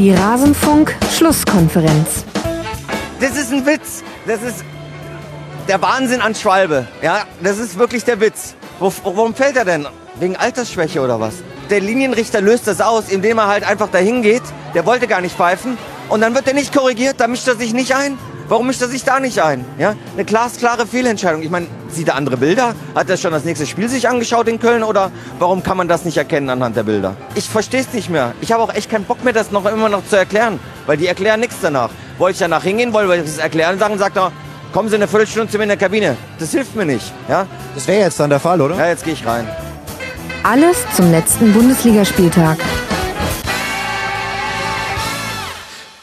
Die Rasenfunk-Schlusskonferenz. Das ist ein Witz. Das ist der Wahnsinn an Schwalbe. Ja, das ist wirklich der Witz. Wo, warum fällt er denn? Wegen Altersschwäche oder was? Der Linienrichter löst das aus, indem er halt einfach dahin geht. Der wollte gar nicht pfeifen. Und dann wird er nicht korrigiert, da mischt er sich nicht ein. Warum mischt er sich da nicht ein? Ja? Eine glasklare Fehlentscheidung. Ich meine, sieht er andere Bilder? Hat er schon das nächste Spiel sich angeschaut in Köln? Oder warum kann man das nicht erkennen anhand der Bilder? Ich verstehe es nicht mehr. Ich habe auch echt keinen Bock mehr, das noch immer noch zu erklären. Weil die erklären nichts danach. Wollte ich danach hingehen, wollte ich das erklären sagen, sagt er, kommen Sie eine Viertelstunde zu mir in der Kabine. Das hilft mir nicht. Ja? Das wäre jetzt dann der Fall, oder? Ja, jetzt gehe ich rein. Alles zum letzten Bundesligaspieltag.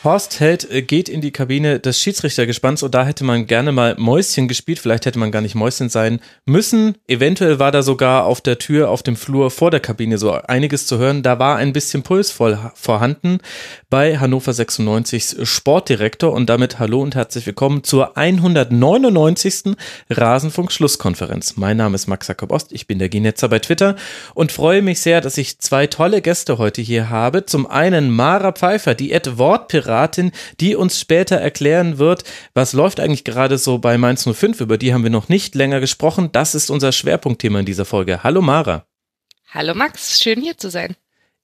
Horst Held äh, geht in die Kabine des Schiedsrichtergespanns und da hätte man gerne mal Mäuschen gespielt. Vielleicht hätte man gar nicht Mäuschen sein müssen. Eventuell war da sogar auf der Tür, auf dem Flur vor der Kabine so einiges zu hören. Da war ein bisschen Puls voll vorhanden bei Hannover 96 Sportdirektor und damit hallo und herzlich willkommen zur 199. Rasenfunk-Schlusskonferenz. Mein Name ist Max Jakob Ost, ich bin der Genetzer bei Twitter und freue mich sehr, dass ich zwei tolle Gäste heute hier habe. Zum einen Mara Pfeiffer, die Ed Wortpirat Expertin, die uns später erklären wird, was läuft eigentlich gerade so bei Mainz 05. Über die haben wir noch nicht länger gesprochen. Das ist unser Schwerpunktthema in dieser Folge. Hallo Mara. Hallo Max, schön hier zu sein.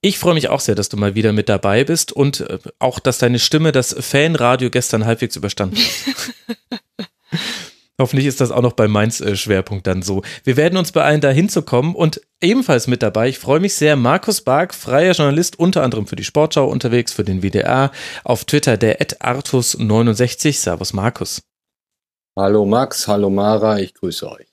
Ich freue mich auch sehr, dass du mal wieder mit dabei bist und äh, auch, dass deine Stimme das Fanradio gestern halbwegs überstanden hat. Hoffentlich ist das auch noch bei Mainz äh, Schwerpunkt dann so. Wir werden uns beeilen, da hinzukommen und ebenfalls mit dabei. Ich freue mich sehr. Markus Bark, freier Journalist, unter anderem für die Sportschau unterwegs, für den WDR, auf Twitter der Artus69. Servus Markus. Hallo Max, hallo Mara, ich grüße euch.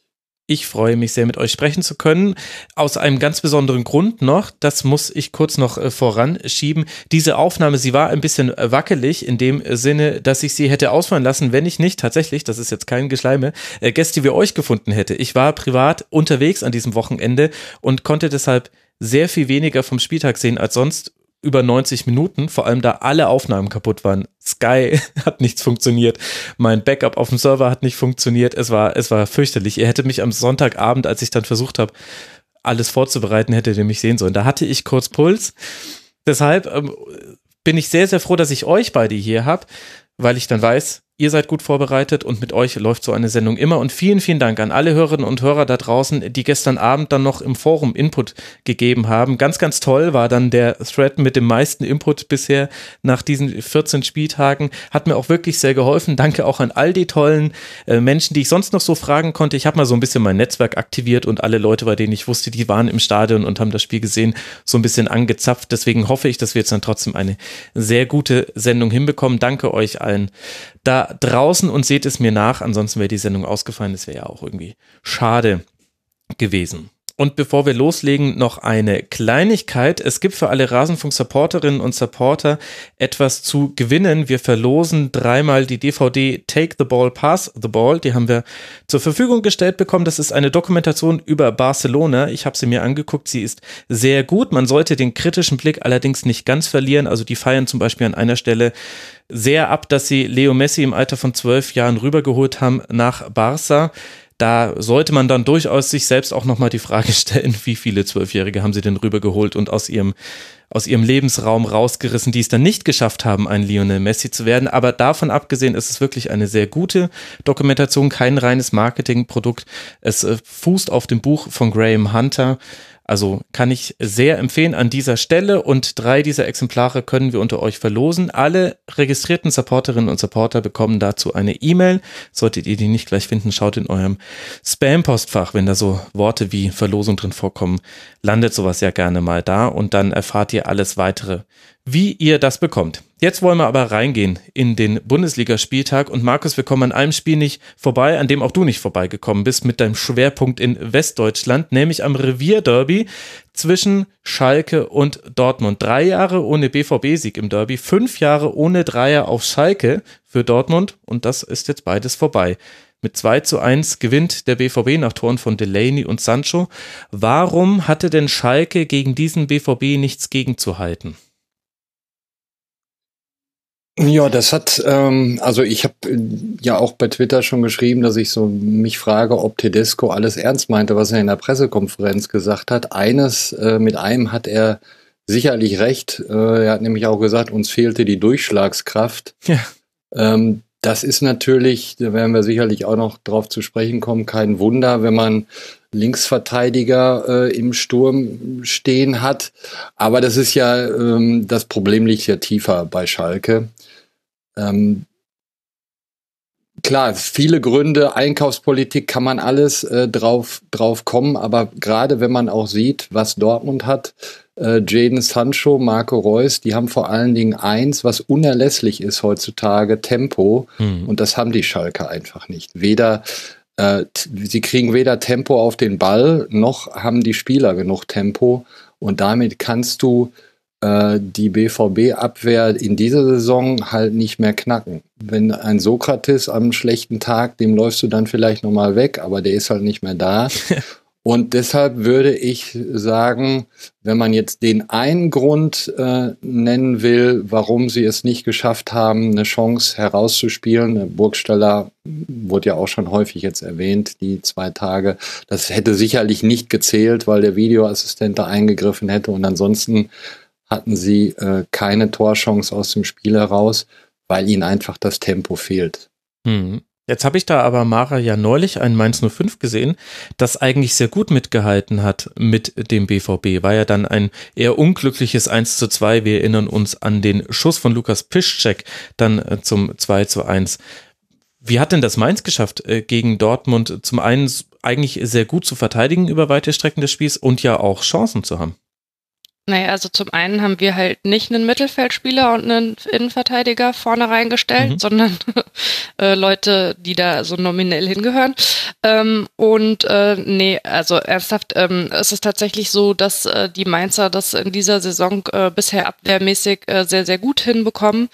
Ich freue mich sehr, mit euch sprechen zu können. Aus einem ganz besonderen Grund noch, das muss ich kurz noch äh, voranschieben. Diese Aufnahme, sie war ein bisschen wackelig in dem Sinne, dass ich sie hätte ausfallen lassen, wenn ich nicht tatsächlich, das ist jetzt kein Geschleime, äh, Gäste wie euch gefunden hätte. Ich war privat unterwegs an diesem Wochenende und konnte deshalb sehr viel weniger vom Spieltag sehen als sonst über 90 Minuten, vor allem da alle Aufnahmen kaputt waren. Sky hat nichts funktioniert. Mein Backup auf dem Server hat nicht funktioniert. Es war, es war fürchterlich. Ihr hättet mich am Sonntagabend, als ich dann versucht habe, alles vorzubereiten, hättet ihr mich sehen sollen. Da hatte ich kurz Puls. Deshalb ähm, bin ich sehr, sehr froh, dass ich euch beide hier habe, weil ich dann weiß, Ihr seid gut vorbereitet und mit euch läuft so eine Sendung immer. Und vielen, vielen Dank an alle Hörerinnen und Hörer da draußen, die gestern Abend dann noch im Forum Input gegeben haben. Ganz, ganz toll war dann der Thread mit dem meisten Input bisher nach diesen 14 Spieltagen. Hat mir auch wirklich sehr geholfen. Danke auch an all die tollen äh, Menschen, die ich sonst noch so fragen konnte. Ich habe mal so ein bisschen mein Netzwerk aktiviert und alle Leute, bei denen ich wusste, die waren im Stadion und haben das Spiel gesehen, so ein bisschen angezapft. Deswegen hoffe ich, dass wir jetzt dann trotzdem eine sehr gute Sendung hinbekommen. Danke euch allen da draußen und seht es mir nach. Ansonsten wäre die Sendung ausgefallen. Das wäre ja auch irgendwie schade gewesen. Und bevor wir loslegen, noch eine Kleinigkeit. Es gibt für alle Rasenfunk-Supporterinnen und Supporter etwas zu gewinnen. Wir verlosen dreimal die DVD Take the Ball, Pass the Ball. Die haben wir zur Verfügung gestellt bekommen. Das ist eine Dokumentation über Barcelona. Ich habe sie mir angeguckt. Sie ist sehr gut. Man sollte den kritischen Blick allerdings nicht ganz verlieren. Also die feiern zum Beispiel an einer Stelle sehr ab, dass sie Leo Messi im Alter von zwölf Jahren rübergeholt haben nach Barca da sollte man dann durchaus sich selbst auch nochmal die Frage stellen, wie viele Zwölfjährige haben sie denn rübergeholt und aus ihrem, aus ihrem Lebensraum rausgerissen, die es dann nicht geschafft haben, ein Lionel Messi zu werden. Aber davon abgesehen ist es wirklich eine sehr gute Dokumentation, kein reines Marketingprodukt. Es äh, fußt auf dem Buch von Graham Hunter also kann ich sehr empfehlen an dieser Stelle und drei dieser Exemplare können wir unter euch verlosen. Alle registrierten Supporterinnen und Supporter bekommen dazu eine E-Mail. Solltet ihr die nicht gleich finden, schaut in eurem Spam-Postfach, wenn da so Worte wie Verlosung drin vorkommen, landet sowas ja gerne mal da und dann erfahrt ihr alles weitere wie ihr das bekommt. Jetzt wollen wir aber reingehen in den Bundesligaspieltag und Markus, wir kommen an einem Spiel nicht vorbei, an dem auch du nicht vorbeigekommen bist mit deinem Schwerpunkt in Westdeutschland, nämlich am Revierderby zwischen Schalke und Dortmund. Drei Jahre ohne BVB-Sieg im Derby, fünf Jahre ohne Dreier auf Schalke für Dortmund und das ist jetzt beides vorbei. Mit 2 zu 1 gewinnt der BVB nach Toren von Delaney und Sancho. Warum hatte denn Schalke gegen diesen BVB nichts gegenzuhalten? Ja, das hat, ähm, also ich habe äh, ja auch bei Twitter schon geschrieben, dass ich so mich frage, ob Tedesco alles ernst meinte, was er in der Pressekonferenz gesagt hat. Eines, äh, mit einem hat er sicherlich recht. Äh, er hat nämlich auch gesagt, uns fehlte die Durchschlagskraft. Ja. Ähm, das ist natürlich, da werden wir sicherlich auch noch drauf zu sprechen kommen, kein Wunder, wenn man Linksverteidiger äh, im Sturm stehen hat. Aber das ist ja, ähm, das Problem liegt ja tiefer bei Schalke. Ähm, klar, viele Gründe, Einkaufspolitik kann man alles äh, drauf, drauf kommen, aber gerade wenn man auch sieht, was Dortmund hat, äh, Jaden Sancho, Marco Reus, die haben vor allen Dingen eins, was unerlässlich ist heutzutage, Tempo. Mhm. Und das haben die Schalke einfach nicht. Weder äh, sie kriegen weder Tempo auf den Ball, noch haben die Spieler genug Tempo. Und damit kannst du die BVB-Abwehr in dieser Saison halt nicht mehr knacken. Wenn ein Sokrates am schlechten Tag, dem läufst du dann vielleicht nochmal weg, aber der ist halt nicht mehr da. Und deshalb würde ich sagen, wenn man jetzt den einen Grund äh, nennen will, warum sie es nicht geschafft haben, eine Chance herauszuspielen, Burgstaller wurde ja auch schon häufig jetzt erwähnt, die zwei Tage, das hätte sicherlich nicht gezählt, weil der Videoassistent da eingegriffen hätte und ansonsten hatten sie äh, keine Torchance aus dem Spiel heraus, weil ihnen einfach das Tempo fehlt. Mhm. Jetzt habe ich da aber Mara ja neulich ein Mainz 05 gesehen, das eigentlich sehr gut mitgehalten hat mit dem BVB. War ja dann ein eher unglückliches 1 zu 2. Wir erinnern uns an den Schuss von Lukas Piszczek dann äh, zum 2 zu 1. Wie hat denn das Mainz geschafft, äh, gegen Dortmund zum einen eigentlich sehr gut zu verteidigen über weite Strecken des Spiels und ja auch Chancen zu haben? Naja, also zum einen haben wir halt nicht einen Mittelfeldspieler und einen Innenverteidiger vorne reingestellt, mhm. sondern äh, Leute, die da so nominell hingehören. Ähm, und äh, nee, also ernsthaft, ähm, es ist tatsächlich so, dass äh, die Mainzer das in dieser Saison äh, bisher abwehrmäßig äh, sehr, sehr gut hinbekommen.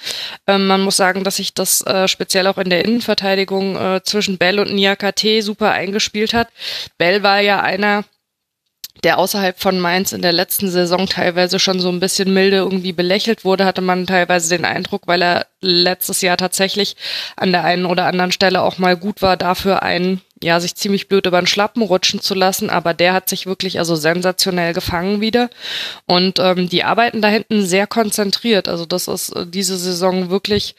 Ähm, man muss sagen, dass sich das äh, speziell auch in der Innenverteidigung äh, zwischen Bell und Niakate super eingespielt hat. Bell war ja einer, der außerhalb von Mainz in der letzten Saison teilweise schon so ein bisschen milde irgendwie belächelt wurde, hatte man teilweise den Eindruck, weil er letztes Jahr tatsächlich an der einen oder anderen Stelle auch mal gut war, dafür einen, ja, sich ziemlich blöd über den Schlappen rutschen zu lassen, aber der hat sich wirklich also sensationell gefangen wieder. Und ähm, die arbeiten da hinten sehr konzentriert, also das ist äh, diese Saison wirklich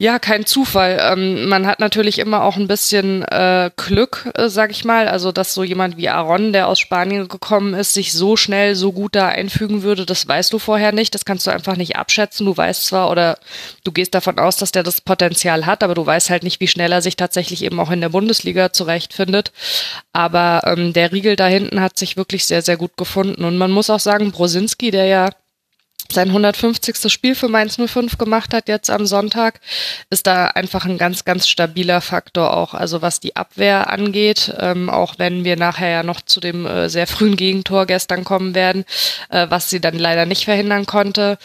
ja, kein Zufall. Ähm, man hat natürlich immer auch ein bisschen äh, Glück, äh, sag ich mal. Also, dass so jemand wie Aaron, der aus Spanien gekommen ist, sich so schnell, so gut da einfügen würde, das weißt du vorher nicht. Das kannst du einfach nicht abschätzen. Du weißt zwar oder du gehst davon aus, dass der das Potenzial hat, aber du weißt halt nicht, wie schnell er sich tatsächlich eben auch in der Bundesliga zurechtfindet. Aber ähm, der Riegel da hinten hat sich wirklich sehr, sehr gut gefunden. Und man muss auch sagen, Brosinski, der ja sein 150. Spiel für Mainz 05 gemacht hat jetzt am Sonntag, ist da einfach ein ganz, ganz stabiler Faktor auch, also was die Abwehr angeht, ähm, auch wenn wir nachher ja noch zu dem äh, sehr frühen Gegentor gestern kommen werden, äh, was sie dann leider nicht verhindern konnte,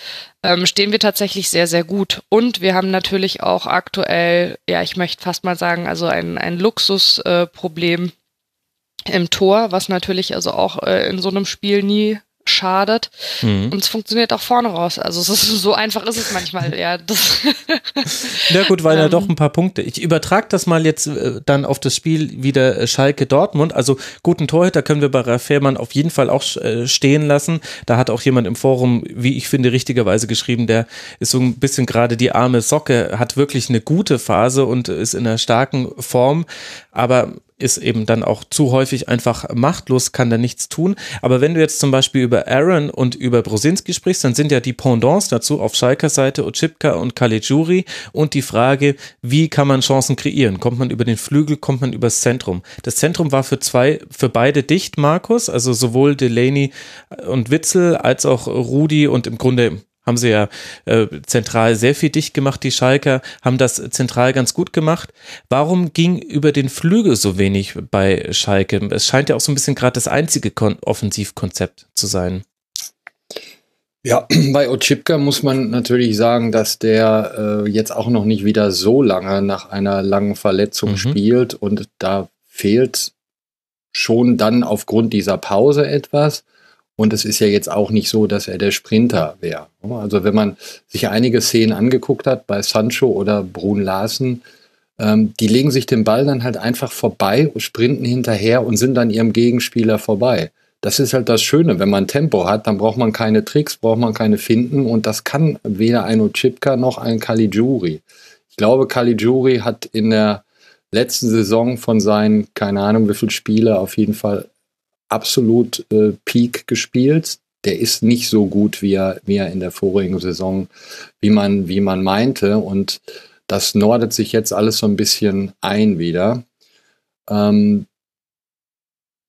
ähm, stehen wir tatsächlich sehr, sehr gut. Und wir haben natürlich auch aktuell, ja, ich möchte fast mal sagen, also ein, ein Luxusproblem äh, im Tor, was natürlich also auch äh, in so einem Spiel nie schadet. Mhm. Und es funktioniert auch vorne raus. Also es ist, so einfach ist es manchmal, ja. Das ja gut, weil ja ähm. doch ein paar Punkte. Ich übertrage das mal jetzt äh, dann auf das Spiel wieder äh, Schalke Dortmund. Also guten Torhüter können wir bei Ralf Fährmann auf jeden Fall auch äh, stehen lassen. Da hat auch jemand im Forum, wie ich finde, richtigerweise geschrieben, der ist so ein bisschen gerade die arme Socke, hat wirklich eine gute Phase und ist in einer starken Form. Aber ist eben dann auch zu häufig einfach machtlos, kann da nichts tun. Aber wenn du jetzt zum Beispiel über Aaron und über Brosinski sprichst, dann sind ja die Pendants dazu auf Schalker Seite Ochipka und Caligiuri und die Frage, wie kann man Chancen kreieren? Kommt man über den Flügel, kommt man übers Zentrum? Das Zentrum war für zwei, für beide dicht, Markus, also sowohl Delaney und Witzel als auch Rudi und im Grunde haben sie ja äh, zentral sehr viel dicht gemacht, die Schalker, haben das zentral ganz gut gemacht. Warum ging über den Flügel so wenig bei Schalke? Es scheint ja auch so ein bisschen gerade das einzige Kon Offensivkonzept zu sein. Ja, bei Ochipka muss man natürlich sagen, dass der äh, jetzt auch noch nicht wieder so lange nach einer langen Verletzung mhm. spielt und da fehlt schon dann aufgrund dieser Pause etwas. Und es ist ja jetzt auch nicht so, dass er der Sprinter wäre. Also wenn man sich einige Szenen angeguckt hat bei Sancho oder Brun Larsen, ähm, die legen sich den Ball dann halt einfach vorbei, sprinten hinterher und sind dann ihrem Gegenspieler vorbei. das ist halt das Schöne. Wenn man Tempo hat, dann braucht man keine Tricks, braucht man keine Finden und das kann weder ein Ochipka noch ein Caligiuri. Ich glaube, Caligiuri hat in der letzten Saison von seinen, keine Ahnung wie viele Spiele, auf jeden Fall absolut äh, Peak gespielt. Der ist nicht so gut, wie er, wie er in der vorigen Saison, wie man, wie man meinte. Und das nordet sich jetzt alles so ein bisschen ein wieder. Ähm,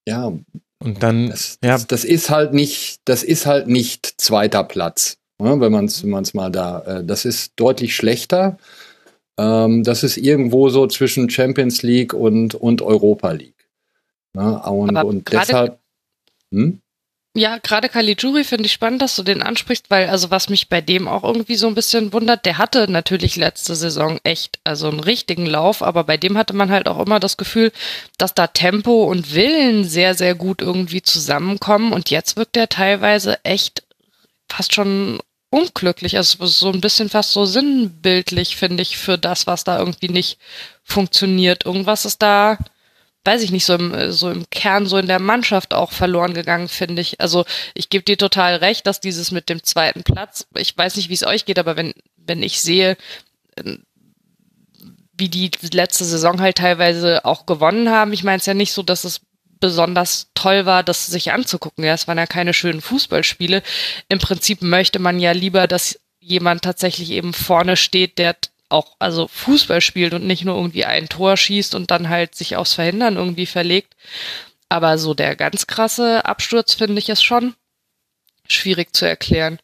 ja. Und dann, das, ja. Das, das, ist halt nicht, das ist halt nicht zweiter Platz, ne, wenn man es wenn man's mal da, äh, das ist deutlich schlechter. Ähm, das ist irgendwo so zwischen Champions League und, und Europa League. Ne? Und, und deshalb. Hm? Ja, gerade Caligiuri finde ich spannend, dass du den ansprichst, weil also was mich bei dem auch irgendwie so ein bisschen wundert, der hatte natürlich letzte Saison echt also einen richtigen Lauf, aber bei dem hatte man halt auch immer das Gefühl, dass da Tempo und Willen sehr sehr gut irgendwie zusammenkommen und jetzt wirkt er teilweise echt fast schon unglücklich, also so ein bisschen fast so sinnbildlich finde ich für das, was da irgendwie nicht funktioniert. Irgendwas ist da weiß ich nicht, so im, so im Kern, so in der Mannschaft auch verloren gegangen, finde ich. Also ich gebe dir total recht, dass dieses mit dem zweiten Platz, ich weiß nicht, wie es euch geht, aber wenn, wenn ich sehe, ähm, wie die letzte Saison halt teilweise auch gewonnen haben, ich meine es ja nicht so, dass es besonders toll war, das sich anzugucken. Ja, es waren ja keine schönen Fußballspiele. Im Prinzip möchte man ja lieber, dass jemand tatsächlich eben vorne steht, der auch also Fußball spielt und nicht nur irgendwie ein Tor schießt und dann halt sich aufs Verhindern irgendwie verlegt. Aber so der ganz krasse Absturz finde ich es schon schwierig zu erklären.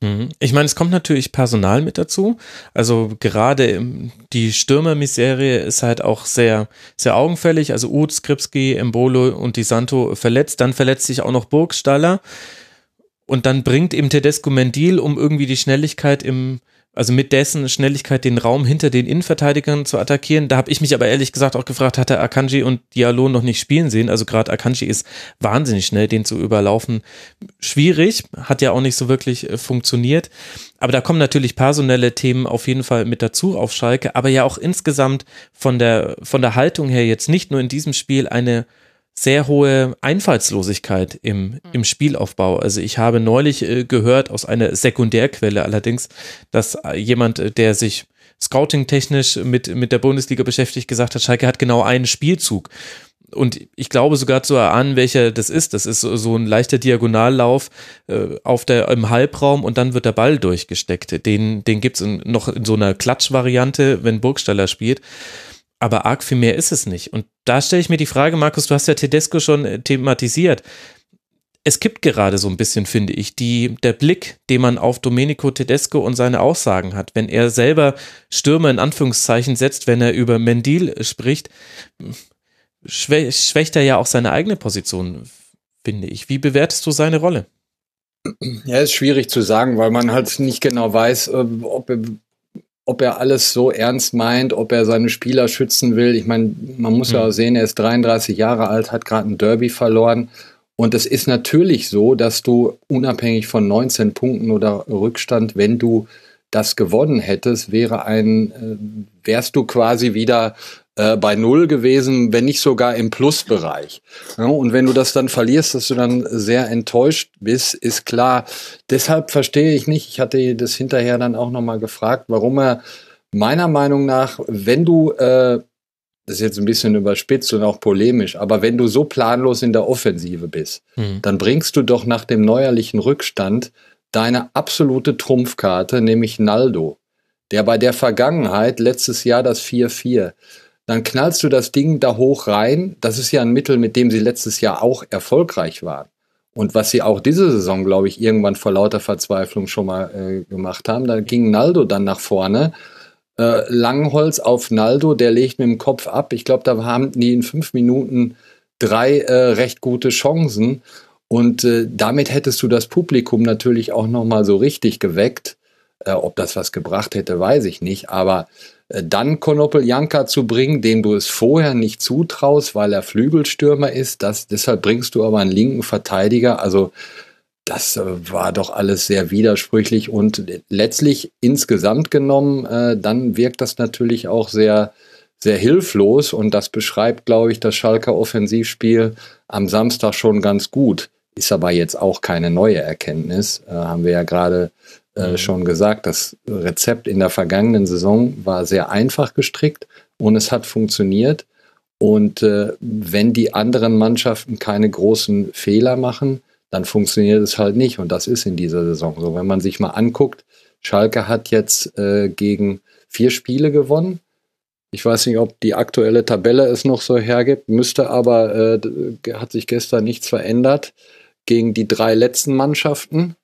Mhm. Ich meine, es kommt natürlich Personal mit dazu. Also gerade die Stürmermiserie ist halt auch sehr, sehr augenfällig. Also Uth, Skripski, Embolo und Di Santo verletzt. Dann verletzt sich auch noch Burgstaller. Und dann bringt eben Tedesco Mendil, um irgendwie die Schnelligkeit im, also mit dessen Schnelligkeit den Raum hinter den Innenverteidigern zu attackieren. Da habe ich mich aber ehrlich gesagt auch gefragt, hat er Akanji und Diallo noch nicht spielen sehen? Also gerade Akanji ist wahnsinnig schnell, den zu überlaufen. Schwierig, hat ja auch nicht so wirklich äh, funktioniert. Aber da kommen natürlich personelle Themen auf jeden Fall mit dazu auf Schalke, aber ja auch insgesamt von der, von der Haltung her jetzt nicht nur in diesem Spiel eine sehr hohe Einfallslosigkeit im, hm. im Spielaufbau. Also ich habe neulich äh, gehört aus einer Sekundärquelle allerdings, dass äh, jemand, äh, der sich scouting-technisch mit, mit der Bundesliga beschäftigt, gesagt hat, Schalke hat genau einen Spielzug. Und ich glaube sogar zu erahnen, welcher das ist. Das ist so, so ein leichter Diagonallauf äh, auf der, im Halbraum und dann wird der Ball durchgesteckt. Den, den gibt's in, noch in so einer Klatschvariante, wenn Burgstaller spielt aber arg viel mehr ist es nicht. Und da stelle ich mir die Frage, Markus, du hast ja Tedesco schon äh, thematisiert. Es kippt gerade so ein bisschen, finde ich, die, der Blick, den man auf Domenico Tedesco und seine Aussagen hat. Wenn er selber Stürmer in Anführungszeichen setzt, wenn er über Mendil spricht, schwächt er ja auch seine eigene Position, finde ich. Wie bewertest du seine Rolle? Ja, ist schwierig zu sagen, weil man halt nicht genau weiß, äh, ob ob er alles so ernst meint, ob er seine Spieler schützen will. Ich meine, man muss ja auch sehen, er ist 33 Jahre alt, hat gerade ein Derby verloren. Und es ist natürlich so, dass du unabhängig von 19 Punkten oder Rückstand, wenn du das gewonnen hättest, wäre ein, äh, wärst du quasi wieder äh, bei Null gewesen, wenn nicht sogar im Plusbereich. Ja, und wenn du das dann verlierst, dass du dann sehr enttäuscht bist, ist klar. Deshalb verstehe ich nicht, ich hatte das hinterher dann auch nochmal gefragt, warum er meiner Meinung nach, wenn du, äh, das ist jetzt ein bisschen überspitzt und auch polemisch, aber wenn du so planlos in der Offensive bist, mhm. dann bringst du doch nach dem neuerlichen Rückstand deine absolute Trumpfkarte, nämlich Naldo, der bei der Vergangenheit letztes Jahr das 4-4 dann knallst du das Ding da hoch rein. Das ist ja ein Mittel, mit dem sie letztes Jahr auch erfolgreich waren. Und was sie auch diese Saison, glaube ich, irgendwann vor lauter Verzweiflung schon mal äh, gemacht haben, da ging Naldo dann nach vorne. Äh, Langholz auf Naldo, der legt mit dem Kopf ab. Ich glaube, da haben die in fünf Minuten drei äh, recht gute Chancen. Und äh, damit hättest du das Publikum natürlich auch noch mal so richtig geweckt. Äh, ob das was gebracht hätte, weiß ich nicht. Aber äh, dann Konopeljanka zu bringen, dem du es vorher nicht zutraust, weil er Flügelstürmer ist. Das, deshalb bringst du aber einen linken Verteidiger. Also das äh, war doch alles sehr widersprüchlich und letztlich insgesamt genommen, äh, dann wirkt das natürlich auch sehr, sehr hilflos und das beschreibt, glaube ich, das Schalker Offensivspiel am Samstag schon ganz gut. Ist aber jetzt auch keine neue Erkenntnis, äh, haben wir ja gerade äh, schon gesagt. Das Rezept in der vergangenen Saison war sehr einfach gestrickt und es hat funktioniert. Und äh, wenn die anderen Mannschaften keine großen Fehler machen, dann funktioniert es halt nicht. Und das ist in dieser Saison so. Wenn man sich mal anguckt, Schalke hat jetzt äh, gegen vier Spiele gewonnen. Ich weiß nicht, ob die aktuelle Tabelle es noch so hergibt, müsste aber, äh, hat sich gestern nichts verändert. Gegen die drei letzten Mannschaften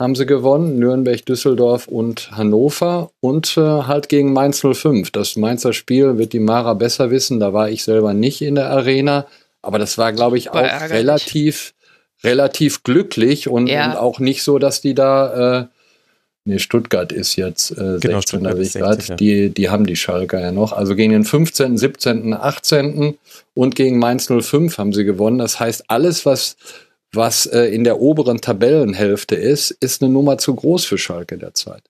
haben sie gewonnen, Nürnberg, Düsseldorf und Hannover und äh, halt gegen Mainz 05. Das Mainzer Spiel wird die Mara besser wissen, da war ich selber nicht in der Arena, aber das war, glaube ich, war auch ärgerlich. relativ, relativ glücklich und, ja. und, auch nicht so, dass die da äh, Nee, Stuttgart ist jetzt äh, genau, 16. Stuttgart ja. die, die haben die Schalker ja noch. Also gegen den 15., 17., 18. und gegen Mainz 05 haben sie gewonnen. Das heißt, alles, was, was äh, in der oberen Tabellenhälfte ist, ist eine Nummer zu groß für Schalke derzeit.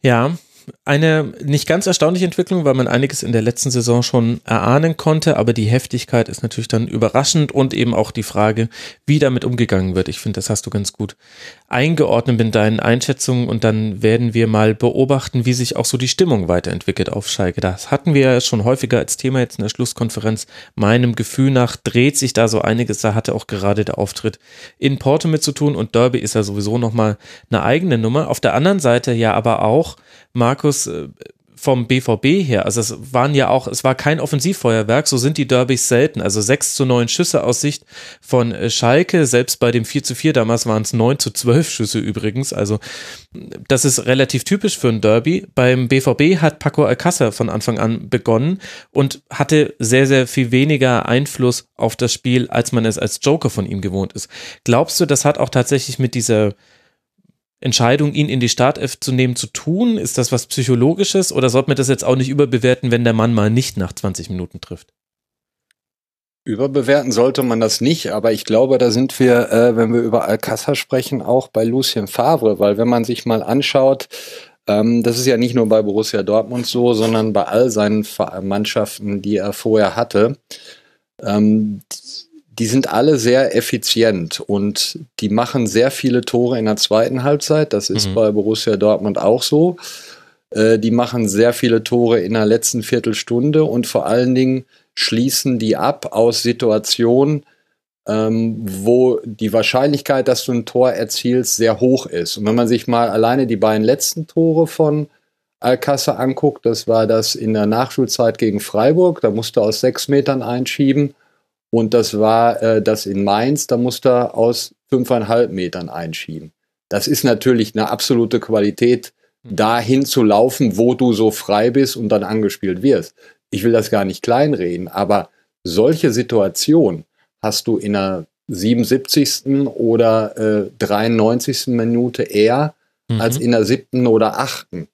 Ja, eine nicht ganz erstaunliche Entwicklung, weil man einiges in der letzten Saison schon erahnen konnte, aber die Heftigkeit ist natürlich dann überraschend und eben auch die Frage, wie damit umgegangen wird. Ich finde, das hast du ganz gut eingeordnet in deinen Einschätzungen und dann werden wir mal beobachten, wie sich auch so die Stimmung weiterentwickelt auf Schalke. Das hatten wir ja schon häufiger als Thema jetzt in der Schlusskonferenz. Meinem Gefühl nach dreht sich da so einiges. Da hatte auch gerade der Auftritt in Porto mit zu tun und Derby ist ja sowieso nochmal eine eigene Nummer. Auf der anderen Seite ja aber auch, Markus, äh, vom BVB her, also es waren ja auch, es war kein Offensivfeuerwerk, so sind die Derbys selten. Also 6 zu 9 Schüsse aus Sicht von äh, Schalke, selbst bei dem 4 zu 4 damals waren es 9 zu 12 Schüsse übrigens. Also das ist relativ typisch für ein Derby. Beim BVB hat Paco Alcázar von Anfang an begonnen und hatte sehr, sehr viel weniger Einfluss auf das Spiel, als man es als Joker von ihm gewohnt ist. Glaubst du, das hat auch tatsächlich mit dieser Entscheidung, ihn in die Startelf zu nehmen, zu tun? Ist das was Psychologisches oder sollte man das jetzt auch nicht überbewerten, wenn der Mann mal nicht nach 20 Minuten trifft? Überbewerten sollte man das nicht, aber ich glaube, da sind wir, äh, wenn wir über Alcázar sprechen, auch bei Lucien Favre, weil wenn man sich mal anschaut, ähm, das ist ja nicht nur bei Borussia Dortmund so, sondern bei all seinen Mannschaften, die er vorher hatte. Ähm, die sind alle sehr effizient und die machen sehr viele Tore in der zweiten Halbzeit. Das ist mhm. bei Borussia Dortmund auch so. Äh, die machen sehr viele Tore in der letzten Viertelstunde und vor allen Dingen schließen die ab aus Situationen, ähm, wo die Wahrscheinlichkeit, dass du ein Tor erzielst, sehr hoch ist. Und wenn man sich mal alleine die beiden letzten Tore von Alcázar anguckt, das war das in der Nachschulzeit gegen Freiburg, da musste aus sechs Metern einschieben. Und das war äh, das in Mainz, da musste er aus fünfeinhalb Metern einschieben. Das ist natürlich eine absolute Qualität, hm. dahin zu laufen, wo du so frei bist und dann angespielt wirst. Ich will das gar nicht kleinreden, aber solche Situationen hast du in der 77. oder äh, 93. Minute eher mhm. als in der siebten oder achten.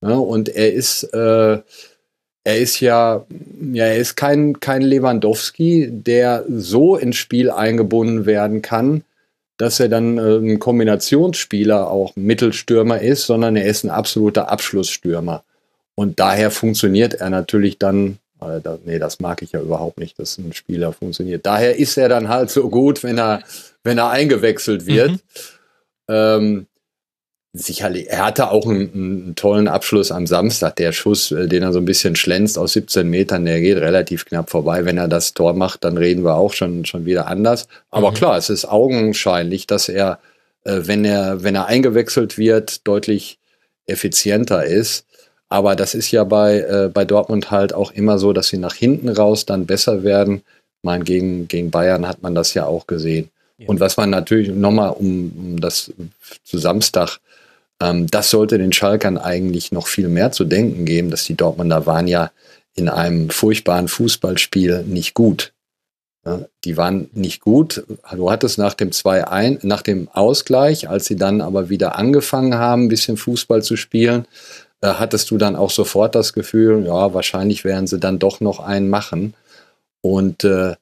Ja, und er ist äh, er ist ja, ja, er ist kein, kein Lewandowski, der so ins Spiel eingebunden werden kann, dass er dann äh, ein Kombinationsspieler, auch Mittelstürmer ist, sondern er ist ein absoluter Abschlussstürmer. Und daher funktioniert er natürlich dann, äh, da, nee, das mag ich ja überhaupt nicht, dass ein Spieler funktioniert. Daher ist er dann halt so gut, wenn er, wenn er eingewechselt wird. Mhm. Ähm, sicherlich, er hatte auch einen, einen, tollen Abschluss am Samstag. Der Schuss, äh, den er so ein bisschen schlänzt aus 17 Metern, der geht relativ knapp vorbei. Wenn er das Tor macht, dann reden wir auch schon, schon wieder anders. Aber mhm. klar, es ist augenscheinlich, dass er, äh, wenn er, wenn er eingewechselt wird, deutlich effizienter ist. Aber das ist ja bei, äh, bei Dortmund halt auch immer so, dass sie nach hinten raus dann besser werden. Ich meine, gegen, gegen Bayern hat man das ja auch gesehen. Ja. Und was man natürlich nochmal, um, um das zu Samstag das sollte den Schalkern eigentlich noch viel mehr zu denken geben, dass die Dortmunder waren ja in einem furchtbaren Fußballspiel nicht gut. Die waren nicht gut. Du hattest nach dem 2-1, nach dem Ausgleich, als sie dann aber wieder angefangen haben, ein bisschen Fußball zu spielen, äh, hattest du dann auch sofort das Gefühl, ja, wahrscheinlich werden sie dann doch noch einen machen. Und äh,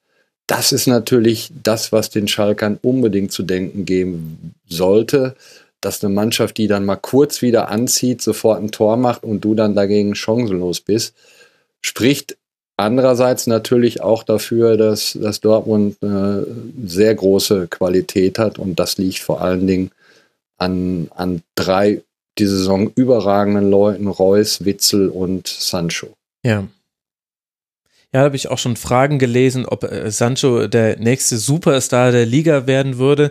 das ist natürlich das, was den Schalkern unbedingt zu denken geben sollte dass eine Mannschaft, die dann mal kurz wieder anzieht, sofort ein Tor macht und du dann dagegen chancenlos bist, spricht andererseits natürlich auch dafür, dass, dass Dortmund eine sehr große Qualität hat und das liegt vor allen Dingen an, an drei die Saison überragenden Leuten, Reus, Witzel und Sancho. Ja. Ja, da habe ich auch schon Fragen gelesen, ob äh, Sancho der nächste Superstar der Liga werden würde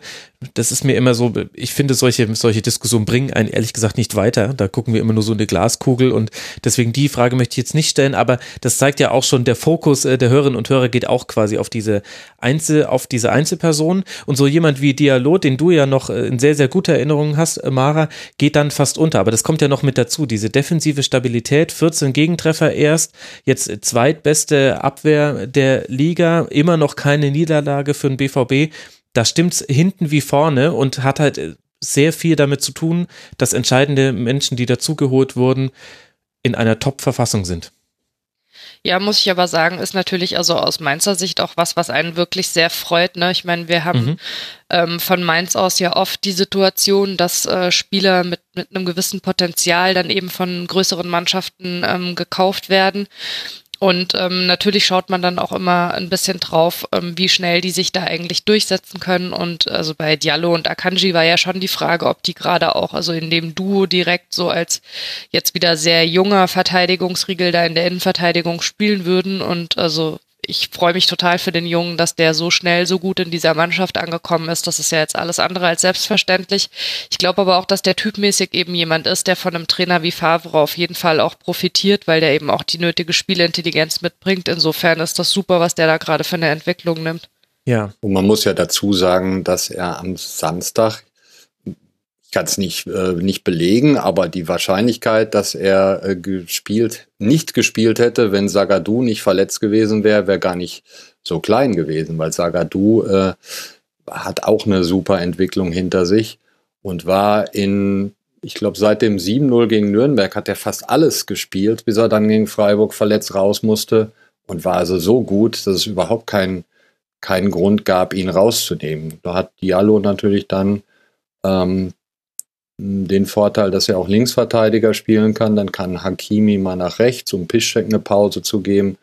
das ist mir immer so, ich finde, solche, solche Diskussionen bringen einen ehrlich gesagt nicht weiter. Da gucken wir immer nur so in eine Glaskugel und deswegen die Frage möchte ich jetzt nicht stellen, aber das zeigt ja auch schon, der Fokus äh, der Hörerinnen und Hörer geht auch quasi auf diese Einzel, auf diese Einzelperson und so jemand wie Dialog, den du ja noch äh, in sehr, sehr guter Erinnerung hast, Mara, geht dann fast unter. Aber das kommt ja noch mit dazu, diese defensive Stabilität, 14 Gegentreffer erst, jetzt zweitbeste Abwehr der Liga, immer noch keine Niederlage für den BVB da stimmt's hinten wie vorne und hat halt äh, sehr viel damit zu tun, dass entscheidende Menschen, die dazugeholt wurden, in einer Top-Verfassung sind. Ja, muss ich aber sagen, ist natürlich also aus Mainzer Sicht auch was, was einen wirklich sehr freut. Ne? Ich meine, wir haben mhm. ähm, von Mainz aus ja oft die Situation, dass äh, Spieler mit, mit einem gewissen Potenzial dann eben von größeren Mannschaften ähm, gekauft werden. Und ähm, natürlich schaut man dann auch immer ein bisschen drauf, ähm, wie schnell die sich da eigentlich durchsetzen können. Und also bei Diallo und Akanji war ja schon die Frage, ob die gerade auch, also in dem Duo direkt so als jetzt wieder sehr junger Verteidigungsriegel da in der Innenverteidigung spielen würden. Und also ich freue mich total für den Jungen, dass der so schnell so gut in dieser Mannschaft angekommen ist. Das ist ja jetzt alles andere als selbstverständlich. Ich glaube aber auch, dass der typmäßig eben jemand ist, der von einem Trainer wie Favre auf jeden Fall auch profitiert, weil der eben auch die nötige Spielintelligenz mitbringt. Insofern ist das super, was der da gerade für eine Entwicklung nimmt. Ja. Und man muss ja dazu sagen, dass er am Samstag kann es nicht, äh, nicht belegen, aber die Wahrscheinlichkeit, dass er äh, gespielt, nicht gespielt hätte, wenn Sagadu nicht verletzt gewesen wäre, wäre gar nicht so klein gewesen, weil Sagadu äh, hat auch eine super Entwicklung hinter sich und war in, ich glaube, seit dem 7-0 gegen Nürnberg hat er fast alles gespielt, bis er dann gegen Freiburg verletzt raus musste und war also so gut, dass es überhaupt keinen keinen Grund gab, ihn rauszunehmen. Da hat Diallo natürlich dann ähm, den Vorteil, dass er auch Linksverteidiger spielen kann. Dann kann Hakimi mal nach rechts, um Piszczek eine Pause zu geben.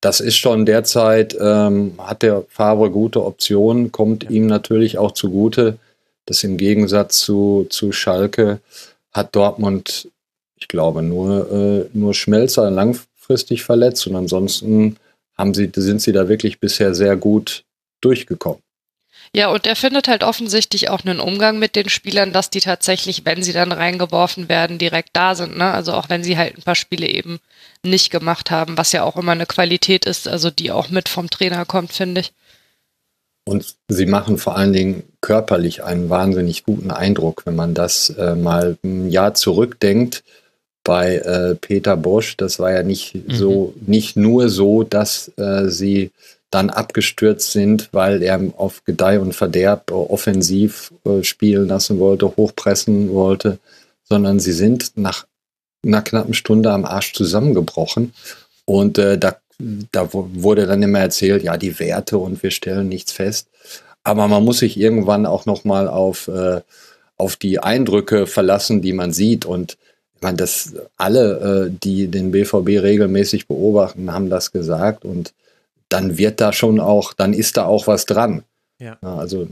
Das ist schon derzeit, ähm, hat der Favre gute Optionen, kommt ihm natürlich auch zugute, dass im Gegensatz zu, zu Schalke hat Dortmund, ich glaube, nur, äh, nur Schmelzer langfristig verletzt und ansonsten haben sie, sind sie da wirklich bisher sehr gut durchgekommen. Ja, und er findet halt offensichtlich auch einen Umgang mit den Spielern, dass die tatsächlich, wenn sie dann reingeworfen werden, direkt da sind. Ne? Also auch wenn sie halt ein paar Spiele eben nicht gemacht haben, was ja auch immer eine Qualität ist, also die auch mit vom Trainer kommt, finde ich. Und sie machen vor allen Dingen körperlich einen wahnsinnig guten Eindruck, wenn man das äh, mal ein Jahr zurückdenkt. Bei äh, Peter Bosch, das war ja nicht mhm. so, nicht nur so, dass äh, sie dann abgestürzt sind, weil er auf Gedeih und Verderb offensiv äh, spielen lassen wollte, hochpressen wollte, sondern sie sind nach einer knappen Stunde am Arsch zusammengebrochen. Und äh, da, da wurde dann immer erzählt, ja, die Werte und wir stellen nichts fest. Aber man muss sich irgendwann auch nochmal auf, äh, auf die Eindrücke verlassen, die man sieht. Und ich meine, das alle, äh, die den BVB regelmäßig beobachten, haben das gesagt. Und dann wird da schon auch, dann ist da auch was dran. Ja. Also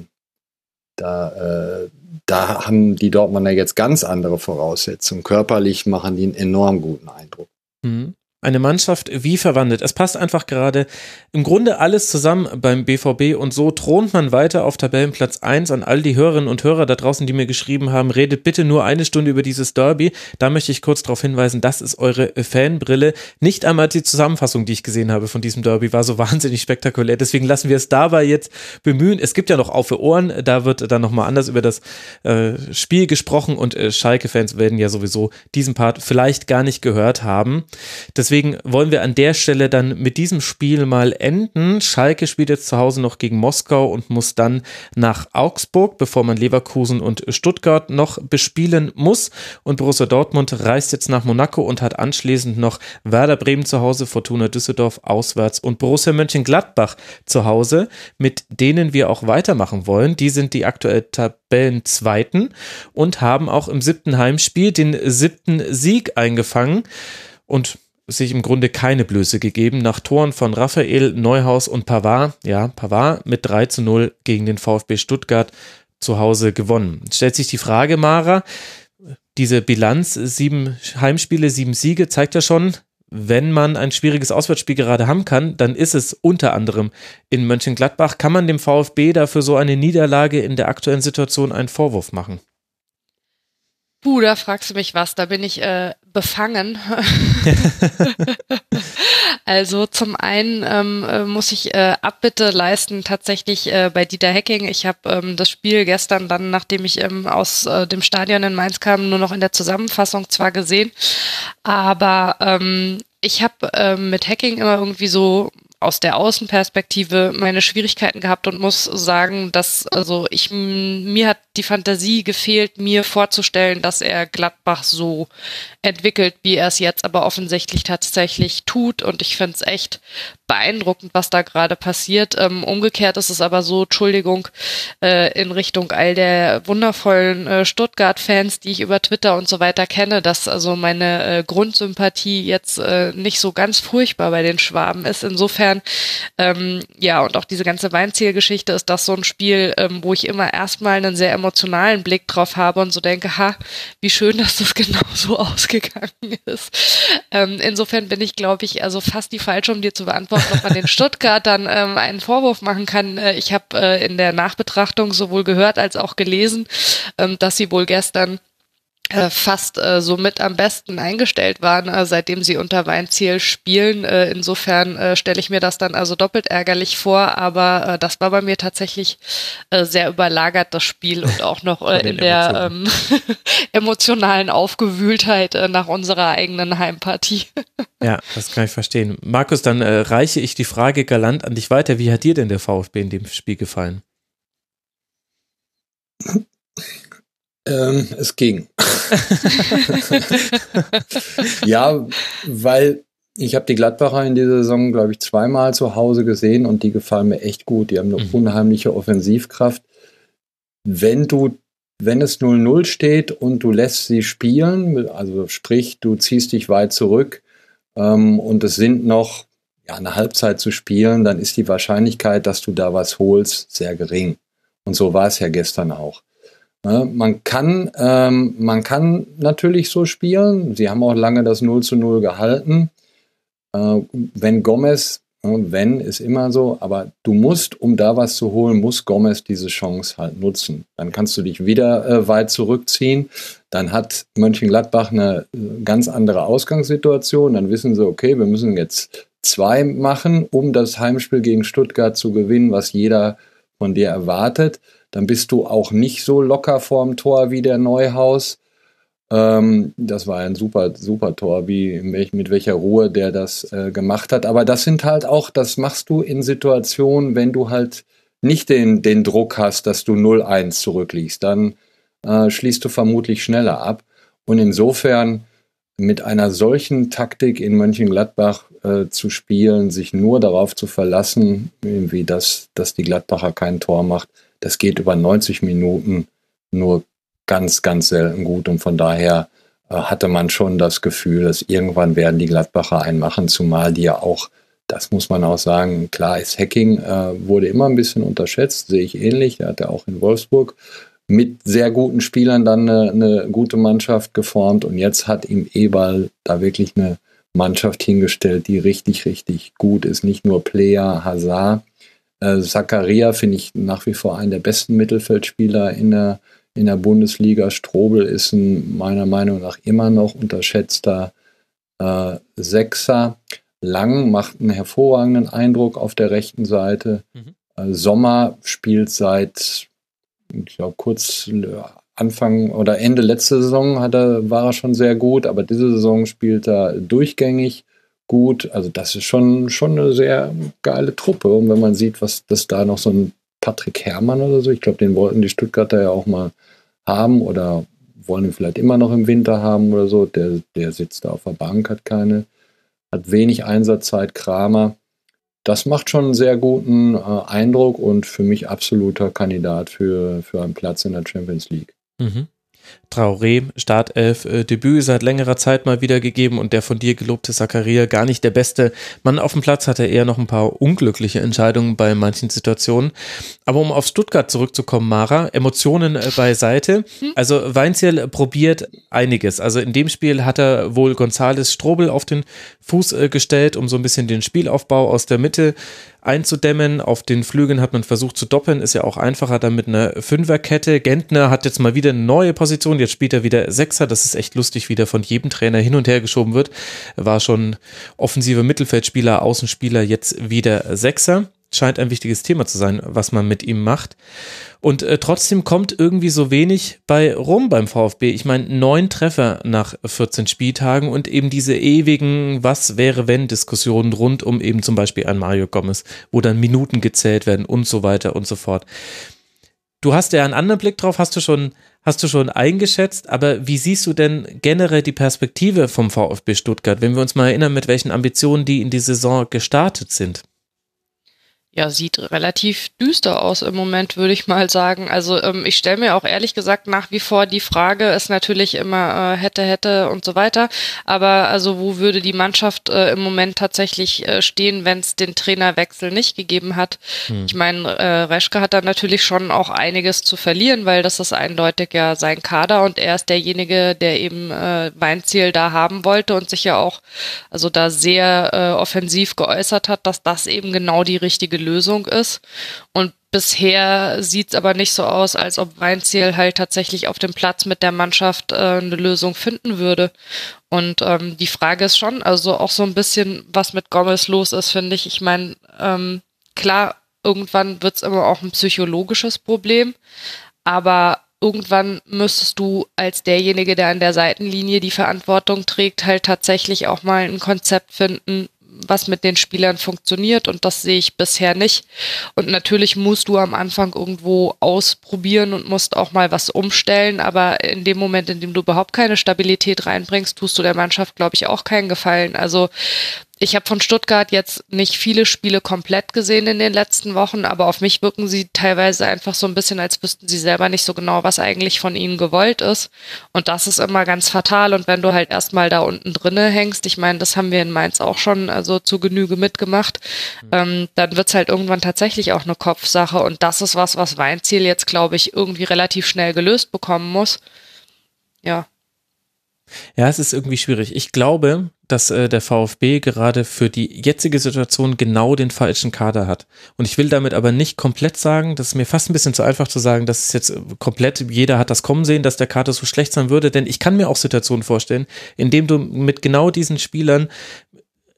da, äh, da haben die Dortmunder jetzt ganz andere Voraussetzungen. Körperlich machen die einen enorm guten Eindruck. Mhm eine Mannschaft wie verwandelt. Es passt einfach gerade im Grunde alles zusammen beim BVB und so thront man weiter auf Tabellenplatz 1 an all die Hörerinnen und Hörer da draußen, die mir geschrieben haben, redet bitte nur eine Stunde über dieses Derby. Da möchte ich kurz darauf hinweisen, das ist eure Fanbrille. Nicht einmal die Zusammenfassung, die ich gesehen habe von diesem Derby, war so wahnsinnig spektakulär. Deswegen lassen wir es dabei jetzt bemühen. Es gibt ja noch auf Ohren, da wird dann nochmal anders über das äh, Spiel gesprochen und äh, Schalke-Fans werden ja sowieso diesen Part vielleicht gar nicht gehört haben. Deswegen Deswegen wollen wir an der Stelle dann mit diesem Spiel mal enden. Schalke spielt jetzt zu Hause noch gegen Moskau und muss dann nach Augsburg, bevor man Leverkusen und Stuttgart noch bespielen muss. Und Borussia Dortmund reist jetzt nach Monaco und hat anschließend noch Werder Bremen zu Hause, Fortuna Düsseldorf auswärts und Borussia Mönchengladbach zu Hause, mit denen wir auch weitermachen wollen. Die sind die aktuell Tabellenzweiten und haben auch im siebten Heimspiel den siebten Sieg eingefangen und sich im Grunde keine Blöße gegeben. Nach Toren von Raphael, Neuhaus und Pavard, ja, Pavard mit 3 zu 0 gegen den VfB Stuttgart zu Hause gewonnen. Stellt sich die Frage, Mara, diese Bilanz, sieben Heimspiele, sieben Siege, zeigt ja schon, wenn man ein schwieriges Auswärtsspiel gerade haben kann, dann ist es unter anderem in Mönchengladbach. Kann man dem VfB dafür so eine Niederlage in der aktuellen Situation einen Vorwurf machen? Puh, da fragst du mich was, da bin ich äh, befangen. also zum einen ähm, äh, muss ich äh, Abbitte leisten tatsächlich äh, bei Dieter Hecking. Ich habe ähm, das Spiel gestern dann, nachdem ich ähm, aus äh, dem Stadion in Mainz kam, nur noch in der Zusammenfassung zwar gesehen, aber ähm, ich habe ähm, mit Hacking immer irgendwie so aus der Außenperspektive meine Schwierigkeiten gehabt und muss sagen, dass also ich mir hat die Fantasie gefehlt, mir vorzustellen, dass er Gladbach so entwickelt, wie er es jetzt aber offensichtlich tatsächlich tut. Und ich finde es echt beeindruckend, was da gerade passiert. Ähm, umgekehrt ist es aber so, Entschuldigung, äh, in Richtung all der wundervollen äh, Stuttgart-Fans, die ich über Twitter und so weiter kenne, dass also meine äh, Grundsympathie jetzt nicht so ganz furchtbar bei den Schwaben ist. Insofern, ähm, ja, und auch diese ganze Weinzielgeschichte ist das so ein Spiel, ähm, wo ich immer erstmal einen sehr emotionalen Blick drauf habe und so denke, ha, wie schön, dass das genau so ausgegangen ist. Ähm, insofern bin ich, glaube ich, also fast die falsche, um dir zu beantworten, ob man den Stuttgartern ähm, einen Vorwurf machen kann. Äh, ich habe äh, in der Nachbetrachtung sowohl gehört als auch gelesen, ähm, dass sie wohl gestern fast äh, so mit am besten eingestellt waren, äh, seitdem sie unter Weinziel spielen. Äh, insofern äh, stelle ich mir das dann also doppelt ärgerlich vor, aber äh, das war bei mir tatsächlich äh, sehr überlagert, das Spiel und auch noch äh, in der ähm, emotionalen Aufgewühltheit äh, nach unserer eigenen Heimpartie. ja, das kann ich verstehen. Markus, dann äh, reiche ich die Frage galant an dich weiter. Wie hat dir denn der VfB in dem Spiel gefallen? Ähm, es ging. ja, weil ich habe die Gladbacher in dieser Saison, glaube ich, zweimal zu Hause gesehen und die gefallen mir echt gut. Die haben eine mhm. unheimliche Offensivkraft. Wenn du, wenn es 0-0 steht und du lässt sie spielen, also sprich, du ziehst dich weit zurück ähm, und es sind noch ja, eine Halbzeit zu spielen, dann ist die Wahrscheinlichkeit, dass du da was holst, sehr gering. Und so war es ja gestern auch. Ne, man kann, ähm, man kann natürlich so spielen. Sie haben auch lange das 0 zu 0 gehalten. Äh, wenn Gomez, äh, wenn ist immer so, aber du musst, um da was zu holen, muss Gomez diese Chance halt nutzen. Dann kannst du dich wieder äh, weit zurückziehen. Dann hat Mönchengladbach eine äh, ganz andere Ausgangssituation. Dann wissen sie, okay, wir müssen jetzt zwei machen, um das Heimspiel gegen Stuttgart zu gewinnen, was jeder von dir erwartet dann bist du auch nicht so locker vorm Tor wie der Neuhaus. Ähm, das war ein super, super Tor, wie mit welcher Ruhe der das äh, gemacht hat. Aber das sind halt auch, das machst du in Situationen, wenn du halt nicht den, den Druck hast, dass du 0-1 zurückliegst. Dann äh, schließt du vermutlich schneller ab. Und insofern mit einer solchen Taktik in Mönchengladbach äh, zu spielen, sich nur darauf zu verlassen, irgendwie, dass, dass die Gladbacher kein Tor macht, das geht über 90 Minuten nur ganz, ganz selten gut. Und von daher äh, hatte man schon das Gefühl, dass irgendwann werden die Gladbacher einen machen, zumal die ja auch, das muss man auch sagen, klar ist Hacking, äh, wurde immer ein bisschen unterschätzt, sehe ich ähnlich. Der hat ja auch in Wolfsburg mit sehr guten Spielern dann eine, eine gute Mannschaft geformt und jetzt hat ihm Eberl da wirklich eine Mannschaft hingestellt, die richtig, richtig gut ist. Nicht nur Player, Hazard, äh, Zakaria finde ich nach wie vor einen der besten Mittelfeldspieler in der, in der Bundesliga. Strobel ist ein meiner Meinung nach immer noch unterschätzter äh, Sechser. Lang macht einen hervorragenden Eindruck auf der rechten Seite. Mhm. Äh, Sommer spielt seit, ich glaube, kurz Anfang oder Ende letzte Saison hat er, war er schon sehr gut, aber diese Saison spielt er durchgängig gut. Also das ist schon, schon eine sehr geile Truppe. Und wenn man sieht, was das da noch so ein Patrick Herrmann oder so, ich glaube, den wollten die Stuttgarter ja auch mal haben oder wollen ihn vielleicht immer noch im Winter haben oder so. Der, der sitzt da auf der Bank, hat keine, hat wenig Einsatzzeit, Kramer. Das macht schon einen sehr guten äh, Eindruck und für mich absoluter Kandidat für, für einen Platz in der Champions League. Mhm. Traoré, Startelf, äh, Debüt seit längerer Zeit mal wieder gegeben und der von dir gelobte Zakaria gar nicht der beste Mann auf dem Platz, hatte eher noch ein paar unglückliche Entscheidungen bei manchen Situationen. Aber um auf Stuttgart zurückzukommen, Mara, Emotionen äh, beiseite. Also Weinziel probiert einiges. Also in dem Spiel hat er wohl Gonzales Strobel auf den Fuß äh, gestellt, um so ein bisschen den Spielaufbau aus der Mitte einzudämmen. Auf den Flügeln hat man versucht zu doppeln, ist ja auch einfacher dann mit einer Fünferkette. Gentner hat jetzt mal wieder eine neue Position, jetzt spielt er wieder Sechser. Das ist echt lustig, wie der von jedem Trainer hin und her geschoben wird. War schon offensive Mittelfeldspieler, Außenspieler, jetzt wieder Sechser scheint ein wichtiges Thema zu sein, was man mit ihm macht. Und äh, trotzdem kommt irgendwie so wenig bei rum beim VfB. Ich meine, neun Treffer nach 14 Spieltagen und eben diese ewigen Was wäre wenn Diskussionen rund um eben zum Beispiel ein Mario Gomez, wo dann Minuten gezählt werden und so weiter und so fort. Du hast ja einen anderen Blick drauf, hast du schon, hast du schon eingeschätzt, aber wie siehst du denn generell die Perspektive vom VfB Stuttgart, wenn wir uns mal erinnern, mit welchen Ambitionen die in die Saison gestartet sind? Ja, sieht relativ düster aus im Moment, würde ich mal sagen. Also ähm, ich stelle mir auch ehrlich gesagt nach wie vor die Frage, ist natürlich immer äh, hätte, hätte und so weiter. Aber also wo würde die Mannschaft äh, im Moment tatsächlich äh, stehen, wenn es den Trainerwechsel nicht gegeben hat? Hm. Ich meine, äh, Reschke hat da natürlich schon auch einiges zu verlieren, weil das ist eindeutig ja sein Kader und er ist derjenige, der eben äh, Weinziel da haben wollte und sich ja auch also da sehr äh, offensiv geäußert hat, dass das eben genau die richtige Lösung ist. Und bisher sieht es aber nicht so aus, als ob Weinziel halt tatsächlich auf dem Platz mit der Mannschaft äh, eine Lösung finden würde. Und ähm, die Frage ist schon, also auch so ein bisschen, was mit Gomez los ist, finde ich. Ich meine, ähm, klar, irgendwann wird es immer auch ein psychologisches Problem, aber irgendwann müsstest du als derjenige, der an der Seitenlinie die Verantwortung trägt, halt tatsächlich auch mal ein Konzept finden, was mit den Spielern funktioniert und das sehe ich bisher nicht. Und natürlich musst du am Anfang irgendwo ausprobieren und musst auch mal was umstellen, aber in dem Moment, in dem du überhaupt keine Stabilität reinbringst, tust du der Mannschaft, glaube ich, auch keinen Gefallen. Also ich habe von Stuttgart jetzt nicht viele Spiele komplett gesehen in den letzten Wochen, aber auf mich wirken sie teilweise einfach so ein bisschen, als wüssten sie selber nicht so genau, was eigentlich von ihnen gewollt ist. Und das ist immer ganz fatal. Und wenn du halt erstmal da unten drinne hängst, ich meine, das haben wir in Mainz auch schon also zu Genüge mitgemacht, mhm. ähm, dann wird's halt irgendwann tatsächlich auch eine Kopfsache. Und das ist was, was Weinziel jetzt, glaube ich, irgendwie relativ schnell gelöst bekommen muss. Ja. Ja, es ist irgendwie schwierig. Ich glaube, dass äh, der VfB gerade für die jetzige Situation genau den falschen Kader hat. Und ich will damit aber nicht komplett sagen, das ist mir fast ein bisschen zu einfach zu sagen, dass es jetzt komplett, jeder hat das kommen sehen, dass der Kader so schlecht sein würde, denn ich kann mir auch Situationen vorstellen, in dem du mit genau diesen Spielern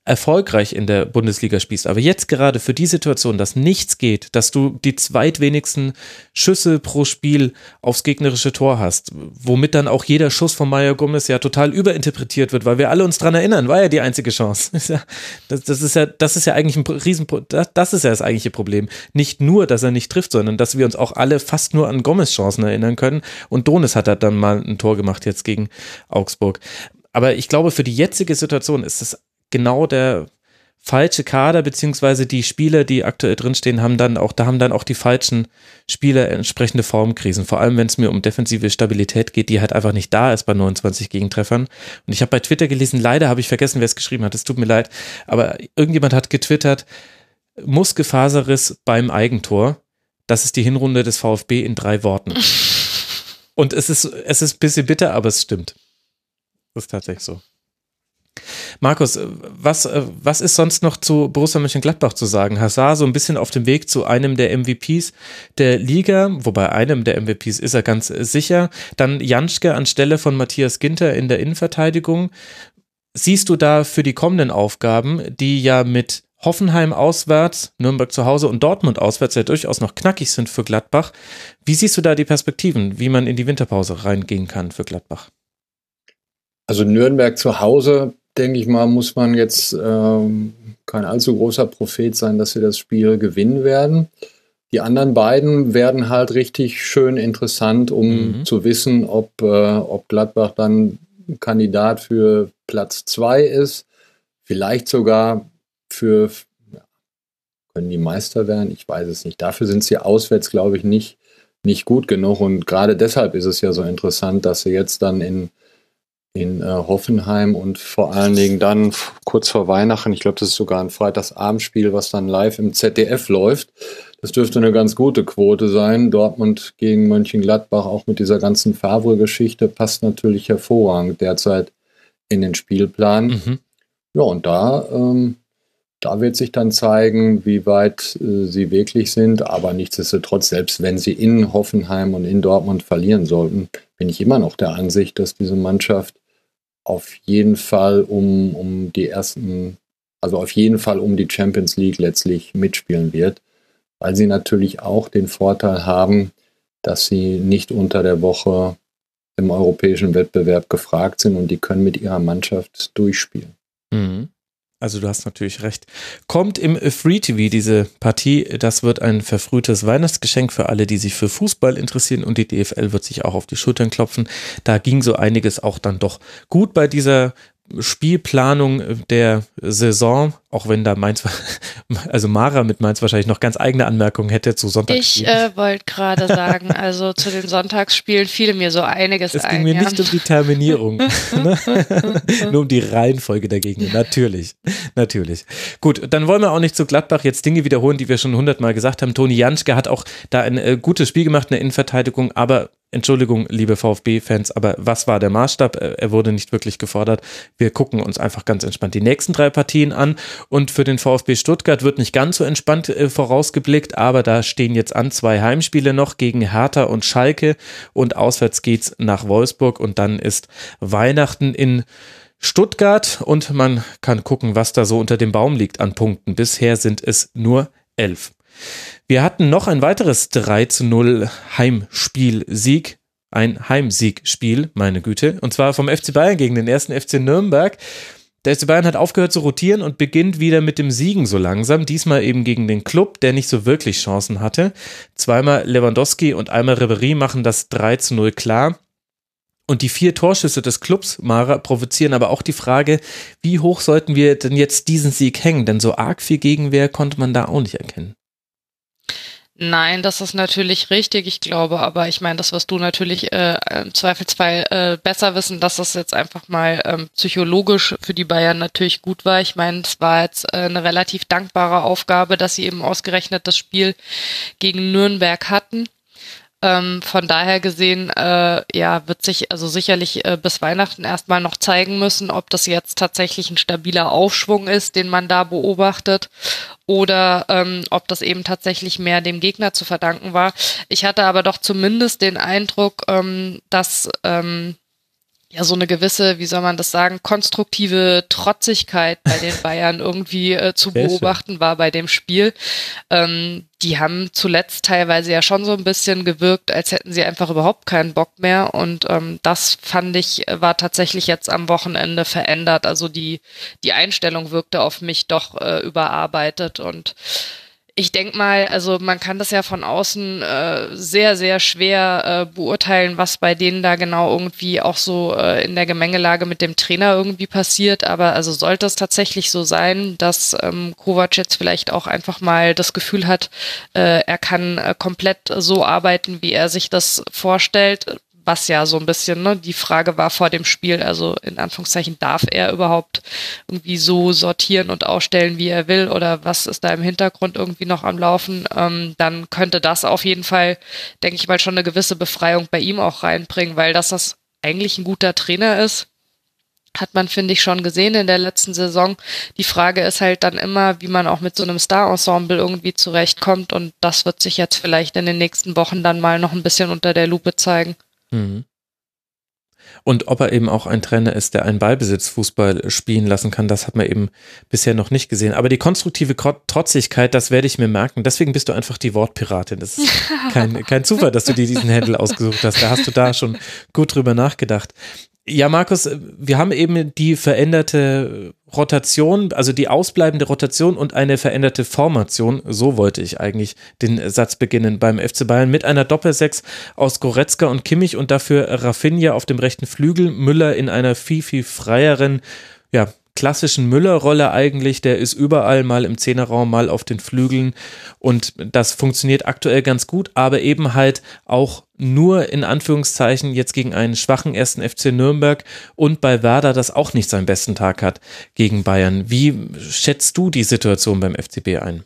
erfolgreich in der Bundesliga spielst, aber jetzt gerade für die Situation, dass nichts geht, dass du die zweitwenigsten Schüsse pro Spiel aufs gegnerische Tor hast, womit dann auch jeder Schuss von Maya Gomez ja total überinterpretiert wird, weil wir alle uns dran erinnern, war ja die einzige Chance. Das, das ist ja, das ist ja eigentlich ein Riesen, das ist ja das eigentliche Problem. Nicht nur, dass er nicht trifft, sondern dass wir uns auch alle fast nur an Gomez Chancen erinnern können und Donis hat dann mal ein Tor gemacht jetzt gegen Augsburg. Aber ich glaube, für die jetzige Situation ist es genau der falsche Kader, beziehungsweise die Spieler, die aktuell drinstehen, haben dann auch, da haben dann auch die falschen Spieler entsprechende Formkrisen. Vor allem, wenn es mir um defensive Stabilität geht, die halt einfach nicht da ist bei 29 Gegentreffern. Und ich habe bei Twitter gelesen, leider habe ich vergessen, wer es geschrieben hat, es tut mir leid, aber irgendjemand hat getwittert, Muskelfaserriss beim Eigentor. Das ist die Hinrunde des VfB in drei Worten. Und es ist, es ist ein bisschen bitter, aber es stimmt. Das ist tatsächlich so. Markus, was, was ist sonst noch zu Borussia Mönchengladbach zu sagen? Hazard so ein bisschen auf dem Weg zu einem der MVPs der Liga, wobei einem der MVPs ist er ganz sicher. Dann Janschke anstelle von Matthias Ginter in der Innenverteidigung. Siehst du da für die kommenden Aufgaben, die ja mit Hoffenheim auswärts, Nürnberg zu Hause und Dortmund auswärts ja durchaus noch knackig sind für Gladbach. Wie siehst du da die Perspektiven, wie man in die Winterpause reingehen kann für Gladbach? Also Nürnberg zu Hause denke ich mal, muss man jetzt ähm, kein allzu großer Prophet sein, dass sie das Spiel gewinnen werden. Die anderen beiden werden halt richtig schön interessant, um mhm. zu wissen, ob, äh, ob Gladbach dann Kandidat für Platz zwei ist, vielleicht sogar für, ja, können die Meister werden? Ich weiß es nicht. Dafür sind sie auswärts, glaube ich, nicht, nicht gut genug. Und gerade deshalb ist es ja so interessant, dass sie jetzt dann in, in äh, Hoffenheim und vor allen Dingen dann kurz vor Weihnachten, ich glaube, das ist sogar ein Freitagsabendspiel, was dann live im ZDF läuft. Das dürfte eine ganz gute Quote sein. Dortmund gegen Mönchengladbach, auch mit dieser ganzen Favre-Geschichte, passt natürlich hervorragend derzeit in den Spielplan. Mhm. Ja, und da, ähm, da wird sich dann zeigen, wie weit äh, sie wirklich sind. Aber nichtsdestotrotz, selbst wenn sie in Hoffenheim und in Dortmund verlieren sollten, bin ich immer noch der Ansicht, dass diese Mannschaft auf jeden Fall um, um die ersten, also auf jeden Fall um die Champions League letztlich mitspielen wird, weil sie natürlich auch den Vorteil haben, dass sie nicht unter der Woche im europäischen Wettbewerb gefragt sind und die können mit ihrer Mannschaft durchspielen. Mhm. Also du hast natürlich recht. Kommt im Free TV diese Partie. Das wird ein verfrühtes Weihnachtsgeschenk für alle, die sich für Fußball interessieren und die DFL wird sich auch auf die Schultern klopfen. Da ging so einiges auch dann doch gut bei dieser Spielplanung der Saison, auch wenn da Mainz, also Mara mit Mainz wahrscheinlich noch ganz eigene Anmerkungen hätte zu Sonntagsspielen. Ich äh, wollte gerade sagen, also zu den Sonntagsspielen fiel mir so einiges es ein. Es ging mir ja. nicht um die Terminierung, ne? nur um die Reihenfolge der Gegner. Natürlich, natürlich. Gut, dann wollen wir auch nicht zu Gladbach jetzt Dinge wiederholen, die wir schon hundertmal gesagt haben. Toni Janschke hat auch da ein äh, gutes Spiel gemacht in der Innenverteidigung, aber Entschuldigung, liebe VfB-Fans, aber was war der Maßstab? Er wurde nicht wirklich gefordert. Wir gucken uns einfach ganz entspannt die nächsten drei Partien an. Und für den VfB Stuttgart wird nicht ganz so entspannt äh, vorausgeblickt, aber da stehen jetzt an zwei Heimspiele noch gegen Hertha und Schalke. Und auswärts geht's nach Wolfsburg und dann ist Weihnachten in Stuttgart und man kann gucken, was da so unter dem Baum liegt an Punkten. Bisher sind es nur elf. Wir hatten noch ein weiteres 3 zu 0 Heimspiel-Sieg. Ein Heimsiegspiel, meine Güte. Und zwar vom FC Bayern gegen den ersten FC Nürnberg. Der FC Bayern hat aufgehört zu rotieren und beginnt wieder mit dem Siegen so langsam. Diesmal eben gegen den Club, der nicht so wirklich Chancen hatte. Zweimal Lewandowski und einmal Ribery machen das 3 zu 0 klar. Und die vier Torschüsse des Clubs, Mara, provozieren aber auch die Frage, wie hoch sollten wir denn jetzt diesen Sieg hängen? Denn so arg viel Gegenwehr konnte man da auch nicht erkennen. Nein, das ist natürlich richtig, ich glaube, aber ich meine, das wirst du natürlich äh, im Zweifelsfall äh, besser wissen, dass das jetzt einfach mal ähm, psychologisch für die Bayern natürlich gut war. Ich meine, es war jetzt äh, eine relativ dankbare Aufgabe, dass sie eben ausgerechnet das Spiel gegen Nürnberg hatten. Ähm, von daher gesehen, äh, ja, wird sich also sicherlich äh, bis Weihnachten erstmal noch zeigen müssen, ob das jetzt tatsächlich ein stabiler Aufschwung ist, den man da beobachtet, oder ähm, ob das eben tatsächlich mehr dem Gegner zu verdanken war. Ich hatte aber doch zumindest den Eindruck, ähm, dass ähm, ja so eine gewisse, wie soll man das sagen, konstruktive Trotzigkeit bei den Bayern irgendwie äh, zu beobachten war bei dem Spiel. Ähm, die haben zuletzt teilweise ja schon so ein bisschen gewirkt, als hätten sie einfach überhaupt keinen Bock mehr. Und ähm, das fand ich, war tatsächlich jetzt am Wochenende verändert. Also die, die Einstellung wirkte auf mich doch äh, überarbeitet und ich denke mal, also man kann das ja von außen äh, sehr, sehr schwer äh, beurteilen, was bei denen da genau irgendwie auch so äh, in der Gemengelage mit dem Trainer irgendwie passiert. Aber also sollte es tatsächlich so sein, dass ähm, Kovac jetzt vielleicht auch einfach mal das Gefühl hat, äh, er kann äh, komplett so arbeiten, wie er sich das vorstellt, was ja so ein bisschen ne, die Frage war vor dem Spiel, also in Anführungszeichen, darf er überhaupt irgendwie so sortieren und ausstellen, wie er will oder was ist da im Hintergrund irgendwie noch am Laufen, ähm, dann könnte das auf jeden Fall, denke ich mal, schon eine gewisse Befreiung bei ihm auch reinbringen, weil dass das eigentlich ein guter Trainer ist, hat man, finde ich, schon gesehen in der letzten Saison. Die Frage ist halt dann immer, wie man auch mit so einem Star-Ensemble irgendwie zurechtkommt und das wird sich jetzt vielleicht in den nächsten Wochen dann mal noch ein bisschen unter der Lupe zeigen. Mhm. Und ob er eben auch ein Trainer ist, der einen Ballbesitzfußball spielen lassen kann, das hat man eben bisher noch nicht gesehen. Aber die konstruktive Trotzigkeit, das werde ich mir merken. Deswegen bist du einfach die Wortpiratin. Das ist kein, kein Zufall, dass du dir diesen Handel ausgesucht hast. Da hast du da schon gut drüber nachgedacht. Ja, Markus, wir haben eben die veränderte Rotation, also die ausbleibende Rotation und eine veränderte Formation. So wollte ich eigentlich den Satz beginnen beim FC Bayern mit einer Doppelsechs aus Goretzka und Kimmich und dafür Rafinha auf dem rechten Flügel, Müller in einer viel, viel freieren, ja, klassischen Müller-Rolle eigentlich, der ist überall mal im Zehnerraum, mal auf den Flügeln und das funktioniert aktuell ganz gut, aber eben halt auch nur in Anführungszeichen jetzt gegen einen schwachen ersten FC Nürnberg und bei Werder, das auch nicht seinen besten Tag hat gegen Bayern. Wie schätzt du die Situation beim FCB ein?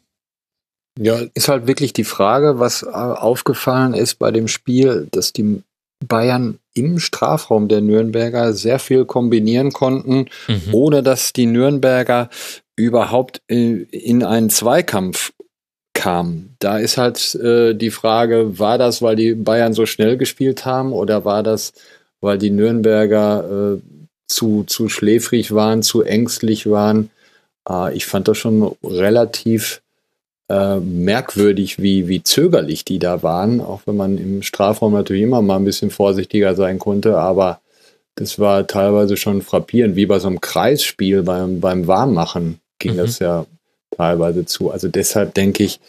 Ja, ist halt wirklich die Frage, was aufgefallen ist bei dem Spiel, dass die Bayern im Strafraum der Nürnberger sehr viel kombinieren konnten, mhm. ohne dass die Nürnberger überhaupt äh, in einen Zweikampf kamen. Da ist halt äh, die Frage, war das, weil die Bayern so schnell gespielt haben oder war das, weil die Nürnberger äh, zu, zu schläfrig waren, zu ängstlich waren? Äh, ich fand das schon relativ äh, merkwürdig, wie, wie zögerlich die da waren, auch wenn man im Strafraum natürlich immer mal ein bisschen vorsichtiger sein konnte, aber das war teilweise schon frappierend, wie bei so einem Kreisspiel beim, beim Warmmachen ging mhm. das ja teilweise zu. Also deshalb denke ich,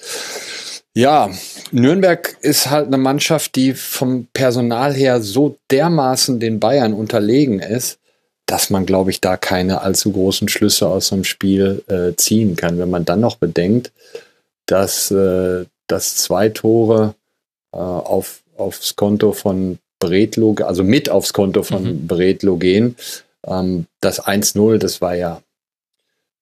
ja, Nürnberg ist halt eine Mannschaft, die vom Personal her so dermaßen den Bayern unterlegen ist, dass man, glaube ich, da keine allzu großen Schlüsse aus so einem Spiel äh, ziehen kann. Wenn man dann noch bedenkt, dass, äh, dass zwei Tore äh, auf, aufs Konto von Bredlo, also mit aufs Konto von mhm. Bredlo gehen. Ähm, das 1-0, das war ja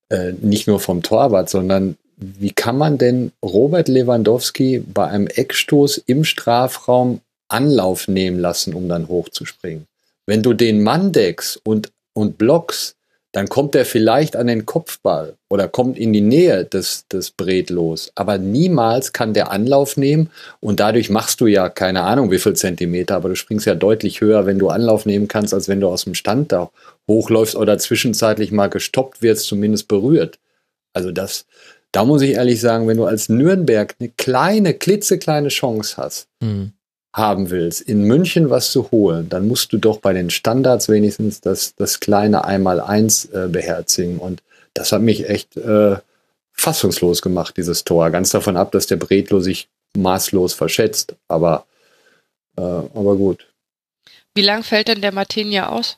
äh, nicht nur vom Torwart, sondern wie kann man denn Robert Lewandowski bei einem Eckstoß im Strafraum Anlauf nehmen lassen, um dann hochzuspringen? Wenn du den Mann deckst und, und blockst, dann kommt er vielleicht an den Kopfball oder kommt in die Nähe des, des Bretlos. Aber niemals kann der Anlauf nehmen und dadurch machst du ja keine Ahnung wie viel Zentimeter, aber du springst ja deutlich höher, wenn du Anlauf nehmen kannst, als wenn du aus dem Stand da hochläufst oder zwischenzeitlich mal gestoppt wirst, zumindest berührt. Also das, da muss ich ehrlich sagen, wenn du als Nürnberg eine kleine, klitzekleine Chance hast, mhm haben willst, in München was zu holen, dann musst du doch bei den Standards wenigstens das, das kleine Einmal-Eins äh, beherzigen. Und das hat mich echt äh, fassungslos gemacht, dieses Tor. Ganz davon ab, dass der Bretlo sich maßlos verschätzt. Aber, äh, aber gut. Wie lang fällt denn der Martinia aus?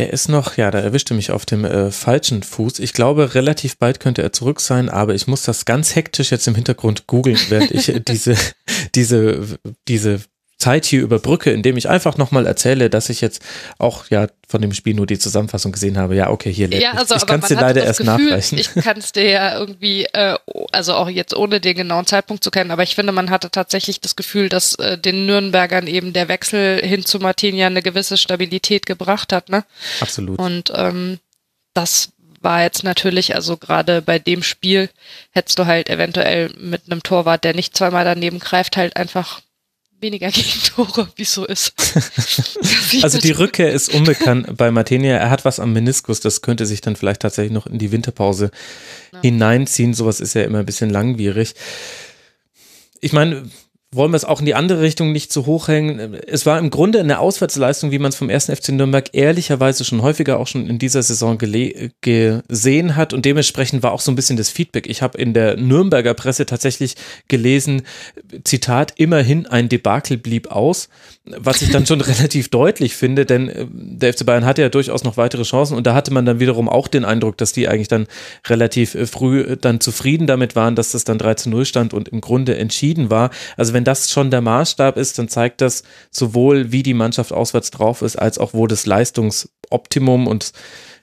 Der ist noch, ja, da erwischte mich auf dem äh, falschen Fuß. Ich glaube, relativ bald könnte er zurück sein, aber ich muss das ganz hektisch jetzt im Hintergrund googeln, während ich äh, diese, diese, diese Zeit hier überbrücke, indem ich einfach nochmal erzähle, dass ich jetzt auch ja von dem Spiel nur die Zusammenfassung gesehen habe. Ja, okay, hier ja, also, Ich kann es dir leider erst Gefühl, nachreichen. Ich kann es dir ja irgendwie, äh, also auch jetzt ohne den genauen Zeitpunkt zu kennen, aber ich finde, man hatte tatsächlich das Gefühl, dass äh, den Nürnbergern eben der Wechsel hin zu Martinia eine gewisse Stabilität gebracht hat. Ne? Absolut. Und ähm, das war jetzt natürlich, also gerade bei dem Spiel hättest du halt eventuell mit einem Torwart, der nicht zweimal daneben greift, halt einfach weniger Gegentore, wie es so ist. also die Rückkehr ist unbekannt bei Martinia. Er hat was am Meniskus, das könnte sich dann vielleicht tatsächlich noch in die Winterpause ja. hineinziehen. Sowas ist ja immer ein bisschen langwierig. Ich meine, wollen wir es auch in die andere Richtung nicht zu hoch hängen. Es war im Grunde eine Auswärtsleistung, wie man es vom ersten FC Nürnberg ehrlicherweise schon häufiger auch schon in dieser Saison gesehen hat und dementsprechend war auch so ein bisschen das Feedback. Ich habe in der Nürnberger Presse tatsächlich gelesen, Zitat, immerhin ein Debakel blieb aus, was ich dann schon relativ deutlich finde, denn äh, der FC Bayern hatte ja durchaus noch weitere Chancen und da hatte man dann wiederum auch den Eindruck, dass die eigentlich dann relativ äh, früh dann zufrieden damit waren, dass das dann 3 zu 0 stand und im Grunde entschieden war. Also wenn das schon der Maßstab ist, dann zeigt das sowohl, wie die Mannschaft auswärts drauf ist, als auch wo das Leistungsoptimum und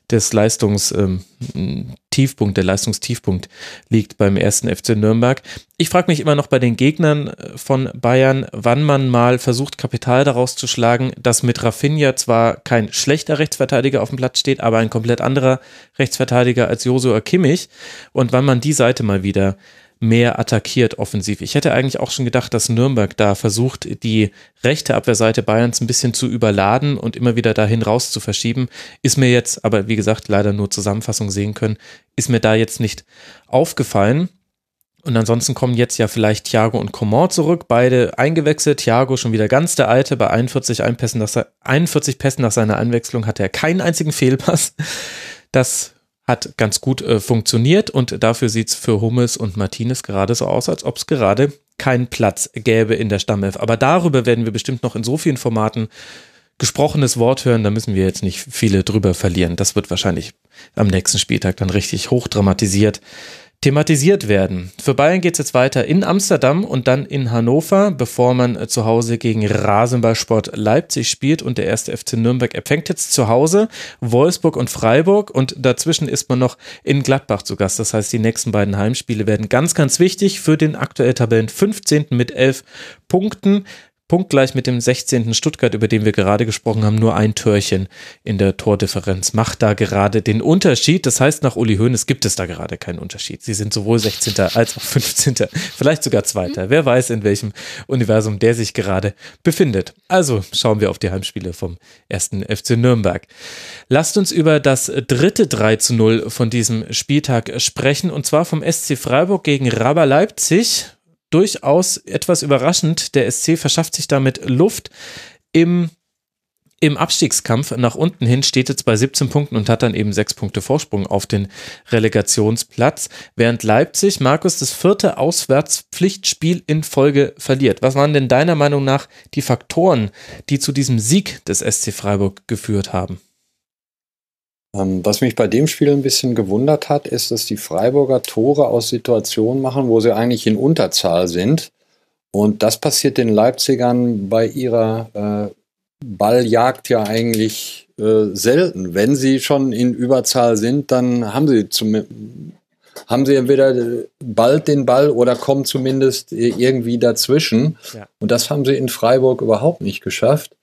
des Leistungstiefpunkt, ähm, der Leistungstiefpunkt liegt beim ersten FC Nürnberg. Ich frage mich immer noch bei den Gegnern äh, von Bayern, wann man mal versucht, Kapital daraus zu schlagen, dass mit Rafinha zwar kein schlechter Rechtsverteidiger auf dem Platz steht, aber ein komplett anderer Rechtsverteidiger als Josua Kimmich und wann man die Seite mal wieder mehr attackiert offensiv. Ich hätte eigentlich auch schon gedacht, dass Nürnberg da versucht, die rechte Abwehrseite Bayerns ein bisschen zu überladen und immer wieder dahin raus zu verschieben. Ist mir jetzt, aber wie gesagt, leider nur Zusammenfassung sehen können, ist mir da jetzt nicht aufgefallen. Und ansonsten kommen jetzt ja vielleicht Thiago und Coman zurück, beide eingewechselt. Thiago schon wieder ganz der Alte. Bei 41, Pässen nach, 41 Pässen nach seiner Einwechslung hatte er keinen einzigen Fehlpass. Das hat ganz gut äh, funktioniert und dafür sieht es für Hummels und Martinez gerade so aus, als ob es gerade keinen Platz gäbe in der Stammelf. Aber darüber werden wir bestimmt noch in so vielen Formaten gesprochenes Wort hören, da müssen wir jetzt nicht viele drüber verlieren. Das wird wahrscheinlich am nächsten Spieltag dann richtig hochdramatisiert thematisiert werden. Für Bayern geht es jetzt weiter in Amsterdam und dann in Hannover, bevor man zu Hause gegen Rasenballsport Leipzig spielt und der erste FC Nürnberg empfängt jetzt zu Hause Wolfsburg und Freiburg und dazwischen ist man noch in Gladbach zu Gast. Das heißt, die nächsten beiden Heimspiele werden ganz, ganz wichtig für den aktuell Tabellen 15. mit 11 Punkten punktgleich mit dem 16. Stuttgart, über den wir gerade gesprochen haben, nur ein Törchen in der Tordifferenz macht da gerade den Unterschied. Das heißt, nach Uli Hoeneß gibt es da gerade keinen Unterschied. Sie sind sowohl 16. als auch 15. Vielleicht sogar Zweiter. Wer weiß, in welchem Universum der sich gerade befindet. Also schauen wir auf die Heimspiele vom ersten FC Nürnberg. Lasst uns über das dritte 3 zu 0 von diesem Spieltag sprechen und zwar vom SC Freiburg gegen Raber Leipzig durchaus etwas überraschend. Der SC verschafft sich damit Luft im im Abstiegskampf nach unten hin steht jetzt bei 17 Punkten und hat dann eben sechs Punkte Vorsprung auf den Relegationsplatz, während Leipzig, Markus, das vierte Auswärtspflichtspiel in Folge verliert. Was waren denn deiner Meinung nach die Faktoren, die zu diesem Sieg des SC Freiburg geführt haben? Ähm, was mich bei dem Spiel ein bisschen gewundert hat, ist, dass die Freiburger Tore aus Situationen machen, wo sie eigentlich in Unterzahl sind. Und das passiert den Leipzigern bei ihrer äh, Balljagd ja eigentlich äh, selten. Wenn sie schon in Überzahl sind, dann haben sie zum, haben sie entweder bald den Ball oder kommen zumindest irgendwie dazwischen. Ja. Und das haben sie in Freiburg überhaupt nicht geschafft.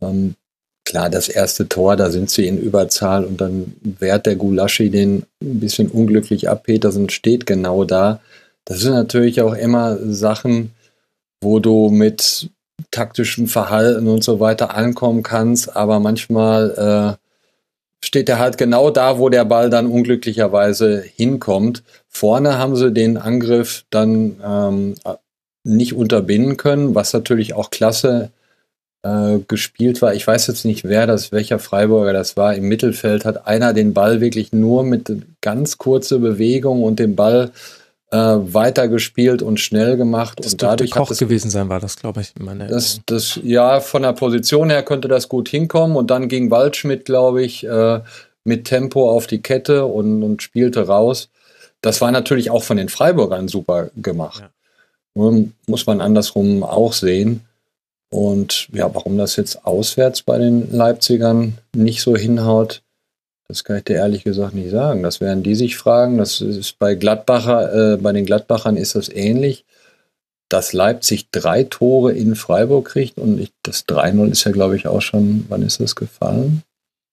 Ähm, klar, das erste Tor, da sind sie in Überzahl und dann wehrt der Gulaschi den ein bisschen unglücklich ab. Petersen steht genau da. Das sind natürlich auch immer Sachen, wo du mit taktischem Verhalten und so weiter ankommen kannst, aber manchmal äh, steht er halt genau da, wo der Ball dann unglücklicherweise hinkommt. Vorne haben sie den Angriff dann ähm, nicht unterbinden können, was natürlich auch klasse äh, gespielt war. Ich weiß jetzt nicht, wer das, welcher Freiburger das war. Im Mittelfeld hat einer den Ball wirklich nur mit ganz kurzer Bewegung und dem Ball äh, weitergespielt und schnell gemacht. Das und dadurch Koch das, gewesen sein, war das, glaube ich. Meine das, das, ja, von der Position her könnte das gut hinkommen. Und dann ging Waldschmidt, glaube ich, äh, mit Tempo auf die Kette und, und spielte raus. Das war natürlich auch von den Freiburgern super gemacht. Ja. Muss man andersrum auch sehen. Und ja, warum das jetzt auswärts bei den Leipzigern nicht so hinhaut, das kann ich dir ehrlich gesagt nicht sagen. Das werden die sich fragen. Das ist bei Gladbacher, äh, bei den Gladbachern ist das ähnlich. Dass Leipzig drei Tore in Freiburg kriegt und ich, das 3-0 ist ja, glaube ich, auch schon, wann ist das gefallen?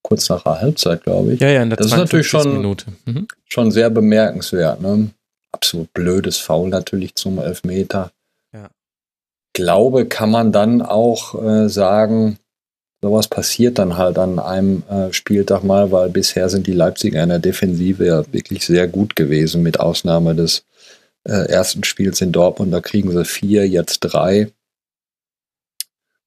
Kurz nach der Halbzeit, glaube ich. Ja, ja, in der Das ist natürlich schon, mhm. schon sehr bemerkenswert. Ne? Absolut blödes Foul natürlich zum Elfmeter glaube, kann man dann auch äh, sagen, sowas passiert dann halt an einem äh, Spieltag mal, weil bisher sind die Leipziger in der Defensive ja wirklich sehr gut gewesen, mit Ausnahme des äh, ersten Spiels in Dortmund. Da kriegen sie vier, jetzt drei.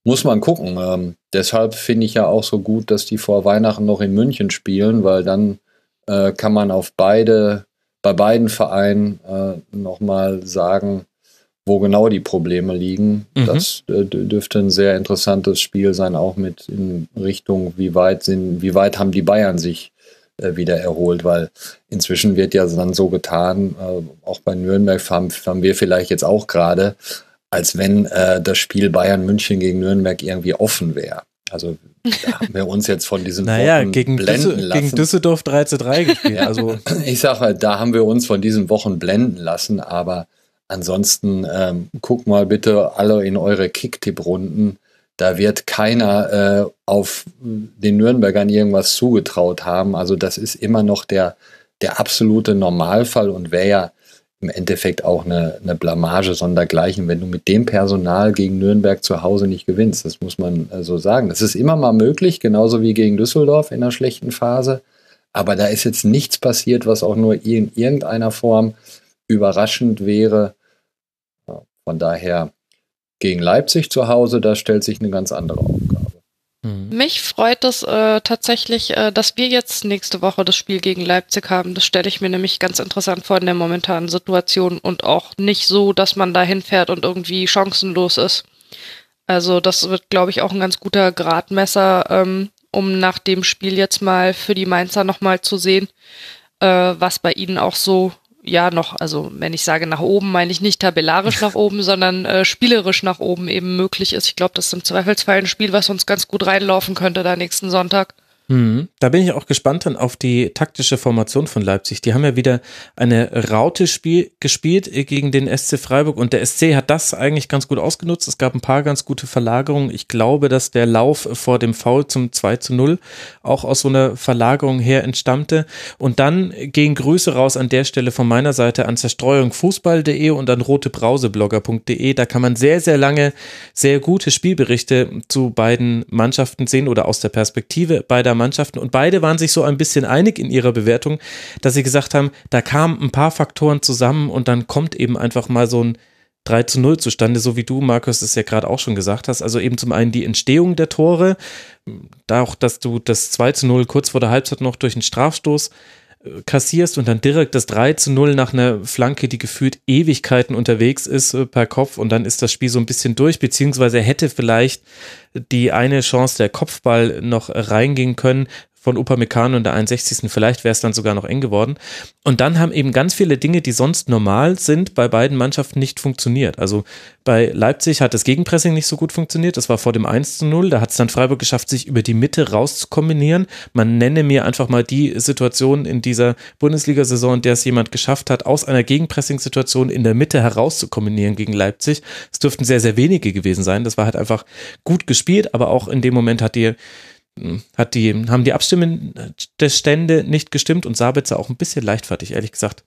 Muss man gucken. Ähm, deshalb finde ich ja auch so gut, dass die vor Weihnachten noch in München spielen, weil dann äh, kann man auf beide, bei beiden Vereinen äh, nochmal sagen, wo genau die Probleme liegen. Mhm. Das äh, dürfte ein sehr interessantes Spiel sein, auch mit in Richtung, wie weit sind, wie weit haben die Bayern sich äh, wieder erholt, weil inzwischen wird ja dann so getan, äh, auch bei Nürnberg haben, haben wir vielleicht jetzt auch gerade, als wenn äh, das Spiel Bayern München gegen Nürnberg irgendwie offen wäre. Also da haben wir uns jetzt von diesem naja, Wochen gegen blenden Düssel lassen. Gegen Düsseldorf 3 zu 3 gespielt. Also ich sage halt, da haben wir uns von diesen Wochen blenden lassen, aber Ansonsten ähm, guckt mal bitte alle in eure Kicktipp-Runden. Da wird keiner äh, auf den Nürnbergern irgendwas zugetraut haben. Also das ist immer noch der, der absolute Normalfall und wäre ja im Endeffekt auch eine, eine Blamage sondergleichen, wenn du mit dem Personal gegen Nürnberg zu Hause nicht gewinnst. Das muss man äh, so sagen. Das ist immer mal möglich, genauso wie gegen Düsseldorf in einer schlechten Phase. Aber da ist jetzt nichts passiert, was auch nur in irgendeiner Form überraschend wäre. Von daher gegen Leipzig zu Hause, da stellt sich eine ganz andere Aufgabe. Mhm. Mich freut es äh, tatsächlich, äh, dass wir jetzt nächste Woche das Spiel gegen Leipzig haben. Das stelle ich mir nämlich ganz interessant vor in der momentanen Situation und auch nicht so, dass man da hinfährt und irgendwie chancenlos ist. Also das wird, glaube ich, auch ein ganz guter Gradmesser, ähm, um nach dem Spiel jetzt mal für die Mainzer nochmal zu sehen, äh, was bei ihnen auch so ja noch, also wenn ich sage nach oben, meine ich nicht tabellarisch nach oben, sondern äh, spielerisch nach oben eben möglich ist. Ich glaube, das ist im Zweifelsfall ein Spiel, was uns ganz gut reinlaufen könnte da nächsten Sonntag. Mhm. Da bin ich auch gespannt dann auf die taktische Formation von Leipzig. Die haben ja wieder eine Raute Spiel, gespielt gegen den SC Freiburg und der SC hat das eigentlich ganz gut ausgenutzt. Es gab ein paar ganz gute Verlagerungen. Ich glaube, dass der Lauf vor dem Foul zum 2 zu 0 auch aus so einer Verlagerung her entstammte. Und dann gehen Grüße raus an der Stelle von meiner Seite an zerstreuungfußball.de und an rotebrauseblogger.de. Da kann man sehr, sehr lange sehr gute Spielberichte zu beiden Mannschaften sehen oder aus der Perspektive beider Mannschaften und beide waren sich so ein bisschen einig in ihrer Bewertung, dass sie gesagt haben, da kamen ein paar Faktoren zusammen und dann kommt eben einfach mal so ein 3 zu 0 zustande, so wie du, Markus, es ja gerade auch schon gesagt hast. Also eben zum einen die Entstehung der Tore, da auch, dass du das 2 zu 0 kurz vor der Halbzeit noch durch einen Strafstoß kassierst und dann direkt das 3 zu 0 nach einer Flanke, die gefühlt Ewigkeiten unterwegs ist äh, per Kopf und dann ist das Spiel so ein bisschen durch, beziehungsweise hätte vielleicht die eine Chance der Kopfball noch reingehen können, von Upamecano in der 61. Vielleicht wäre es dann sogar noch eng geworden. Und dann haben eben ganz viele Dinge, die sonst normal sind, bei beiden Mannschaften nicht funktioniert. Also bei Leipzig hat das Gegenpressing nicht so gut funktioniert. Das war vor dem 1 zu 0. Da hat es dann Freiburg geschafft, sich über die Mitte rauszukombinieren. Man nenne mir einfach mal die Situation in dieser Bundesliga-Saison, in der es jemand geschafft hat, aus einer Gegenpressing-Situation in der Mitte herauszukombinieren gegen Leipzig. Es dürften sehr, sehr wenige gewesen sein. Das war halt einfach gut gespielt, aber auch in dem Moment hat die hat die, haben die Abstimmstände nicht gestimmt und Sabitzer auch ein bisschen leichtfertig, ehrlich gesagt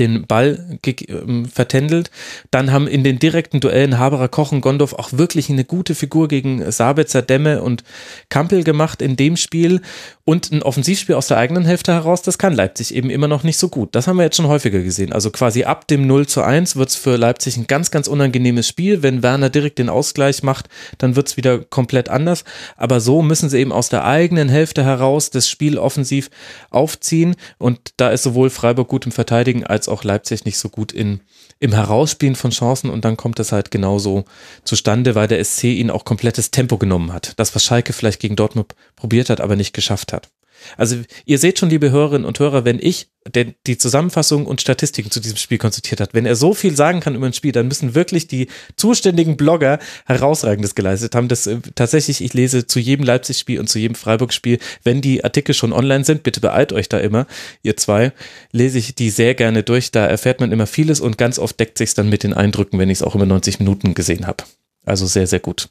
den Ball ähm, vertändelt. Dann haben in den direkten Duellen Haberer, Koch und Gondorf auch wirklich eine gute Figur gegen Sabitzer, Demme und Kampel gemacht in dem Spiel. Und ein Offensivspiel aus der eigenen Hälfte heraus, das kann Leipzig eben immer noch nicht so gut. Das haben wir jetzt schon häufiger gesehen. Also quasi ab dem 0 zu 1 wird es für Leipzig ein ganz, ganz unangenehmes Spiel. Wenn Werner direkt den Ausgleich macht, dann wird es wieder komplett anders. Aber so müssen sie eben aus der eigenen Hälfte heraus das Spiel offensiv aufziehen. Und da ist sowohl Freiburg gut im Verteidigen als auch Leipzig nicht so gut in, im Herausspielen von Chancen und dann kommt es halt genauso zustande, weil der SC ihnen auch komplettes Tempo genommen hat. Das, was Schalke vielleicht gegen Dortmund probiert hat, aber nicht geschafft hat. Also ihr seht schon, liebe Hörerinnen und Hörer, wenn ich der die Zusammenfassung und Statistiken zu diesem Spiel konsultiert hat, wenn er so viel sagen kann über ein Spiel, dann müssen wirklich die zuständigen Blogger herausragendes geleistet haben. Das äh, tatsächlich, ich lese zu jedem Leipzig-Spiel und zu jedem Freiburg-Spiel, wenn die Artikel schon online sind, bitte beeilt euch da immer, ihr zwei, lese ich die sehr gerne durch. Da erfährt man immer vieles und ganz oft deckt sich dann mit den Eindrücken, wenn ich es auch über 90 Minuten gesehen habe. Also sehr, sehr gut.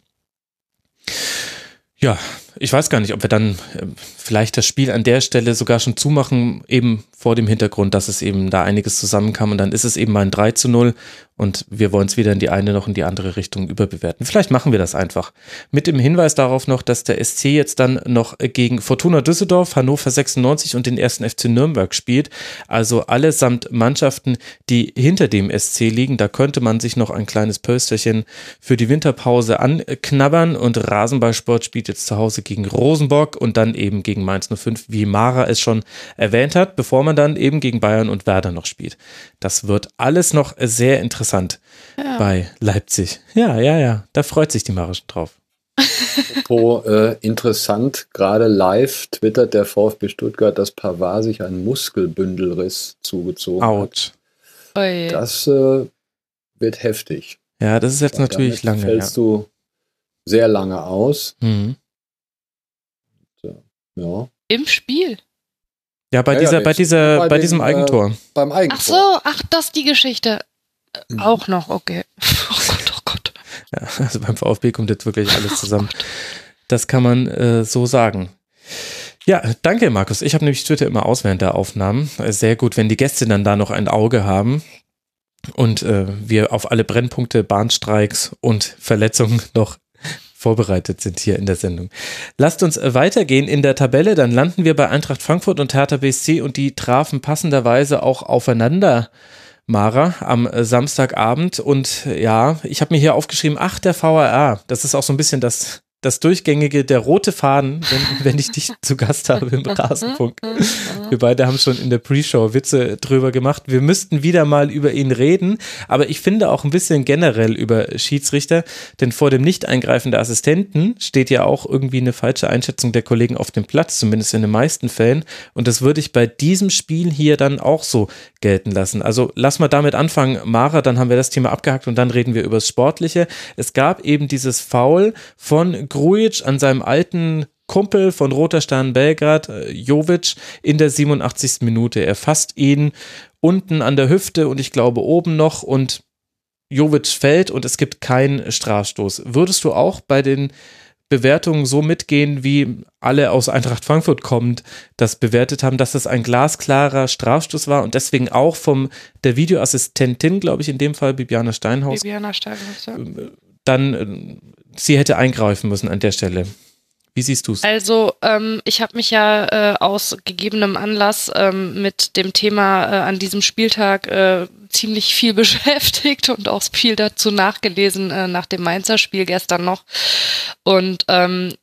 Ja, ich weiß gar nicht, ob wir dann äh, vielleicht das Spiel an der Stelle sogar schon zumachen, eben vor dem Hintergrund, dass es eben da einiges zusammenkam und dann ist es eben mal ein 3 zu 0 und wir wollen es weder in die eine noch in die andere Richtung überbewerten. Vielleicht machen wir das einfach. Mit dem Hinweis darauf noch, dass der SC jetzt dann noch gegen Fortuna Düsseldorf, Hannover 96 und den ersten FC Nürnberg spielt. Also allesamt Mannschaften, die hinter dem SC liegen. Da könnte man sich noch ein kleines Pösterchen für die Winterpause anknabbern und Rasenballsport spielt jetzt zu Hause gegen Rosenborg und dann eben gegen Mainz 05, wie Mara es schon erwähnt hat, bevor man dann eben gegen Bayern und Werder noch spielt. Das wird alles noch sehr interessant ja. bei Leipzig. Ja, ja, ja, da freut sich die Mara schon drauf. Apropos äh, interessant, gerade live twittert der VfB Stuttgart, dass Pavard sich einen Muskelbündelriss zugezogen Out. hat. Das äh, wird heftig. Ja, das ist jetzt natürlich lange. Fällst ja. du sehr lange aus. Mhm. Ja. Im Spiel. Ja, bei ja, dieser, ja, bei dieser, bei, bei diesem Eigentor. Äh, beim Eigentor. Ach so, ach, das ist die Geschichte. Mhm. Auch noch, okay. Oh Gott, oh Gott. Ja, also beim VfB kommt jetzt wirklich alles oh zusammen. das kann man äh, so sagen. Ja, danke, Markus. Ich habe nämlich Twitter immer aus während der Aufnahmen. Sehr gut, wenn die Gäste dann da noch ein Auge haben und äh, wir auf alle Brennpunkte, Bahnstreiks und Verletzungen noch vorbereitet sind hier in der Sendung. Lasst uns äh, weitergehen in der Tabelle, dann landen wir bei Eintracht Frankfurt und Hertha BSC und die trafen passenderweise auch aufeinander Mara, am äh, Samstagabend. Und ja, ich habe mir hier aufgeschrieben, ach, der VRA. Das ist auch so ein bisschen das das durchgängige, der rote Faden, wenn, wenn ich dich zu Gast habe im Rasenfunk. Wir beide haben schon in der Pre-Show Witze drüber gemacht. Wir müssten wieder mal über ihn reden, aber ich finde auch ein bisschen generell über Schiedsrichter, denn vor dem Nicht-Eingreifen der Assistenten steht ja auch irgendwie eine falsche Einschätzung der Kollegen auf dem Platz, zumindest in den meisten Fällen. Und das würde ich bei diesem Spiel hier dann auch so gelten lassen. Also lass mal damit anfangen, Mara, dann haben wir das Thema abgehakt und dann reden wir über das Sportliche. Es gab eben dieses Foul von Grujic an seinem alten Kumpel von Roter Stern Belgrad, äh, Jovic, in der 87. Minute. Er fasst ihn unten an der Hüfte und ich glaube oben noch und Jovic fällt und es gibt keinen Strafstoß. Würdest du auch bei den Bewertungen so mitgehen, wie alle aus Eintracht Frankfurt kommend das bewertet haben, dass es ein glasklarer Strafstoß war und deswegen auch vom der Videoassistentin, glaube ich, in dem Fall Bibiana Steinhaus, Bibiana Steinhaus ja. Äh, dann äh, sie hätte eingreifen müssen an der Stelle. Wie siehst du es? Also ähm, ich habe mich ja äh, aus gegebenem Anlass ähm, mit dem Thema äh, an diesem Spieltag äh, ziemlich viel beschäftigt und auch viel dazu nachgelesen äh, nach dem Mainzer Spiel gestern noch. Und ähm,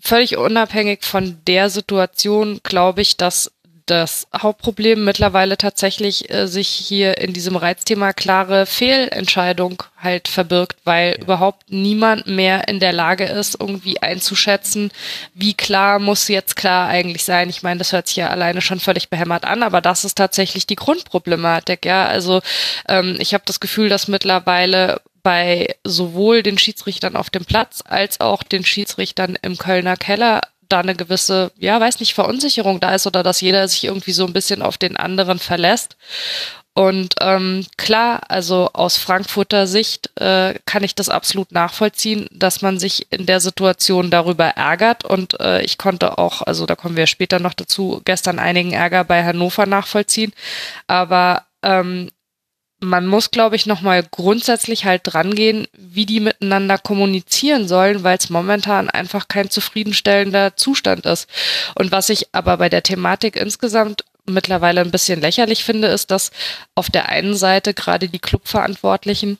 völlig unabhängig von der Situation glaube ich, dass das Hauptproblem mittlerweile tatsächlich äh, sich hier in diesem Reizthema klare Fehlentscheidung halt verbirgt, weil ja. überhaupt niemand mehr in der Lage ist, irgendwie einzuschätzen, wie klar muss jetzt klar eigentlich sein. Ich meine, das hört sich ja alleine schon völlig behämmert an, aber das ist tatsächlich die Grundproblematik, ja. Also ähm, ich habe das Gefühl, dass mittlerweile bei sowohl den Schiedsrichtern auf dem Platz als auch den Schiedsrichtern im Kölner Keller da eine gewisse, ja, weiß nicht, Verunsicherung da ist oder dass jeder sich irgendwie so ein bisschen auf den anderen verlässt. Und ähm, klar, also aus Frankfurter Sicht äh, kann ich das absolut nachvollziehen, dass man sich in der Situation darüber ärgert. Und äh, ich konnte auch, also da kommen wir später noch dazu, gestern einigen Ärger bei Hannover nachvollziehen. Aber ähm, man muss, glaube ich, nochmal grundsätzlich halt drangehen, wie die miteinander kommunizieren sollen, weil es momentan einfach kein zufriedenstellender Zustand ist. Und was ich aber bei der Thematik insgesamt mittlerweile ein bisschen lächerlich finde, ist, dass auf der einen Seite gerade die Clubverantwortlichen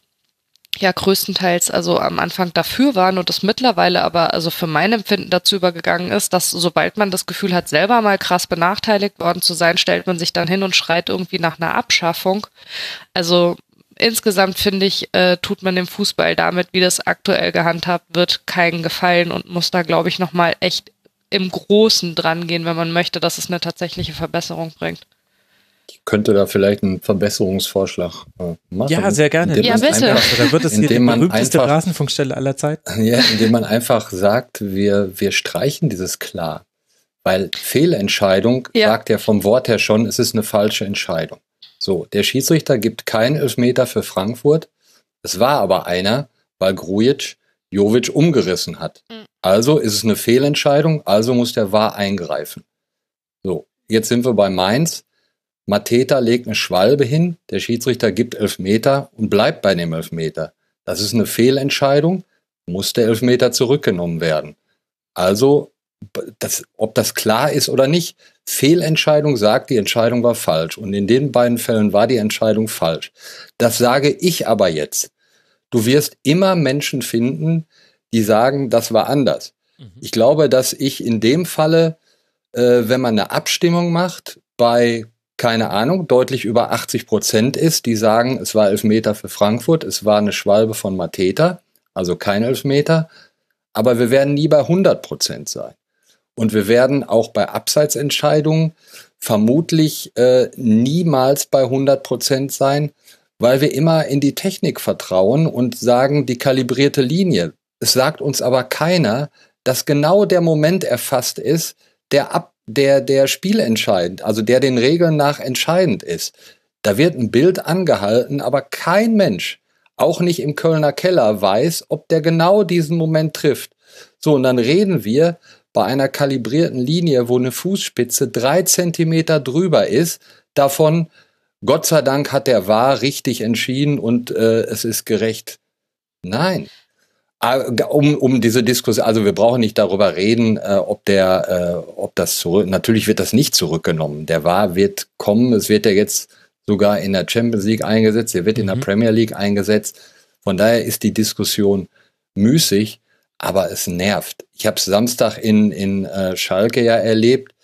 ja größtenteils also am Anfang dafür waren und das mittlerweile aber also für mein Empfinden dazu übergegangen ist, dass sobald man das Gefühl hat, selber mal krass benachteiligt worden zu sein, stellt man sich dann hin und schreit irgendwie nach einer Abschaffung. Also insgesamt finde ich, äh, tut man dem Fußball damit, wie das aktuell gehandhabt wird, keinen Gefallen und muss da, glaube ich, nochmal echt im Großen dran gehen, wenn man möchte, dass es eine tatsächliche Verbesserung bringt könnte da vielleicht einen Verbesserungsvorschlag äh, machen. Ja, sehr gerne. Ja, bitte. Einfach, da wird es hier die berühmteste einfach, Rasenfunkstelle aller Zeiten. Ja, indem man einfach sagt, wir, wir streichen dieses klar. Weil Fehlentscheidung ja. sagt ja vom Wort her schon, es ist eine falsche Entscheidung. So, der Schiedsrichter gibt keinen Elfmeter für Frankfurt. Es war aber einer, weil Grujic Jovic umgerissen hat. Mhm. Also ist es eine Fehlentscheidung, also muss der Wahr eingreifen. So, jetzt sind wir bei Mainz. Mateta legt eine Schwalbe hin, der Schiedsrichter gibt Elfmeter und bleibt bei dem Elfmeter. Das ist eine Fehlentscheidung, muss der Elfmeter zurückgenommen werden. Also, das, ob das klar ist oder nicht, Fehlentscheidung sagt, die Entscheidung war falsch. Und in den beiden Fällen war die Entscheidung falsch. Das sage ich aber jetzt. Du wirst immer Menschen finden, die sagen, das war anders. Mhm. Ich glaube, dass ich in dem Falle, äh, wenn man eine Abstimmung macht, bei keine Ahnung, deutlich über 80 Prozent ist, die sagen, es war Elfmeter für Frankfurt, es war eine Schwalbe von Mateta, also kein Elfmeter, aber wir werden nie bei 100 Prozent sein. Und wir werden auch bei Abseitsentscheidungen vermutlich äh, niemals bei 100 Prozent sein, weil wir immer in die Technik vertrauen und sagen, die kalibrierte Linie. Es sagt uns aber keiner, dass genau der Moment erfasst ist, der ab der, der spielentscheidend, also der den Regeln nach entscheidend ist. Da wird ein Bild angehalten, aber kein Mensch, auch nicht im Kölner Keller, weiß, ob der genau diesen Moment trifft. So, und dann reden wir bei einer kalibrierten Linie, wo eine Fußspitze drei Zentimeter drüber ist, davon, Gott sei Dank hat der Wahr richtig entschieden und äh, es ist gerecht. Nein. Ah, um, um diese Diskussion, also wir brauchen nicht darüber reden, äh, ob der, äh, ob das zurück, natürlich wird das nicht zurückgenommen. Der war wird kommen, es wird ja jetzt sogar in der Champions League eingesetzt, er wird mhm. in der mhm. Premier League eingesetzt. Von daher ist die Diskussion müßig, aber es nervt. Ich habe es Samstag in, in äh, Schalke ja erlebt.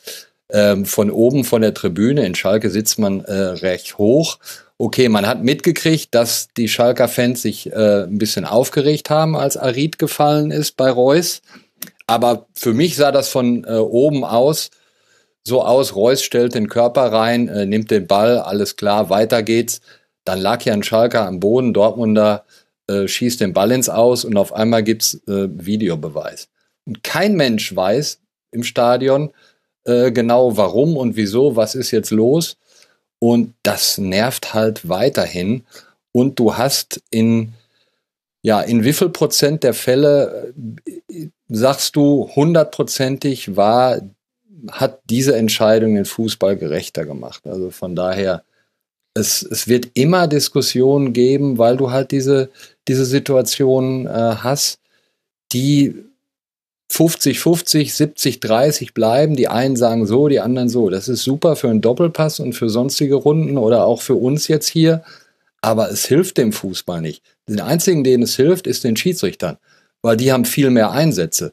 Ähm, von oben von der Tribüne, in Schalke sitzt man äh, recht hoch. Okay, man hat mitgekriegt, dass die Schalker Fans sich äh, ein bisschen aufgeregt haben, als Arid gefallen ist bei Reus. Aber für mich sah das von äh, oben aus so aus, Reus stellt den Körper rein, äh, nimmt den Ball, alles klar, weiter geht's. Dann lag ja ein Schalker am Boden, Dortmunder äh, schießt den Ball ins Aus und auf einmal gibt's äh, Videobeweis. Und kein Mensch weiß im Stadion äh, genau warum und wieso, was ist jetzt los. Und das nervt halt weiterhin. Und du hast in, ja, in wie viel Prozent der Fälle äh, sagst du, hundertprozentig war hat diese Entscheidung den Fußball gerechter gemacht. Also von daher, es, es wird immer Diskussionen geben, weil du halt diese, diese Situation äh, hast, die 50, 50, 70, 30 bleiben. Die einen sagen so, die anderen so. Das ist super für einen Doppelpass und für sonstige Runden oder auch für uns jetzt hier. Aber es hilft dem Fußball nicht. Den einzigen, denen es hilft, ist den Schiedsrichtern, weil die haben viel mehr Einsätze.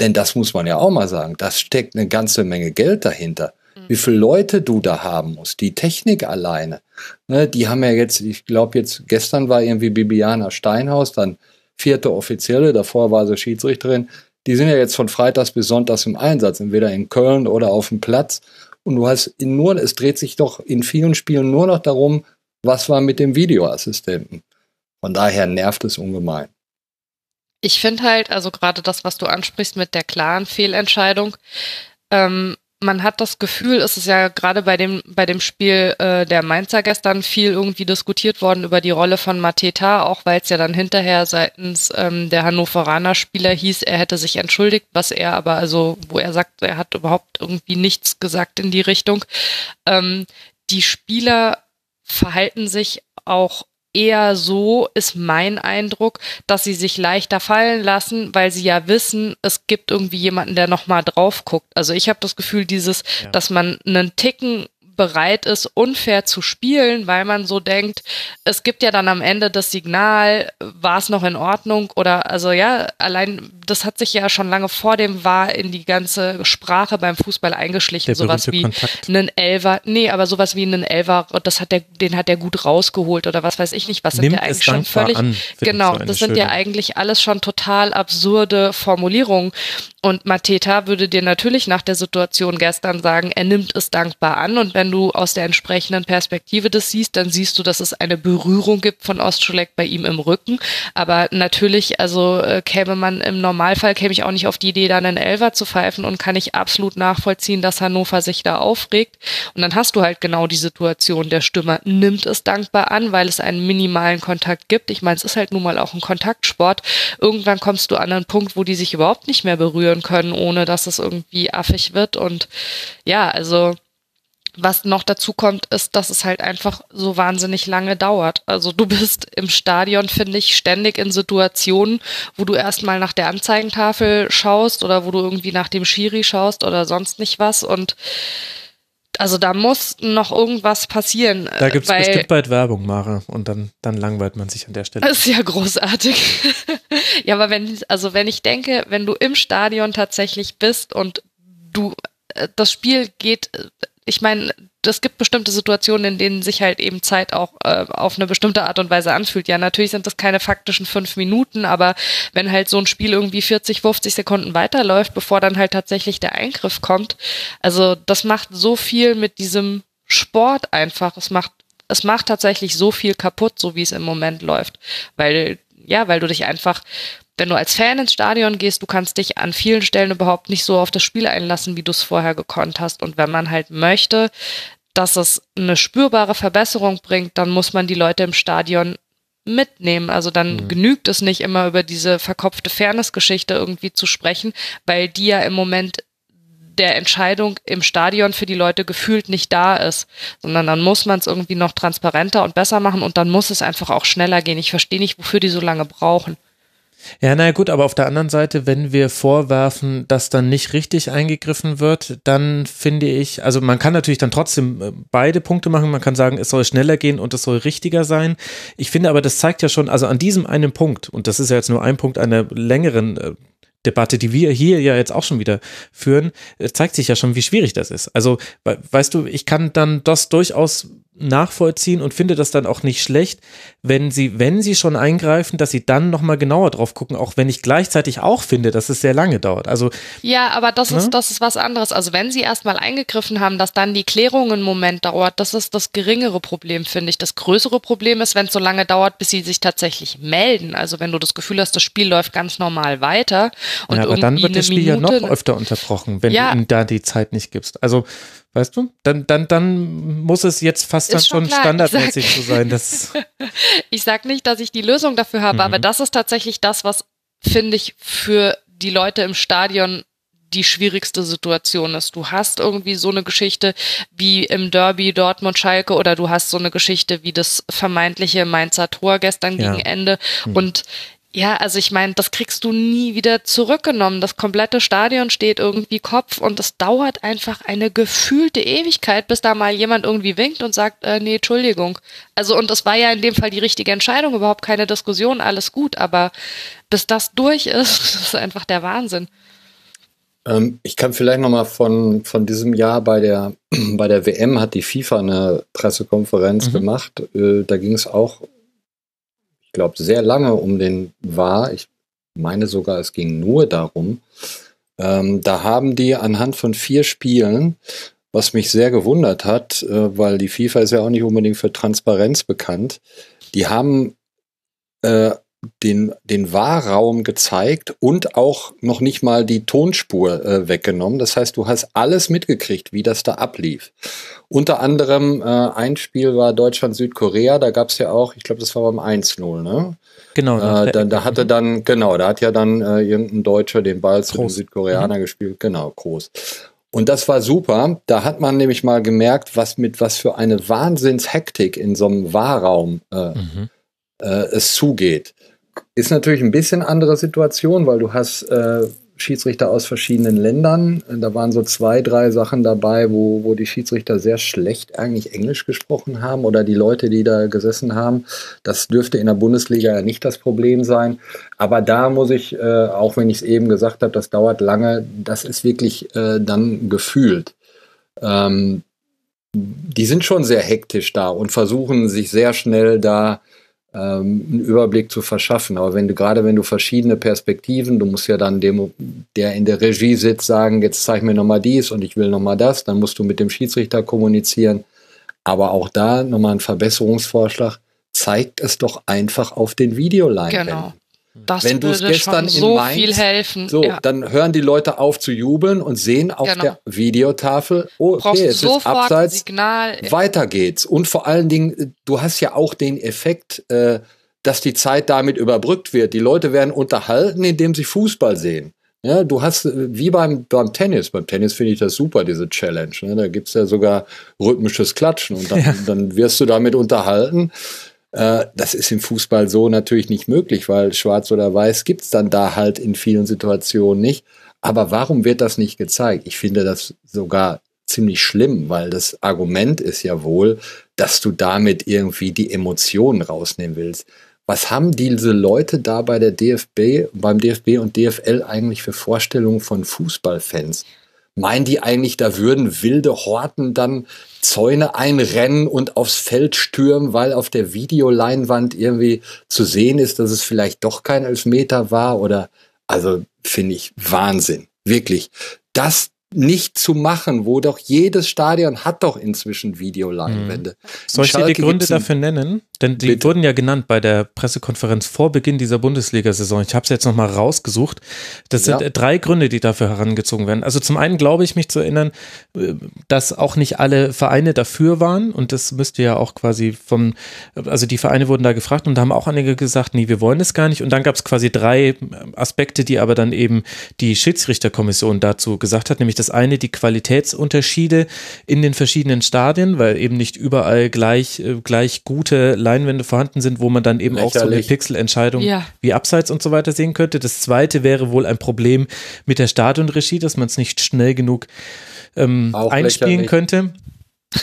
Denn das muss man ja auch mal sagen. Das steckt eine ganze Menge Geld dahinter. Mhm. Wie viele Leute du da haben musst. Die Technik alleine. Ne, die haben ja jetzt, ich glaube jetzt, gestern war irgendwie Bibiana Steinhaus, dann vierte Offizielle, davor war sie Schiedsrichterin. Die sind ja jetzt von Freitags bis Sonntags im Einsatz, entweder in Köln oder auf dem Platz. Und du hast nur, es dreht sich doch in vielen Spielen nur noch darum, was war mit dem Videoassistenten. Von daher nervt es ungemein. Ich finde halt, also gerade das, was du ansprichst mit der klaren Fehlentscheidung, ähm, man hat das Gefühl, es ist ja gerade bei dem, bei dem Spiel äh, der Mainzer gestern viel irgendwie diskutiert worden über die Rolle von Mateta, auch weil es ja dann hinterher seitens ähm, der Hannoveraner Spieler hieß, er hätte sich entschuldigt, was er aber, also wo er sagt, er hat überhaupt irgendwie nichts gesagt in die Richtung. Ähm, die Spieler verhalten sich auch eher so, ist mein Eindruck, dass sie sich leichter fallen lassen, weil sie ja wissen, es gibt irgendwie jemanden, der nochmal drauf guckt. Also ich habe das Gefühl, dieses, ja. dass man einen Ticken bereit ist, unfair zu spielen, weil man so denkt, es gibt ja dann am Ende das Signal, war es noch in Ordnung oder also ja, allein das hat sich ja schon lange vor dem war in die ganze Sprache beim Fußball eingeschlichen, der sowas wie Kontakt. einen Elver, nee, aber sowas wie einen Elver, das hat der, den hat der gut rausgeholt oder was weiß ich nicht, was sind ja eigentlich schon völlig, an, genau, das sind ja eigentlich alles schon total absurde Formulierungen und Mateta würde dir natürlich nach der Situation gestern sagen, er nimmt es dankbar an. Und wenn du aus der entsprechenden Perspektive das siehst, dann siehst du, dass es eine Berührung gibt von Ostschulek bei ihm im Rücken. Aber natürlich, also äh, käme man im Normalfall, käme ich auch nicht auf die Idee, da einen Elver zu pfeifen und kann ich absolut nachvollziehen, dass Hannover sich da aufregt. Und dann hast du halt genau die Situation, der Stürmer nimmt es dankbar an, weil es einen minimalen Kontakt gibt. Ich meine, es ist halt nun mal auch ein Kontaktsport. Irgendwann kommst du an einen Punkt, wo die sich überhaupt nicht mehr berühren können, ohne dass es irgendwie affig wird. Und ja, also was noch dazu kommt, ist, dass es halt einfach so wahnsinnig lange dauert. Also du bist im Stadion, finde ich, ständig in Situationen, wo du erstmal nach der Anzeigentafel schaust oder wo du irgendwie nach dem Schiri schaust oder sonst nicht was und also da muss noch irgendwas passieren. Da gibt es bestimmt bald Werbung, Mara, und dann, dann langweilt man sich an der Stelle. Das ist ja großartig. ja, aber wenn, also wenn ich denke, wenn du im Stadion tatsächlich bist und du, äh, das Spiel geht, äh, ich meine, es gibt bestimmte Situationen, in denen sich halt eben Zeit auch äh, auf eine bestimmte Art und Weise anfühlt. Ja, natürlich sind das keine faktischen fünf Minuten, aber wenn halt so ein Spiel irgendwie 40, 50 Sekunden weiterläuft, bevor dann halt tatsächlich der Eingriff kommt, also das macht so viel mit diesem Sport einfach. Es macht, es macht tatsächlich so viel kaputt, so wie es im Moment läuft. Weil, ja, weil du dich einfach wenn du als Fan ins Stadion gehst, du kannst dich an vielen Stellen überhaupt nicht so auf das Spiel einlassen, wie du es vorher gekonnt hast. Und wenn man halt möchte, dass es eine spürbare Verbesserung bringt, dann muss man die Leute im Stadion mitnehmen. Also dann mhm. genügt es nicht immer über diese verkopfte Fairness-Geschichte irgendwie zu sprechen, weil die ja im Moment der Entscheidung im Stadion für die Leute gefühlt nicht da ist, sondern dann muss man es irgendwie noch transparenter und besser machen und dann muss es einfach auch schneller gehen. Ich verstehe nicht, wofür die so lange brauchen. Ja, naja gut, aber auf der anderen Seite, wenn wir vorwerfen, dass dann nicht richtig eingegriffen wird, dann finde ich, also man kann natürlich dann trotzdem äh, beide Punkte machen. Man kann sagen, es soll schneller gehen und es soll richtiger sein. Ich finde aber, das zeigt ja schon, also an diesem einen Punkt, und das ist ja jetzt nur ein Punkt einer längeren äh, Debatte, die wir hier ja jetzt auch schon wieder führen, äh, zeigt sich ja schon, wie schwierig das ist. Also, weißt du, ich kann dann das durchaus nachvollziehen und finde das dann auch nicht schlecht, wenn sie, wenn sie schon eingreifen, dass sie dann nochmal genauer drauf gucken, auch wenn ich gleichzeitig auch finde, dass es sehr lange dauert. Also ja, aber das ne? ist das ist was anderes. Also wenn sie erstmal eingegriffen haben, dass dann die Klärung einen Moment dauert, das ist das geringere Problem, finde ich. Das größere Problem ist, wenn es so lange dauert, bis sie sich tatsächlich melden. Also wenn du das Gefühl hast, das Spiel läuft ganz normal weiter und ja, aber dann wird das Spiel Minute ja noch öfter unterbrochen, wenn ja. du ihnen da die Zeit nicht gibst. Also Weißt du? Dann, dann, dann muss es jetzt fast dann schon, schon standardmäßig so sein. Dass ich sag nicht, dass ich die Lösung dafür habe, mhm. aber das ist tatsächlich das, was, finde ich, für die Leute im Stadion die schwierigste Situation ist. Du hast irgendwie so eine Geschichte wie im Derby Dortmund-Schalke oder du hast so eine Geschichte wie das vermeintliche Mainzer Tor gestern ja. gegen Ende. Mhm. Und ja, also ich meine, das kriegst du nie wieder zurückgenommen. Das komplette Stadion steht irgendwie Kopf und es dauert einfach eine gefühlte Ewigkeit, bis da mal jemand irgendwie winkt und sagt, äh, nee, Entschuldigung. Also und das war ja in dem Fall die richtige Entscheidung, überhaupt keine Diskussion, alles gut, aber bis das durch ist, das ist einfach der Wahnsinn. Ähm, ich kann vielleicht noch mal von, von diesem Jahr bei der, bei der WM hat die FIFA eine Pressekonferenz mhm. gemacht. Äh, da ging es auch glaube, sehr lange um den war. Ich meine sogar, es ging nur darum. Ähm, da haben die anhand von vier Spielen, was mich sehr gewundert hat, äh, weil die FIFA ist ja auch nicht unbedingt für Transparenz bekannt, die haben äh, den, den Wahrraum gezeigt und auch noch nicht mal die Tonspur äh, weggenommen. Das heißt, du hast alles mitgekriegt, wie das da ablief. Unter anderem äh, ein Spiel war Deutschland-Südkorea, da gab es ja auch, ich glaube, das war beim 1-0, ne? Genau. Äh, da, da hatte dann, genau, da hat ja dann äh, irgendein Deutscher den Ball zu dem Südkoreaner mhm. gespielt. Genau, groß. Und das war super. Da hat man nämlich mal gemerkt, was mit was für eine Wahnsinnshektik in so einem Wahrraum äh, mhm. äh, es zugeht. Ist natürlich ein bisschen andere Situation, weil du hast äh, Schiedsrichter aus verschiedenen Ländern. Da waren so zwei, drei Sachen dabei, wo, wo die Schiedsrichter sehr schlecht eigentlich Englisch gesprochen haben oder die Leute, die da gesessen haben. Das dürfte in der Bundesliga ja nicht das Problem sein. Aber da muss ich, äh, auch wenn ich es eben gesagt habe, das dauert lange, das ist wirklich äh, dann gefühlt. Ähm, die sind schon sehr hektisch da und versuchen sich sehr schnell da ähm, einen Überblick zu verschaffen. Aber wenn du gerade wenn du verschiedene Perspektiven, du musst ja dann dem, der in der Regie sitzt, sagen, jetzt zeig mir nochmal dies und ich will nochmal das, dann musst du mit dem Schiedsrichter kommunizieren. Aber auch da nochmal ein Verbesserungsvorschlag, zeigt es doch einfach auf den Videoleinwänden. Genau. Das Wenn du es gestern so in Mainz, viel helfen. So, ja. dann hören die Leute auf zu jubeln und sehen auf genau. der Videotafel, oh, okay, es ist abseits, Signal. weiter geht's. Und vor allen Dingen, du hast ja auch den Effekt, äh, dass die Zeit damit überbrückt wird. Die Leute werden unterhalten, indem sie Fußball sehen. Ja, du hast, äh, wie beim, beim Tennis, beim Tennis finde ich das super, diese Challenge. Ne? Da gibt's ja sogar rhythmisches Klatschen und dann, ja. dann wirst du damit unterhalten. Äh, das ist im Fußball so natürlich nicht möglich, weil schwarz oder weiß gibt es dann da halt in vielen Situationen nicht. Aber warum wird das nicht gezeigt? Ich finde das sogar ziemlich schlimm, weil das Argument ist ja wohl, dass du damit irgendwie die Emotionen rausnehmen willst. Was haben diese Leute da bei der DFB, beim DFB und DFL eigentlich für Vorstellungen von Fußballfans? Meinen die eigentlich, da würden wilde Horten dann Zäune einrennen und aufs Feld stürmen, weil auf der Videoleinwand irgendwie zu sehen ist, dass es vielleicht doch kein Elfmeter war oder, also finde ich Wahnsinn. Wirklich. Das nicht zu machen, wo doch jedes Stadion hat doch inzwischen Videoleinwände. Hm. Soll ich dir die Gründe dafür nennen? Denn die Bitte. wurden ja genannt bei der Pressekonferenz vor Beginn dieser Bundesliga-Saison. Ich habe es jetzt nochmal rausgesucht. Das sind ja. drei Gründe, die dafür herangezogen werden. Also zum einen glaube ich mich zu erinnern, äh, dass auch nicht alle Vereine dafür waren und das müsste ja auch quasi vom, also die Vereine wurden da gefragt und da haben auch einige gesagt, nee, wir wollen es gar nicht. Und dann gab es quasi drei Aspekte, die aber dann eben die Schiedsrichterkommission dazu gesagt hat, nämlich das das eine die Qualitätsunterschiede in den verschiedenen Stadien, weil eben nicht überall gleich, äh, gleich gute Leinwände vorhanden sind, wo man dann eben Lächerlich. auch so eine Pixelentscheidung ja. wie Abseits und so weiter sehen könnte. Das zweite wäre wohl ein Problem mit der Stadionregie, dass man es nicht schnell genug ähm, einspielen lächerlich. könnte.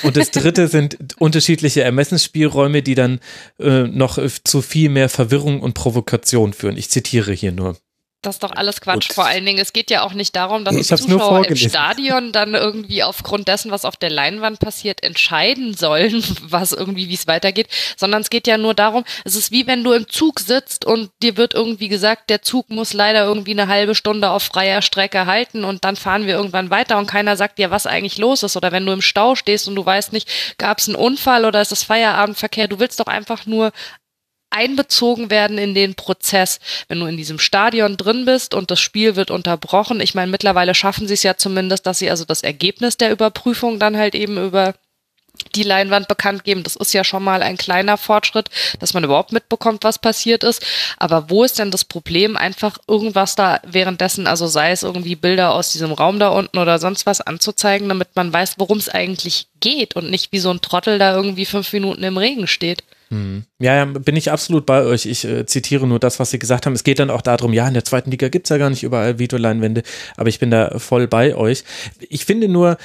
Und das dritte sind unterschiedliche Ermessensspielräume, die dann äh, noch zu viel mehr Verwirrung und Provokation führen. Ich zitiere hier nur. Das ist doch alles Quatsch. Gut. Vor allen Dingen, es geht ja auch nicht darum, dass ich die Zuschauer im Stadion dann irgendwie aufgrund dessen, was auf der Leinwand passiert, entscheiden sollen, was irgendwie, wie es weitergeht, sondern es geht ja nur darum, es ist wie wenn du im Zug sitzt und dir wird irgendwie gesagt, der Zug muss leider irgendwie eine halbe Stunde auf freier Strecke halten und dann fahren wir irgendwann weiter und keiner sagt dir, was eigentlich los ist. Oder wenn du im Stau stehst und du weißt nicht, gab es einen Unfall oder ist es Feierabendverkehr, du willst doch einfach nur einbezogen werden in den Prozess. Wenn du in diesem Stadion drin bist und das Spiel wird unterbrochen, ich meine, mittlerweile schaffen sie es ja zumindest, dass sie also das Ergebnis der Überprüfung dann halt eben über die Leinwand bekannt geben. Das ist ja schon mal ein kleiner Fortschritt, dass man überhaupt mitbekommt, was passiert ist. Aber wo ist denn das Problem, einfach irgendwas da währenddessen, also sei es irgendwie Bilder aus diesem Raum da unten oder sonst was anzuzeigen, damit man weiß, worum es eigentlich geht und nicht wie so ein Trottel da irgendwie fünf Minuten im Regen steht. Ja, ja, bin ich absolut bei euch. Ich äh, zitiere nur das, was Sie gesagt haben. Es geht dann auch darum, ja, in der zweiten Liga gibt es ja gar nicht überall Videoleinwände, aber ich bin da voll bei euch. Ich finde nur,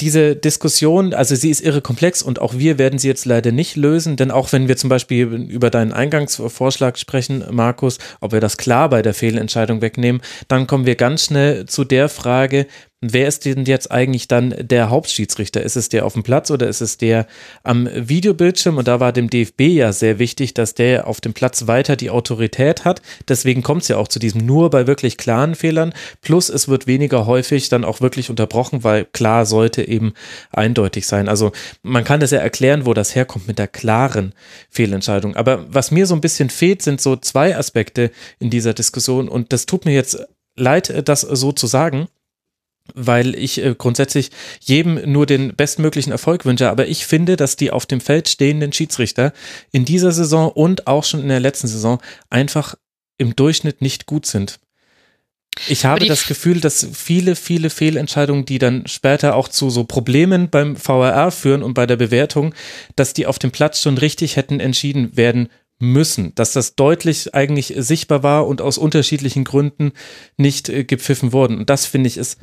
diese Diskussion, also sie ist irre komplex und auch wir werden sie jetzt leider nicht lösen, denn auch wenn wir zum Beispiel über deinen Eingangsvorschlag sprechen, Markus, ob wir das klar bei der Fehlentscheidung wegnehmen, dann kommen wir ganz schnell zu der Frage, wer ist denn jetzt eigentlich dann der Hauptschiedsrichter? Ist es der auf dem Platz oder ist es der am Videobildschirm? Und da war dem DFB ja sehr wichtig, dass der auf dem Platz weiter die Autorität hat. Deswegen kommt es ja auch zu diesem nur bei wirklich klaren Fehlern. Plus es wird weniger häufig dann auch wirklich unterbrochen, weil klar sollte eben eindeutig sein. Also man kann das ja erklären, wo das herkommt mit der klaren Fehlentscheidung. Aber was mir so ein bisschen fehlt, sind so zwei Aspekte in dieser Diskussion. Und das tut mir jetzt leid, das so zu sagen weil ich äh, grundsätzlich jedem nur den bestmöglichen Erfolg wünsche. Aber ich finde, dass die auf dem Feld stehenden Schiedsrichter in dieser Saison und auch schon in der letzten Saison einfach im Durchschnitt nicht gut sind. Ich habe das Gefühl, dass viele, viele Fehlentscheidungen, die dann später auch zu so Problemen beim VRR führen und bei der Bewertung, dass die auf dem Platz schon richtig hätten entschieden werden müssen, dass das deutlich eigentlich sichtbar war und aus unterschiedlichen Gründen nicht äh, gepfiffen worden. Und das finde ich ist,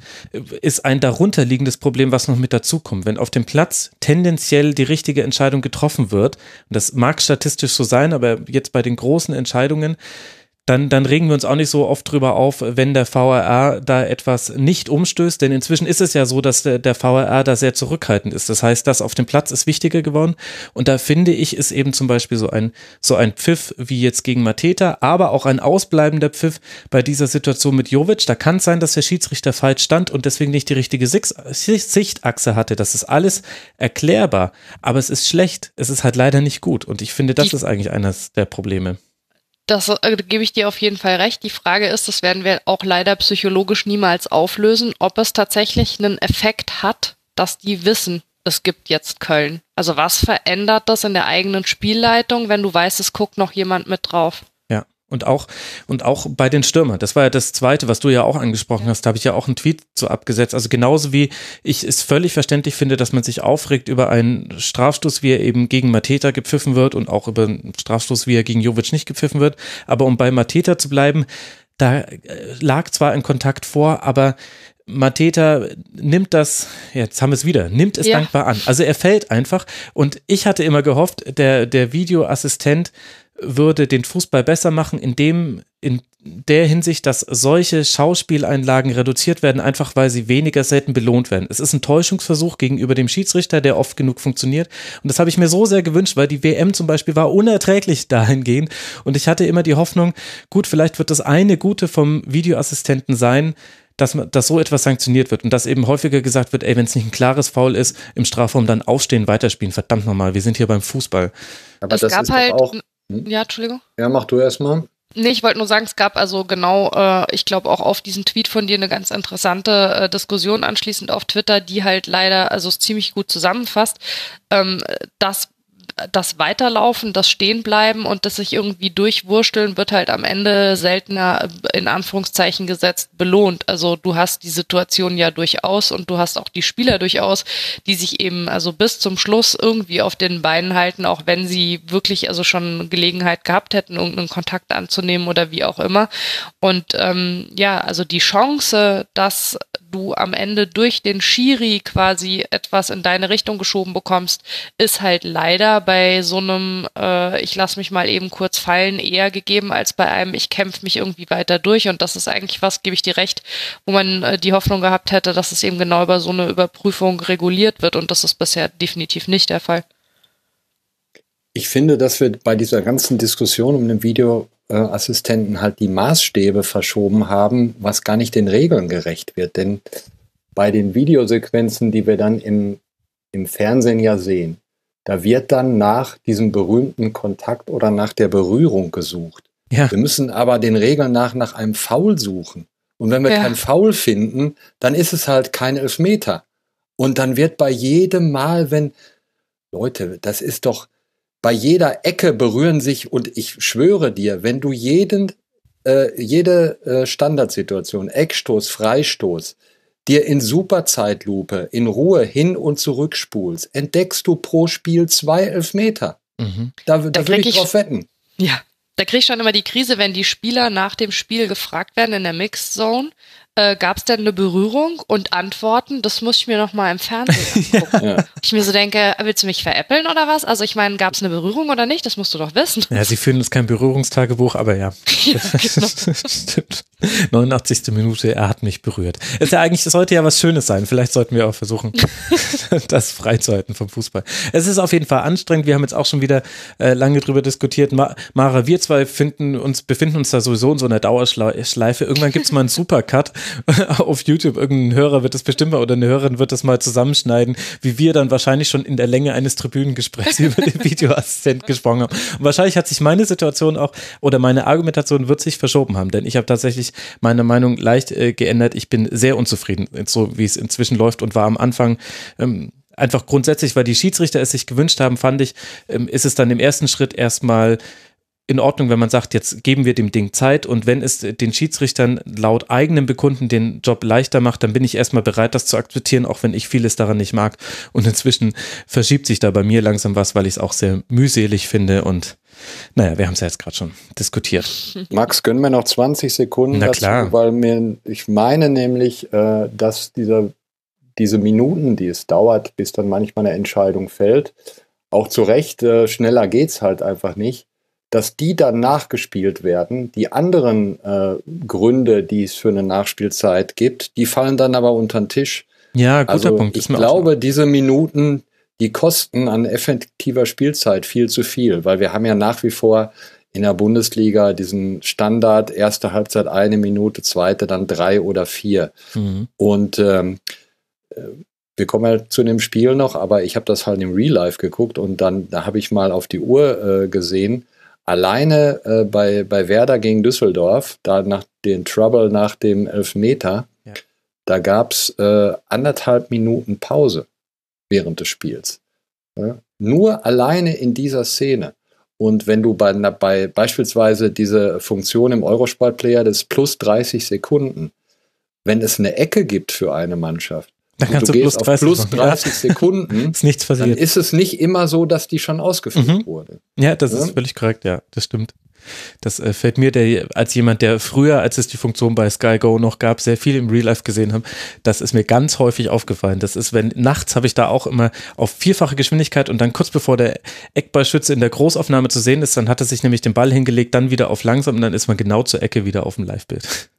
ist ein darunterliegendes Problem, was noch mit dazukommt. Wenn auf dem Platz tendenziell die richtige Entscheidung getroffen wird, und das mag statistisch so sein, aber jetzt bei den großen Entscheidungen, dann, dann regen wir uns auch nicht so oft drüber auf, wenn der VRR da etwas nicht umstößt. Denn inzwischen ist es ja so, dass der, der VRR da sehr zurückhaltend ist. Das heißt, das auf dem Platz ist wichtiger geworden. Und da finde ich, ist eben zum Beispiel so ein, so ein Pfiff wie jetzt gegen Mateta, aber auch ein ausbleibender Pfiff bei dieser Situation mit Jovic. Da kann es sein, dass der Schiedsrichter falsch stand und deswegen nicht die richtige Sichtachse hatte. Das ist alles erklärbar. Aber es ist schlecht. Es ist halt leider nicht gut. Und ich finde, das ist eigentlich eines der Probleme. Das äh, gebe ich dir auf jeden Fall recht. Die Frage ist, das werden wir auch leider psychologisch niemals auflösen, ob es tatsächlich einen Effekt hat, dass die wissen, es gibt jetzt Köln. Also was verändert das in der eigenen Spielleitung, wenn du weißt, es guckt noch jemand mit drauf? Und auch, und auch bei den Stürmern. Das war ja das Zweite, was du ja auch angesprochen hast. Da habe ich ja auch einen Tweet zu abgesetzt. Also genauso wie ich es völlig verständlich finde, dass man sich aufregt über einen Strafstoß, wie er eben gegen Mateta gepfiffen wird und auch über einen Strafstoß, wie er gegen Jovic nicht gepfiffen wird. Aber um bei Mateta zu bleiben, da äh, lag zwar ein Kontakt vor, aber Mateta nimmt das, jetzt haben wir es wieder, nimmt es ja. dankbar an. Also er fällt einfach und ich hatte immer gehofft, der, der Videoassistent würde den Fußball besser machen, indem in der Hinsicht, dass solche Schauspieleinlagen reduziert werden, einfach weil sie weniger selten belohnt werden. Es ist ein Täuschungsversuch gegenüber dem Schiedsrichter, der oft genug funktioniert. Und das habe ich mir so sehr gewünscht, weil die WM zum Beispiel war unerträglich dahingehend. Und ich hatte immer die Hoffnung, gut, vielleicht wird das eine Gute vom Videoassistenten sein, dass, man, dass so etwas sanktioniert wird und dass eben häufiger gesagt wird, ey, wenn es nicht ein klares Foul ist, im Strafraum dann aufstehen, weiterspielen. Verdammt nochmal, wir sind hier beim Fußball. Aber es das gab ist halt auch? Ja, Entschuldigung. Ja, mach du erstmal. Nee, ich wollte nur sagen, es gab also genau, äh, ich glaube auch auf diesen Tweet von dir eine ganz interessante äh, Diskussion anschließend auf Twitter, die halt leider also ziemlich gut zusammenfasst, ähm, dass das Weiterlaufen, das Stehenbleiben und das sich irgendwie durchwursteln wird halt am Ende seltener in Anführungszeichen gesetzt belohnt. Also du hast die Situation ja durchaus und du hast auch die Spieler durchaus, die sich eben also bis zum Schluss irgendwie auf den Beinen halten, auch wenn sie wirklich also schon Gelegenheit gehabt hätten, irgendeinen Kontakt anzunehmen oder wie auch immer. Und ähm, ja, also die Chance, dass du am Ende durch den Schiri quasi etwas in deine Richtung geschoben bekommst, ist halt leider bei so einem, äh, ich lass mich mal eben kurz fallen, eher gegeben als bei einem, ich kämpfe mich irgendwie weiter durch. Und das ist eigentlich was, gebe ich dir recht, wo man äh, die Hoffnung gehabt hätte, dass es eben genau über so eine Überprüfung reguliert wird. Und das ist bisher definitiv nicht der Fall. Ich finde, dass wir bei dieser ganzen Diskussion um den Videoassistenten halt die Maßstäbe verschoben haben, was gar nicht den Regeln gerecht wird. Denn bei den Videosequenzen, die wir dann im, im Fernsehen ja sehen, da wird dann nach diesem berühmten Kontakt oder nach der Berührung gesucht. Ja. Wir müssen aber den Regeln nach nach einem Foul suchen. Und wenn wir ja. kein Foul finden, dann ist es halt kein Elfmeter. Und dann wird bei jedem Mal, wenn, Leute, das ist doch, bei jeder Ecke berühren sich und ich schwöre dir, wenn du jeden, äh, jede äh, Standardsituation, Eckstoß, Freistoß, dir in Superzeitlupe in Ruhe hin und zurück spulst, entdeckst du pro Spiel zwei Elfmeter. Mhm. Da, da, da würde ich drauf wetten. Ja, da krieg ich schon immer die Krise, wenn die Spieler nach dem Spiel gefragt werden in der Mixed Zone, äh, gab es denn eine Berührung und Antworten, das muss ich mir noch mal im Fernsehen angucken. ja. Ich mir so denke, willst du mich veräppeln oder was? Also ich meine, gab es eine Berührung oder nicht? Das musst du doch wissen. Ja, sie führen jetzt kein Berührungstagebuch, aber ja. ja genau. Stimmt. 89. Minute, er hat mich berührt. Ist ja eigentlich, es sollte ja was Schönes sein. Vielleicht sollten wir auch versuchen, das freizuhalten vom Fußball. Es ist auf jeden Fall anstrengend. Wir haben jetzt auch schon wieder äh, lange drüber diskutiert. Ma Mara, wir zwei finden uns, befinden uns da sowieso in so einer Dauerschleife. Irgendwann gibt es mal einen Supercut auf YouTube. Irgendein Hörer wird das bestimmt mal oder eine Hörerin wird das mal zusammenschneiden, wie wir dann wahrscheinlich schon in der Länge eines Tribünengesprächs über den Videoassistent gesprochen haben. Und wahrscheinlich hat sich meine Situation auch oder meine Argumentation wird sich verschoben haben, denn ich habe tatsächlich meine Meinung leicht äh, geändert. Ich bin sehr unzufrieden, so wie es inzwischen läuft und war am Anfang ähm, einfach grundsätzlich, weil die Schiedsrichter es sich gewünscht haben, fand ich, ähm, ist es dann im ersten Schritt erstmal in Ordnung, wenn man sagt, jetzt geben wir dem Ding Zeit und wenn es den Schiedsrichtern laut eigenem Bekunden den Job leichter macht, dann bin ich erstmal bereit, das zu akzeptieren, auch wenn ich vieles daran nicht mag. Und inzwischen verschiebt sich da bei mir langsam was, weil ich es auch sehr mühselig finde und naja, wir haben es ja jetzt gerade schon diskutiert. Max, gönnen wir noch 20 Sekunden Na klar. Dazu, weil mir, ich meine nämlich, äh, dass dieser, diese Minuten, die es dauert, bis dann manchmal eine Entscheidung fällt, auch zu Recht, äh, schneller es halt einfach nicht dass die dann nachgespielt werden. Die anderen äh, Gründe, die es für eine Nachspielzeit gibt, die fallen dann aber unter den Tisch. Ja, guter also Punkt. Ich glaube, diese Minuten, die kosten an effektiver Spielzeit viel zu viel, weil wir haben ja nach wie vor in der Bundesliga diesen Standard, erste Halbzeit eine Minute, zweite dann drei oder vier. Mhm. Und ähm, äh, wir kommen ja zu dem Spiel noch, aber ich habe das halt im Real Life geguckt und dann da habe ich mal auf die Uhr äh, gesehen alleine äh, bei, bei Werder gegen Düsseldorf, da nach den Trouble nach dem Elfmeter, ja. da gab es äh, anderthalb Minuten Pause während des Spiels. Ja? Nur alleine in dieser Szene. Und wenn du bei, bei beispielsweise diese Funktion im Eurosport-Player des plus 30 Sekunden, wenn es eine Ecke gibt für eine Mannschaft, dann kannst du, du plus 30, plus 30 Sekunden. ist nichts passiert. Dann ist es nicht immer so, dass die schon ausgeführt mhm. wurde. Ja, das ja? ist völlig korrekt, ja, das stimmt. Das äh, fällt mir der, als jemand, der früher, als es die Funktion bei Sky Go noch gab, sehr viel im Real Life gesehen haben. Das ist mir ganz häufig aufgefallen. Das ist, wenn nachts habe ich da auch immer auf vierfache Geschwindigkeit und dann kurz bevor der Eckballschütze in der Großaufnahme zu sehen ist, dann hat er sich nämlich den Ball hingelegt, dann wieder auf langsam und dann ist man genau zur Ecke wieder auf dem Live-Bild.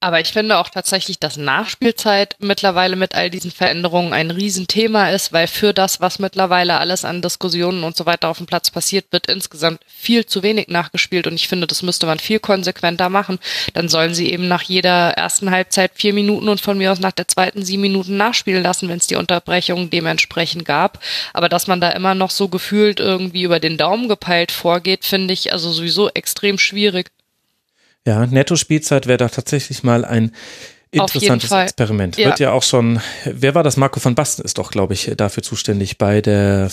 Aber ich finde auch tatsächlich, dass Nachspielzeit mittlerweile mit all diesen Veränderungen ein Riesenthema ist, weil für das, was mittlerweile alles an Diskussionen und so weiter auf dem Platz passiert, wird insgesamt viel zu wenig nachgespielt und ich finde, das müsste man viel konsequenter machen. Dann sollen sie eben nach jeder ersten Halbzeit vier Minuten und von mir aus nach der zweiten sieben Minuten nachspielen lassen, wenn es die Unterbrechung dementsprechend gab. Aber dass man da immer noch so gefühlt irgendwie über den Daumen gepeilt vorgeht, finde ich also sowieso extrem schwierig. Ja, Netto-Spielzeit wäre da tatsächlich mal ein interessantes Experiment. Ja. Wird ja auch schon, wer war das? Marco von Basten ist doch, glaube ich, dafür zuständig bei der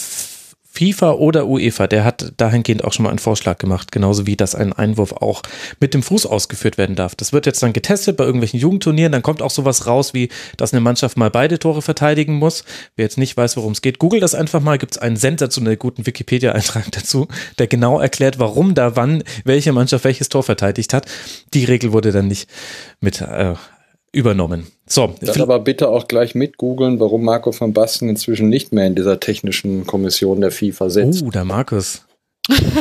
FIFA oder UEFA, der hat dahingehend auch schon mal einen Vorschlag gemacht, genauso wie dass ein Einwurf auch mit dem Fuß ausgeführt werden darf. Das wird jetzt dann getestet bei irgendwelchen Jugendturnieren, dann kommt auch sowas raus, wie dass eine Mannschaft mal beide Tore verteidigen muss. Wer jetzt nicht weiß, worum es geht, google das einfach mal, gibt es einen sensationell guten Wikipedia-Eintrag dazu, der genau erklärt, warum da wann welche Mannschaft welches Tor verteidigt hat. Die Regel wurde dann nicht mit äh, übernommen. So. Dann aber bitte auch gleich mit googeln, warum Marco van Basten inzwischen nicht mehr in dieser technischen Kommission der FIFA sitzt. Oh, der Markus.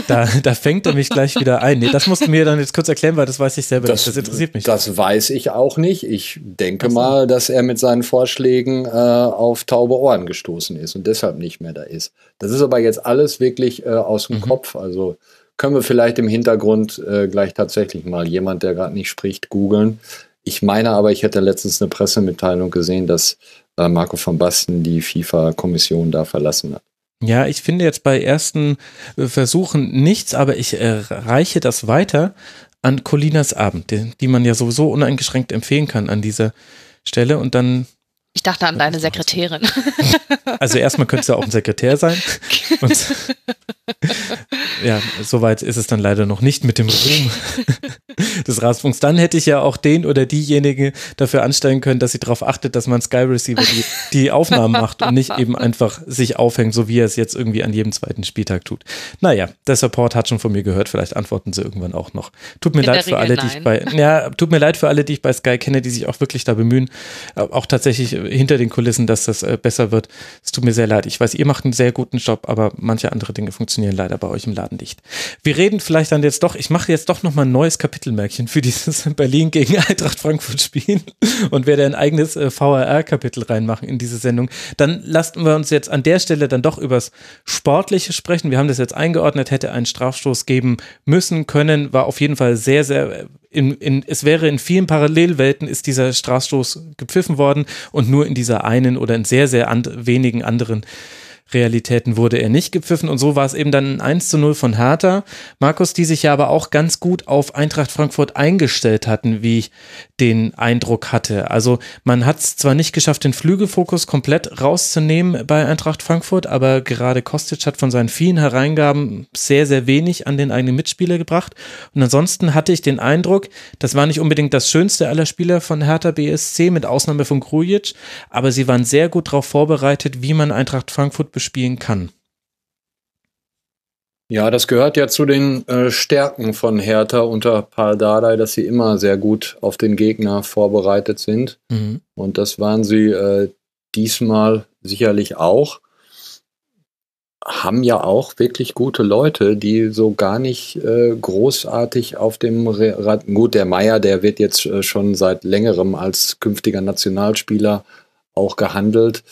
Da, da fängt er mich gleich wieder ein. Nee, das musst du mir dann jetzt kurz erklären, weil das weiß ich selber das, nicht. Das interessiert mich. Das weiß ich auch nicht. Ich denke so. mal, dass er mit seinen Vorschlägen äh, auf taube Ohren gestoßen ist und deshalb nicht mehr da ist. Das ist aber jetzt alles wirklich äh, aus dem mhm. Kopf. Also können wir vielleicht im Hintergrund äh, gleich tatsächlich mal jemand, der gerade nicht spricht, googeln. Ich meine aber, ich hätte letztens eine Pressemitteilung gesehen, dass äh, Marco van Basten die FIFA-Kommission da verlassen hat. Ja, ich finde jetzt bei ersten äh, Versuchen nichts, aber ich äh, reiche das weiter an Colinas Abend, die, die man ja sowieso uneingeschränkt empfehlen kann an dieser Stelle. Und dann ich dachte an deine Sekretärin. Also erstmal könnte es ja auch ein Sekretär sein. Und ja, soweit ist es dann leider noch nicht mit dem Ruhm des Rasenfunks. Dann hätte ich ja auch den oder diejenige dafür anstellen können, dass sie darauf achtet, dass man Sky Receiver die, die Aufnahmen macht und nicht eben einfach sich aufhängt, so wie er es jetzt irgendwie an jedem zweiten Spieltag tut. Naja, der Support hat schon von mir gehört, vielleicht antworten sie irgendwann auch noch. Tut mir In leid für alle, die ich bei, ja, tut mir leid für alle, die ich bei Sky kenne, die sich auch wirklich da bemühen, auch tatsächlich hinter den Kulissen, dass das äh, besser wird. Es tut mir sehr leid. Ich weiß, ihr macht einen sehr guten Job, aber manche andere Dinge funktionieren leider bei euch im Laden nicht. Wir reden vielleicht dann jetzt doch, ich mache jetzt doch nochmal ein neues Kapitelmärkchen für dieses Berlin gegen Eintracht Frankfurt Spiel und werde ein eigenes äh, VRR-Kapitel reinmachen in diese Sendung. Dann lassen wir uns jetzt an der Stelle dann doch übers Sportliche sprechen. Wir haben das jetzt eingeordnet, hätte einen Strafstoß geben müssen, können, war auf jeden Fall sehr, sehr in, in, es wäre in vielen Parallelwelten ist dieser Strafstoß gepfiffen worden und nur in dieser einen oder in sehr, sehr and, wenigen anderen Realitäten wurde er nicht gepfiffen und so war es eben dann ein 1 zu 0 von Hertha. Markus, die sich ja aber auch ganz gut auf Eintracht Frankfurt eingestellt hatten, wie ich den Eindruck hatte. Also man hat es zwar nicht geschafft, den Flügelfokus komplett rauszunehmen bei Eintracht Frankfurt, aber gerade Kostic hat von seinen vielen Hereingaben sehr, sehr wenig an den eigenen Mitspieler gebracht. Und ansonsten hatte ich den Eindruck, das war nicht unbedingt das schönste aller Spieler von Hertha BSC, mit Ausnahme von Krujic, aber sie waren sehr gut darauf vorbereitet, wie man Eintracht Frankfurt bespielen kann. Ja, das gehört ja zu den äh, Stärken von Hertha unter Paul Dardai, dass sie immer sehr gut auf den Gegner vorbereitet sind. Mhm. Und das waren sie äh, diesmal sicherlich auch. Haben ja auch wirklich gute Leute, die so gar nicht äh, großartig auf dem Rad. Gut, der Meier, der wird jetzt äh, schon seit längerem als künftiger Nationalspieler auch gehandelt.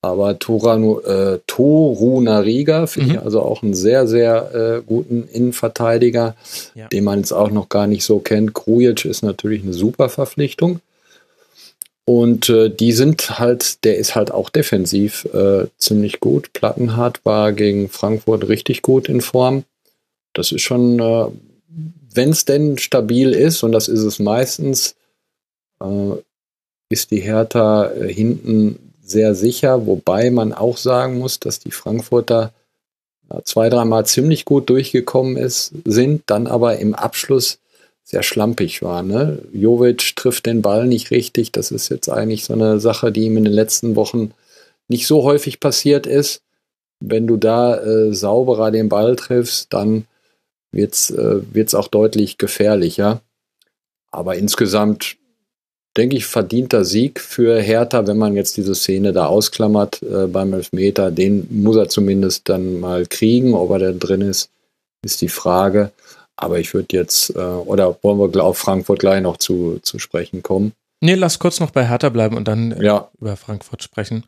Aber Toranu, äh, Toru Nariga finde mhm. ich also auch einen sehr, sehr äh, guten Innenverteidiger, ja. den man jetzt auch noch gar nicht so kennt. Krujic ist natürlich eine super Verpflichtung. Und äh, die sind halt, der ist halt auch defensiv äh, ziemlich gut. Plattenhardt war gegen Frankfurt richtig gut in Form. Das ist schon, äh, wenn es denn stabil ist, und das ist es meistens, äh, ist die Hertha äh, hinten sehr sicher, wobei man auch sagen muss, dass die Frankfurter zwei, dreimal ziemlich gut durchgekommen ist, sind, dann aber im Abschluss sehr schlampig war. Ne? Jovic trifft den Ball nicht richtig. Das ist jetzt eigentlich so eine Sache, die ihm in den letzten Wochen nicht so häufig passiert ist. Wenn du da äh, sauberer den Ball triffst, dann wird es äh, auch deutlich gefährlicher. Aber insgesamt denke ich, verdienter Sieg für Hertha, wenn man jetzt diese Szene da ausklammert äh, beim Elfmeter. Den muss er zumindest dann mal kriegen. Ob er da drin ist, ist die Frage. Aber ich würde jetzt, äh, oder wollen wir auf Frankfurt gleich noch zu, zu sprechen kommen? Nee, lass kurz noch bei Hertha bleiben und dann äh, ja. über Frankfurt sprechen.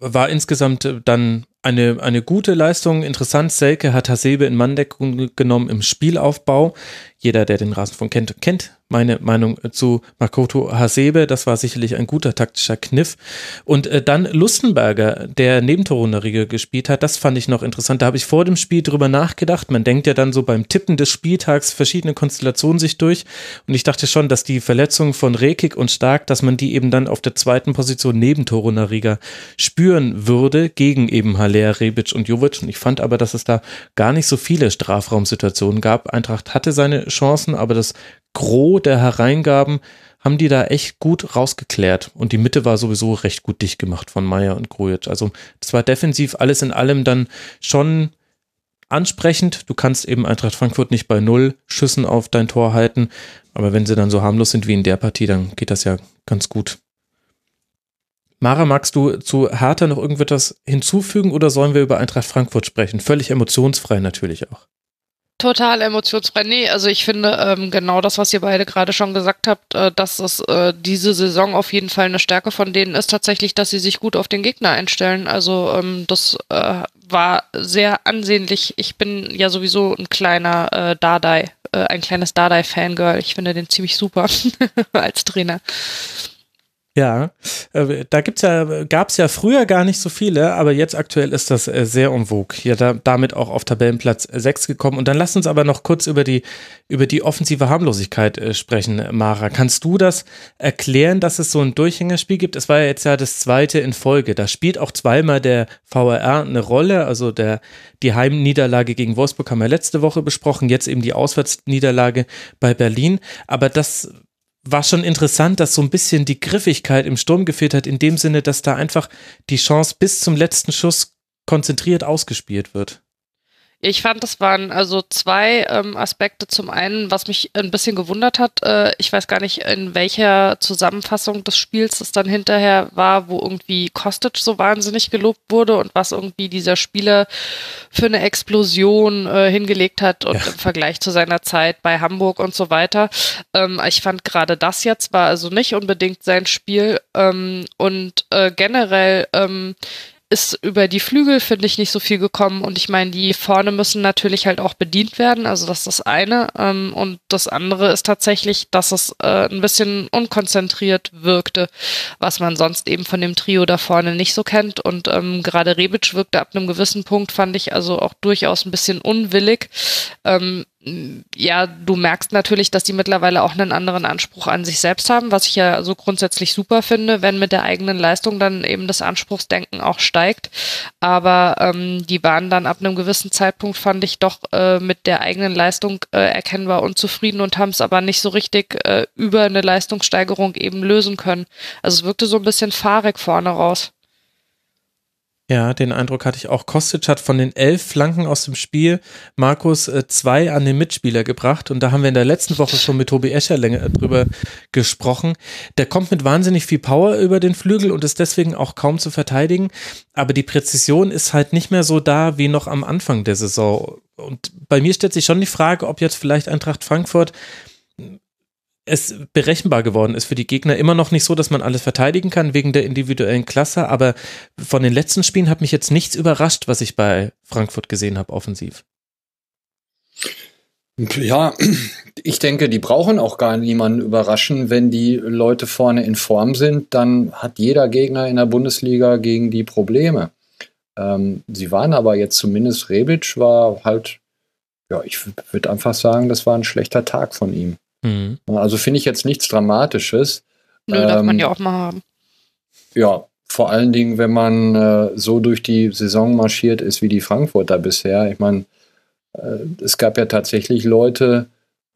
War insgesamt äh, dann eine, eine gute Leistung. Interessant, Selke hat Hasebe in Manndeckung genommen im Spielaufbau. Jeder, der den Rasenfunk kennt, kennt meine Meinung zu Makoto Hasebe. Das war sicherlich ein guter taktischer Kniff. Und äh, dann Lustenberger, der Nebentorunterriege gespielt hat, das fand ich noch interessant. Da habe ich vor dem Spiel drüber nachgedacht. Man denkt ja dann so beim Tippen des Spieltags verschiedene Konstellationen sich durch. Und ich dachte schon, dass die Verletzung von Rekik und Stark, dass man die eben dann auf der zweiten Position Nebentorunterrieger spüren würde, gegen eben halt Haller, Rebic und Jovic. Und ich fand aber, dass es da gar nicht so viele Strafraumsituationen gab. Eintracht hatte seine Chancen, aber das Gros der Hereingaben haben die da echt gut rausgeklärt. Und die Mitte war sowieso recht gut dicht gemacht von Meier und Grujic. Also das war defensiv alles in allem dann schon ansprechend. Du kannst eben Eintracht Frankfurt nicht bei null Schüssen auf dein Tor halten. Aber wenn sie dann so harmlos sind wie in der Partie, dann geht das ja ganz gut. Mara, magst du zu Hertha noch irgendetwas hinzufügen oder sollen wir über Eintracht Frankfurt sprechen? Völlig emotionsfrei natürlich auch. Total emotionsfrei. Nee, also ich finde ähm, genau das, was ihr beide gerade schon gesagt habt, äh, dass es äh, diese Saison auf jeden Fall eine Stärke von denen ist, tatsächlich, dass sie sich gut auf den Gegner einstellen. Also ähm, das äh, war sehr ansehnlich. Ich bin ja sowieso ein kleiner äh, Dardai, äh, ein kleines Dardai-Fangirl. Ich finde den ziemlich super als Trainer. Ja, äh, da gibt's ja, gab es ja früher gar nicht so viele, aber jetzt aktuell ist das äh, sehr vogue. Hier da, damit auch auf Tabellenplatz 6 gekommen. Und dann lass uns aber noch kurz über die, über die offensive Harmlosigkeit äh, sprechen, Mara. Kannst du das erklären, dass es so ein Durchhängerspiel gibt? Es war ja jetzt ja das zweite in Folge. Da spielt auch zweimal der VRR eine Rolle. Also der, die Heimniederlage gegen Wolfsburg haben wir letzte Woche besprochen, jetzt eben die Auswärtsniederlage bei Berlin. Aber das war schon interessant, dass so ein bisschen die Griffigkeit im Sturm gefehlt hat, in dem Sinne, dass da einfach die Chance bis zum letzten Schuss konzentriert ausgespielt wird. Ich fand, das waren also zwei ähm, Aspekte. Zum einen, was mich ein bisschen gewundert hat, äh, ich weiß gar nicht, in welcher Zusammenfassung des Spiels es dann hinterher war, wo irgendwie Kostic so wahnsinnig gelobt wurde und was irgendwie dieser Spieler für eine Explosion äh, hingelegt hat und ja. im Vergleich zu seiner Zeit bei Hamburg und so weiter. Ähm, ich fand gerade das jetzt war also nicht unbedingt sein Spiel ähm, und äh, generell ähm, ist über die Flügel, finde ich, nicht so viel gekommen. Und ich meine, die vorne müssen natürlich halt auch bedient werden. Also das ist das eine. Ähm, und das andere ist tatsächlich, dass es äh, ein bisschen unkonzentriert wirkte, was man sonst eben von dem Trio da vorne nicht so kennt. Und ähm, gerade Rebic wirkte ab einem gewissen Punkt, fand ich also auch durchaus ein bisschen unwillig. Ähm, ja, du merkst natürlich, dass die mittlerweile auch einen anderen Anspruch an sich selbst haben, was ich ja so grundsätzlich super finde, wenn mit der eigenen Leistung dann eben das Anspruchsdenken auch steigt. Aber ähm, die waren dann ab einem gewissen Zeitpunkt, fand ich, doch äh, mit der eigenen Leistung äh, erkennbar unzufrieden und haben es aber nicht so richtig äh, über eine Leistungssteigerung eben lösen können. Also es wirkte so ein bisschen fahrig vorne raus. Ja, den Eindruck hatte ich auch. Kostic hat von den elf Flanken aus dem Spiel Markus äh, zwei an den Mitspieler gebracht. Und da haben wir in der letzten Woche schon mit Tobi Escher länger drüber gesprochen. Der kommt mit wahnsinnig viel Power über den Flügel und ist deswegen auch kaum zu verteidigen. Aber die Präzision ist halt nicht mehr so da wie noch am Anfang der Saison. Und bei mir stellt sich schon die Frage, ob jetzt vielleicht Eintracht Frankfurt es berechenbar geworden ist für die Gegner. Immer noch nicht so, dass man alles verteidigen kann wegen der individuellen Klasse, aber von den letzten Spielen hat mich jetzt nichts überrascht, was ich bei Frankfurt gesehen habe, offensiv. Ja, ich denke, die brauchen auch gar niemanden überraschen. Wenn die Leute vorne in Form sind, dann hat jeder Gegner in der Bundesliga gegen die Probleme. Ähm, sie waren aber jetzt zumindest, Rebic war halt, ja, ich würde einfach sagen, das war ein schlechter Tag von ihm. Mhm. Also finde ich jetzt nichts Dramatisches. Nö, ähm, darf man ähm, ja auch mal haben. Ja, vor allen Dingen, wenn man äh, so durch die Saison marschiert ist wie die Frankfurter bisher. Ich meine, äh, es gab ja tatsächlich Leute,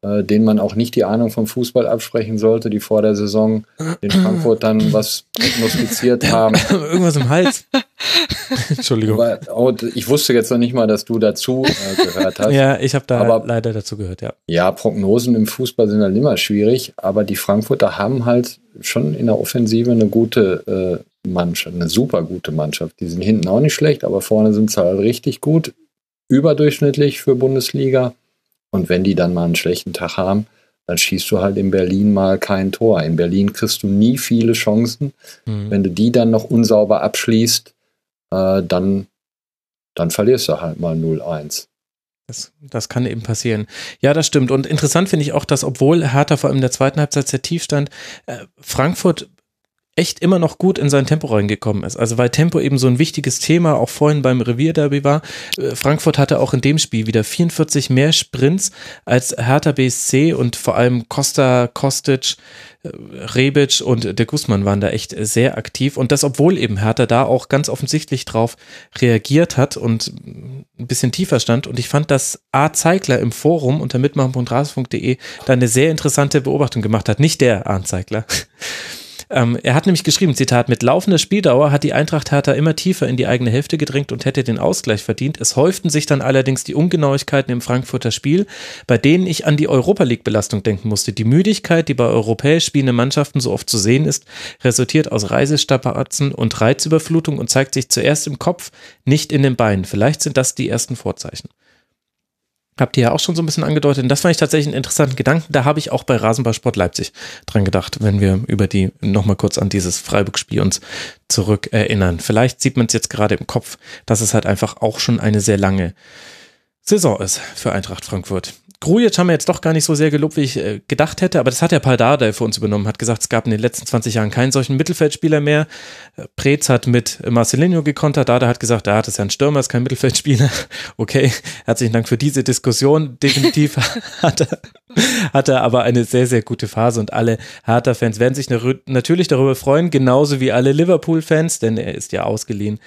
äh, denen man auch nicht die Ahnung vom Fußball absprechen sollte, die vor der Saison in Frankfurt dann was prognostiziert haben. Irgendwas im Hals. Entschuldigung. Aber, oh, ich wusste jetzt noch nicht mal, dass du dazu äh, gehört hast. ja, ich habe da aber, leider dazu gehört, ja. Ja, Prognosen im Fußball sind halt immer schwierig, aber die Frankfurter haben halt schon in der Offensive eine gute äh, Mannschaft, eine super gute Mannschaft. Die sind hinten auch nicht schlecht, aber vorne sind sie halt richtig gut, überdurchschnittlich für Bundesliga. Und wenn die dann mal einen schlechten Tag haben, dann schießt du halt in Berlin mal kein Tor. In Berlin kriegst du nie viele Chancen. Mhm. Wenn du die dann noch unsauber abschließt, äh, dann, dann verlierst du halt mal 0-1. Das, das kann eben passieren. Ja, das stimmt. Und interessant finde ich auch, dass obwohl Hertha vor allem in der zweiten Halbzeit sehr tief stand, äh, Frankfurt echt immer noch gut in sein Tempo reingekommen ist. Also weil Tempo eben so ein wichtiges Thema auch vorhin beim Revierderby war. Äh, Frankfurt hatte auch in dem Spiel wieder 44 mehr Sprints als Hertha BSC und vor allem Costa, Kostic, äh, Rebic und der Guzman waren da echt sehr aktiv und das, obwohl eben Hertha da auch ganz offensichtlich drauf reagiert hat und ein bisschen tiefer stand und ich fand, dass A. Zeigler im Forum unter mitmachen.rasen.de da eine sehr interessante Beobachtung gemacht hat, nicht der A. Zeigler, ähm, er hat nämlich geschrieben, Zitat, mit laufender Spieldauer hat die Eintracht Hertha immer tiefer in die eigene Hälfte gedrängt und hätte den Ausgleich verdient. Es häuften sich dann allerdings die Ungenauigkeiten im Frankfurter Spiel, bei denen ich an die Europa League-Belastung denken musste. Die Müdigkeit, die bei europäisch spielenden Mannschaften so oft zu sehen ist, resultiert aus Reisestapazen und Reizüberflutung und zeigt sich zuerst im Kopf, nicht in den Beinen. Vielleicht sind das die ersten Vorzeichen. Habt ihr ja auch schon so ein bisschen angedeutet. Und das fand ich tatsächlich einen interessanten Gedanken. Da habe ich auch bei Rasenballsport Leipzig dran gedacht, wenn wir über die nochmal kurz an dieses Freiburg-Spiel uns zurück erinnern. Vielleicht sieht man es jetzt gerade im Kopf, dass es halt einfach auch schon eine sehr lange Saison ist für Eintracht Frankfurt. Grujic haben wir jetzt doch gar nicht so sehr gelobt, wie ich äh, gedacht hätte, aber das hat der Paldada für uns übernommen, hat gesagt, es gab in den letzten 20 Jahren keinen solchen Mittelfeldspieler mehr. Äh, Preetz hat mit Marcelinho gekontert, Dada hat gesagt, da hat es ja ein Stürmer, ist kein Mittelfeldspieler. Okay, herzlichen Dank für diese Diskussion. Definitiv hat er, hat er aber eine sehr, sehr gute Phase und alle Hertha-Fans werden sich natürlich darüber freuen, genauso wie alle Liverpool-Fans, denn er ist ja ausgeliehen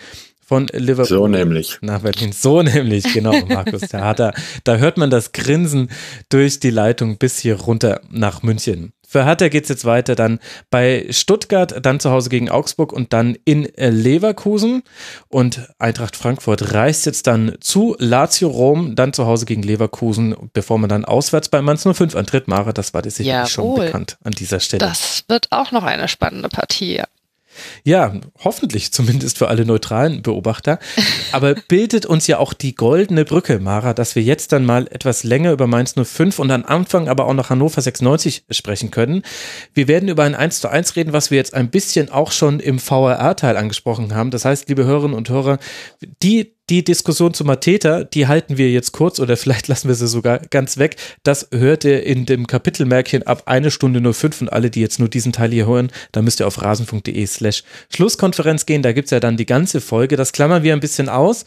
von Liverpool. So nämlich. Nach Berlin. So nämlich, genau, Markus. Da, hat er, da hört man das Grinsen durch die Leitung bis hier runter nach München. Für Hertha geht es jetzt weiter dann bei Stuttgart, dann zu Hause gegen Augsburg und dann in Leverkusen. Und Eintracht Frankfurt reist jetzt dann zu Lazio Rom, dann zu Hause gegen Leverkusen, bevor man dann auswärts bei Mainz 05 antritt. Mara, das war dir sicherlich Jawohl. schon bekannt an dieser Stelle. Das wird auch noch eine spannende Partie. Ja. Ja, hoffentlich zumindest für alle neutralen Beobachter. Aber bildet uns ja auch die goldene Brücke, Mara, dass wir jetzt dann mal etwas länger über Mainz 05 und am Anfang aber auch noch Hannover 96 sprechen können. Wir werden über ein 1 zu 1 reden, was wir jetzt ein bisschen auch schon im VRR-Teil angesprochen haben. Das heißt, liebe Hörerinnen und Hörer, die die Diskussion zu Mateta, die halten wir jetzt kurz oder vielleicht lassen wir sie sogar ganz weg. Das hört ihr in dem Kapitelmärkchen ab eine Stunde nur fünf und alle, die jetzt nur diesen Teil hier hören, da müsst ihr auf rasen.de slash Schlusskonferenz gehen. Da gibt's ja dann die ganze Folge. Das klammern wir ein bisschen aus.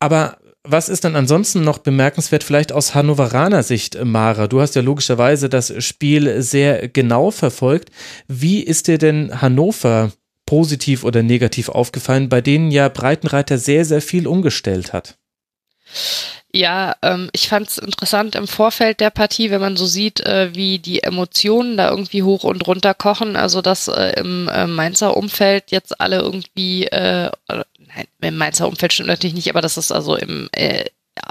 Aber was ist dann ansonsten noch bemerkenswert, vielleicht aus Hannoveraner Sicht, Mara? Du hast ja logischerweise das Spiel sehr genau verfolgt. Wie ist dir denn Hannover positiv oder negativ aufgefallen, bei denen ja Breitenreiter sehr, sehr viel umgestellt hat? Ja, ähm, ich fand es interessant im Vorfeld der Partie, wenn man so sieht, äh, wie die Emotionen da irgendwie hoch und runter kochen. Also dass äh, im äh, Mainzer Umfeld jetzt alle irgendwie, äh, nein, im Mainzer Umfeld stimmt natürlich nicht, aber das ist also im äh,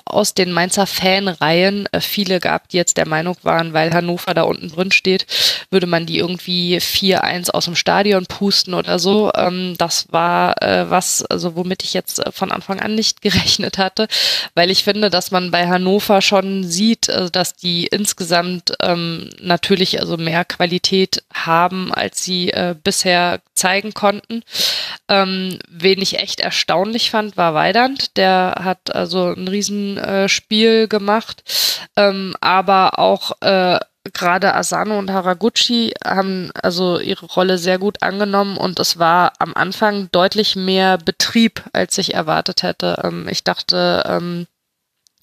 aus den Mainzer Fanreihen äh, viele gab, die jetzt der Meinung waren, weil Hannover da unten drin steht, würde man die irgendwie 4-1 aus dem Stadion pusten oder so. Ähm, das war äh, was, also womit ich jetzt äh, von Anfang an nicht gerechnet hatte, weil ich finde, dass man bei Hannover schon sieht, dass die insgesamt ähm, natürlich also mehr Qualität haben, als sie bisher zeigen konnten. Ähm, wen ich echt erstaunlich fand, war Weidand. Der hat also ein Riesenspiel äh, gemacht, ähm, aber auch äh, gerade Asano und Haraguchi haben also ihre Rolle sehr gut angenommen und es war am Anfang deutlich mehr Betrieb, als ich erwartet hätte. Ähm, ich dachte ähm,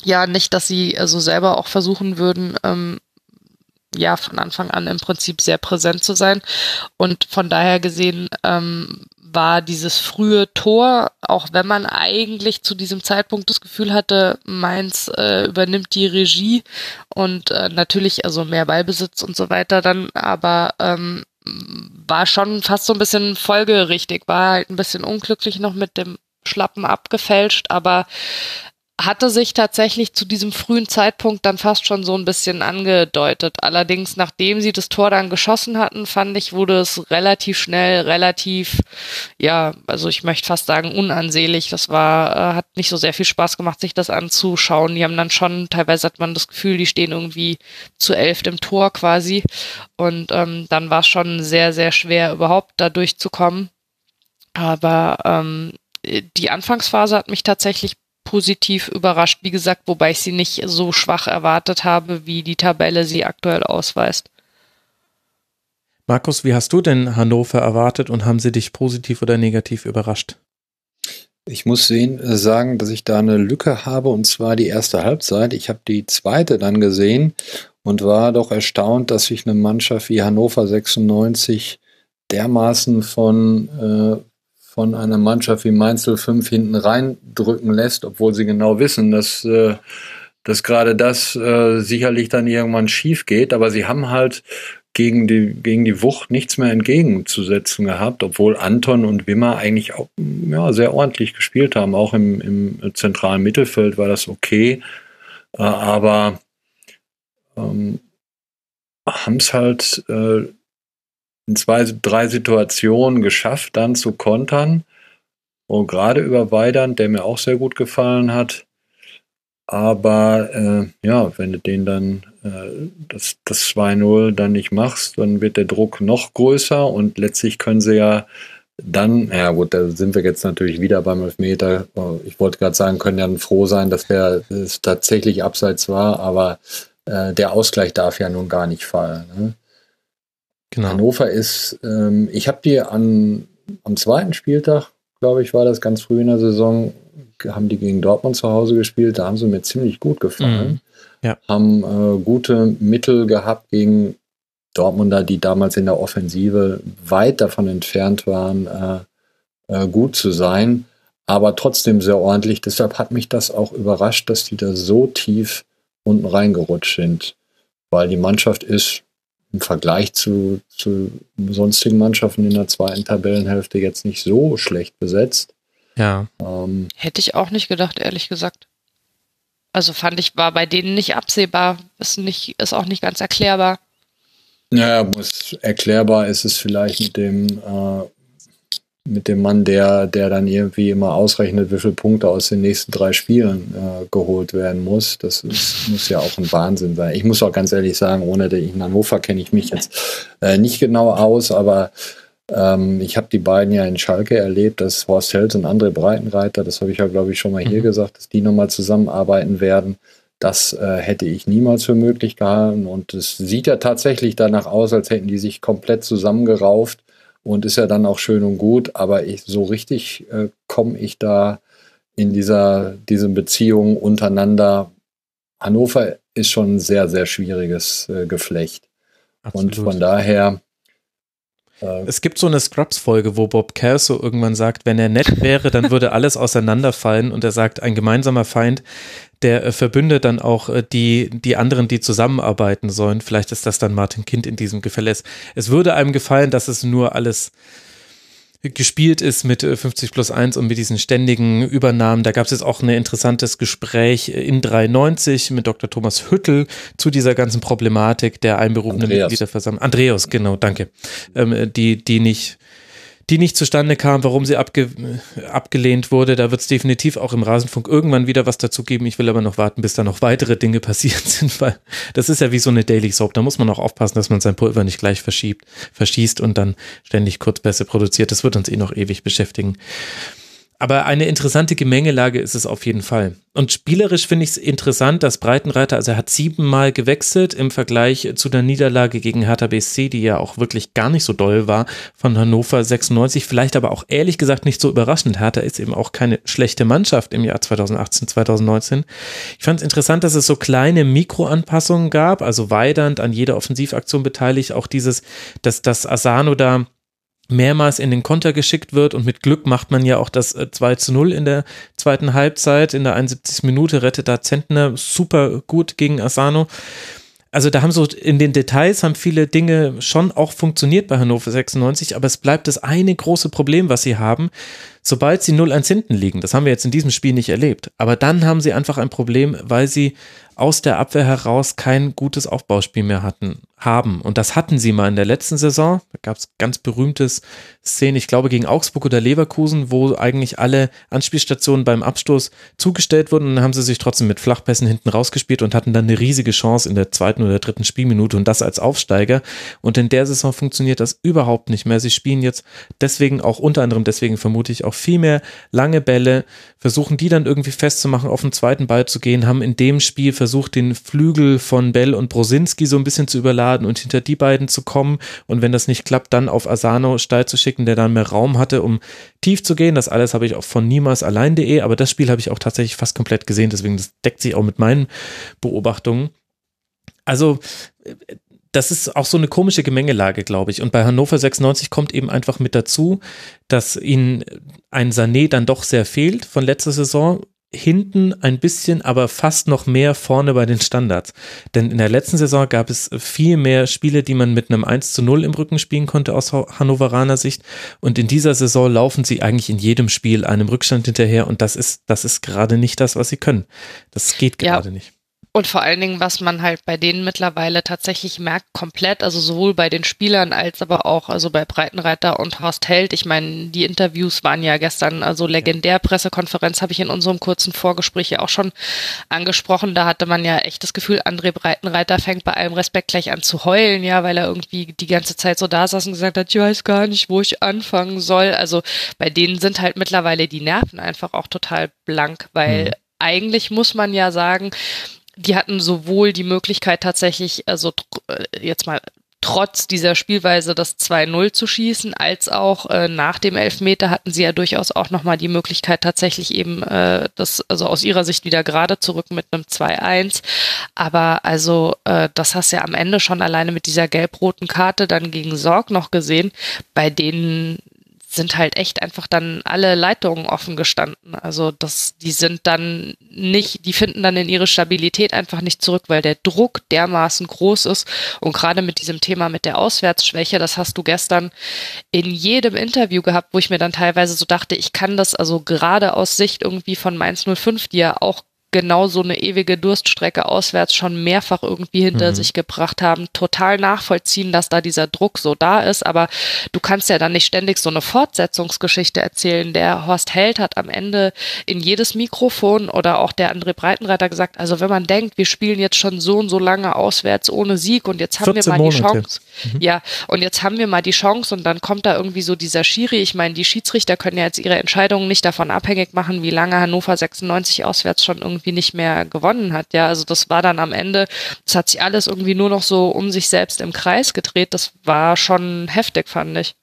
ja nicht, dass sie also selber auch versuchen würden, ähm, ja von Anfang an im Prinzip sehr präsent zu sein. Und von daher gesehen ähm, war dieses frühe Tor, auch wenn man eigentlich zu diesem Zeitpunkt das Gefühl hatte, Mainz äh, übernimmt die Regie und äh, natürlich also mehr Ballbesitz und so weiter dann, aber ähm, war schon fast so ein bisschen folgerichtig, war halt ein bisschen unglücklich noch mit dem Schlappen abgefälscht, aber hatte sich tatsächlich zu diesem frühen Zeitpunkt dann fast schon so ein bisschen angedeutet. Allerdings, nachdem sie das Tor dann geschossen hatten, fand ich, wurde es relativ schnell, relativ, ja, also ich möchte fast sagen, unansehlich. Das war, äh, hat nicht so sehr viel Spaß gemacht, sich das anzuschauen. Die haben dann schon, teilweise hat man das Gefühl, die stehen irgendwie zu elf im Tor quasi. Und ähm, dann war es schon sehr, sehr schwer, überhaupt da durchzukommen. Aber ähm, die Anfangsphase hat mich tatsächlich positiv überrascht, wie gesagt, wobei ich sie nicht so schwach erwartet habe, wie die Tabelle sie aktuell ausweist. Markus, wie hast du denn Hannover erwartet und haben sie dich positiv oder negativ überrascht? Ich muss sehen, äh, sagen, dass ich da eine Lücke habe und zwar die erste Halbzeit. Ich habe die zweite dann gesehen und war doch erstaunt, dass sich eine Mannschaft wie Hannover 96 dermaßen von, äh, von einer Mannschaft wie Mainz 05 hinten reindrücken lässt, obwohl sie genau wissen, dass, äh, dass gerade das äh, sicherlich dann irgendwann schief geht. Aber sie haben halt gegen die, gegen die Wucht nichts mehr entgegenzusetzen gehabt, obwohl Anton und Wimmer eigentlich auch ja, sehr ordentlich gespielt haben. Auch im, im zentralen Mittelfeld war das okay. Äh, aber ähm, haben es halt äh, in zwei, drei Situationen geschafft, dann zu kontern. Und gerade über Weidand, der mir auch sehr gut gefallen hat, aber äh, ja, wenn du den dann äh, das, das 2-0 dann nicht machst, dann wird der Druck noch größer und letztlich können sie ja dann, ja gut, da sind wir jetzt natürlich wieder beim Elfmeter. Ich wollte gerade sagen, können ja froh sein, dass der es tatsächlich abseits war, aber äh, der Ausgleich darf ja nun gar nicht fallen. Ne? Genau. Hannover ist, ähm, ich habe die an, am zweiten Spieltag, glaube ich, war das ganz früh in der Saison, haben die gegen Dortmund zu Hause gespielt, da haben sie mir ziemlich gut gefallen. Mhm. Ja. Haben äh, gute Mittel gehabt gegen Dortmunder, die damals in der Offensive weit davon entfernt waren, äh, äh, gut zu sein, aber trotzdem sehr ordentlich. Deshalb hat mich das auch überrascht, dass die da so tief unten reingerutscht sind, weil die Mannschaft ist im Vergleich zu, zu sonstigen Mannschaften in der zweiten Tabellenhälfte jetzt nicht so schlecht besetzt. Ja. Ähm, Hätte ich auch nicht gedacht, ehrlich gesagt. Also fand ich, war bei denen nicht absehbar, ist, nicht, ist auch nicht ganz erklärbar. Naja, muss, erklärbar ist es vielleicht mit dem, äh, mit dem Mann, der, der dann irgendwie immer ausrechnet, wie viele Punkte aus den nächsten drei Spielen äh, geholt werden muss. Das ist, muss ja auch ein Wahnsinn sein. Ich muss auch ganz ehrlich sagen, ohne den Hannover kenne ich mich jetzt äh, nicht genau aus, aber ähm, ich habe die beiden ja in Schalke erlebt, dass Horst Held und André Breitenreiter, das habe ich ja, glaube ich, schon mal hier mhm. gesagt, dass die nochmal zusammenarbeiten werden. Das äh, hätte ich niemals für möglich gehalten. Und es sieht ja tatsächlich danach aus, als hätten die sich komplett zusammengerauft und ist ja dann auch schön und gut. Aber ich, so richtig äh, komme ich da in dieser, diesen Beziehungen untereinander. Hannover ist schon ein sehr, sehr schwieriges äh, Geflecht. Absolut. Und von daher es gibt so eine Scrubs-Folge, wo Bob Kelso irgendwann sagt, wenn er nett wäre, dann würde alles auseinanderfallen und er sagt, ein gemeinsamer Feind, der äh, verbündet dann auch äh, die, die anderen, die zusammenarbeiten sollen. Vielleicht ist das dann Martin Kind in diesem Gefälle. Es würde einem gefallen, dass es nur alles gespielt ist mit 50 äh, plus 1 und mit diesen ständigen Übernahmen. Da gab es jetzt auch ein interessantes Gespräch in 93 mit Dr. Thomas Hüttel zu dieser ganzen Problematik der einberufenen Mitgliederversammlung. Andreas, genau, danke. Ähm, die, die nicht die nicht zustande kam, warum sie abge abgelehnt wurde. Da wird es definitiv auch im Rasenfunk irgendwann wieder was dazu geben. Ich will aber noch warten, bis da noch weitere Dinge passiert sind, weil das ist ja wie so eine Daily Soap. Da muss man auch aufpassen, dass man sein Pulver nicht gleich verschiebt, verschießt und dann ständig Kurzpässe produziert. Das wird uns eh noch ewig beschäftigen. Aber eine interessante Gemengelage ist es auf jeden Fall. Und spielerisch finde ich es interessant, dass Breitenreiter, also er hat siebenmal gewechselt im Vergleich zu der Niederlage gegen Hertha BSC, die ja auch wirklich gar nicht so doll war, von Hannover 96. Vielleicht aber auch ehrlich gesagt nicht so überraschend. Hertha ist eben auch keine schlechte Mannschaft im Jahr 2018, 2019. Ich fand es interessant, dass es so kleine Mikroanpassungen gab, also Weidand an jeder Offensivaktion beteiligt, auch dieses, dass das Asano da mehrmals in den Konter geschickt wird und mit Glück macht man ja auch das 2 äh, zu 0 in der zweiten Halbzeit. In der 71. Minute rettet da Zentner super gut gegen Asano. Also da haben so in den Details haben viele Dinge schon auch funktioniert bei Hannover 96, aber es bleibt das eine große Problem, was sie haben, sobald sie 0-1 hinten liegen. Das haben wir jetzt in diesem Spiel nicht erlebt. Aber dann haben sie einfach ein Problem, weil sie aus der Abwehr heraus kein gutes Aufbauspiel mehr hatten, haben. Und das hatten sie mal in der letzten Saison. Da gab es ganz berühmtes Szenen, ich glaube gegen Augsburg oder Leverkusen, wo eigentlich alle Anspielstationen beim Abstoß zugestellt wurden und dann haben sie sich trotzdem mit Flachpässen hinten rausgespielt und hatten dann eine riesige Chance in der zweiten oder dritten Spielminute und das als Aufsteiger. Und in der Saison funktioniert das überhaupt nicht mehr. Sie spielen jetzt deswegen auch unter anderem deswegen vermute ich auch viel mehr lange Bälle, versuchen die dann irgendwie festzumachen, auf den zweiten Ball zu gehen, haben in dem Spiel versucht, versucht, den Flügel von Bell und Brosinski so ein bisschen zu überladen und hinter die beiden zu kommen. Und wenn das nicht klappt, dann auf Asano steil zu schicken, der dann mehr Raum hatte, um tief zu gehen. Das alles habe ich auch von niemals allein.de, aber das Spiel habe ich auch tatsächlich fast komplett gesehen, deswegen das deckt sich auch mit meinen Beobachtungen. Also das ist auch so eine komische Gemengelage, glaube ich. Und bei Hannover 96 kommt eben einfach mit dazu, dass ihnen ein Sané dann doch sehr fehlt von letzter Saison. Hinten ein bisschen, aber fast noch mehr vorne bei den Standards. Denn in der letzten Saison gab es viel mehr Spiele, die man mit einem 1 zu 0 im Rücken spielen konnte aus Hannoveraner Sicht. Und in dieser Saison laufen sie eigentlich in jedem Spiel einem Rückstand hinterher. Und das ist, das ist gerade nicht das, was sie können. Das geht gerade ja. nicht. Und vor allen Dingen, was man halt bei denen mittlerweile tatsächlich merkt, komplett, also sowohl bei den Spielern als aber auch also bei Breitenreiter und Horst Held. Ich meine, die Interviews waren ja gestern also legendär. Pressekonferenz habe ich in unserem kurzen Vorgespräch ja auch schon angesprochen. Da hatte man ja echt das Gefühl, André Breitenreiter fängt bei allem Respekt gleich an zu heulen, ja, weil er irgendwie die ganze Zeit so da saß und gesagt hat, ich weiß gar nicht, wo ich anfangen soll. Also bei denen sind halt mittlerweile die Nerven einfach auch total blank, weil mhm. eigentlich muss man ja sagen, die hatten sowohl die Möglichkeit tatsächlich, also äh, jetzt mal trotz dieser Spielweise das 2-0 zu schießen, als auch äh, nach dem Elfmeter hatten sie ja durchaus auch nochmal die Möglichkeit, tatsächlich eben äh, das, also aus ihrer Sicht wieder gerade zurück mit einem 2-1. Aber also, äh, das hast du ja am Ende schon alleine mit dieser gelb-roten Karte dann gegen Sorg noch gesehen, bei denen sind halt echt einfach dann alle Leitungen offen gestanden. Also das, die sind dann nicht, die finden dann in ihre Stabilität einfach nicht zurück, weil der Druck dermaßen groß ist. Und gerade mit diesem Thema mit der Auswärtsschwäche, das hast du gestern in jedem Interview gehabt, wo ich mir dann teilweise so dachte, ich kann das also gerade aus Sicht irgendwie von Mainz 05, die ja auch genau so eine ewige Durststrecke auswärts schon mehrfach irgendwie hinter mhm. sich gebracht haben, total nachvollziehen, dass da dieser Druck so da ist. Aber du kannst ja dann nicht ständig so eine Fortsetzungsgeschichte erzählen. Der Horst Held hat am Ende in jedes Mikrofon oder auch der André Breitenreiter gesagt, also wenn man denkt, wir spielen jetzt schon so und so lange auswärts ohne Sieg und jetzt haben wir mal Monate. die Chance. Mhm. Ja, und jetzt haben wir mal die Chance und dann kommt da irgendwie so dieser Schiri. Ich meine, die Schiedsrichter können ja jetzt ihre Entscheidungen nicht davon abhängig machen, wie lange Hannover 96 auswärts schon irgendwie nicht mehr gewonnen hat. Ja, also das war dann am Ende, es hat sich alles irgendwie nur noch so um sich selbst im Kreis gedreht. Das war schon heftig, fand ich.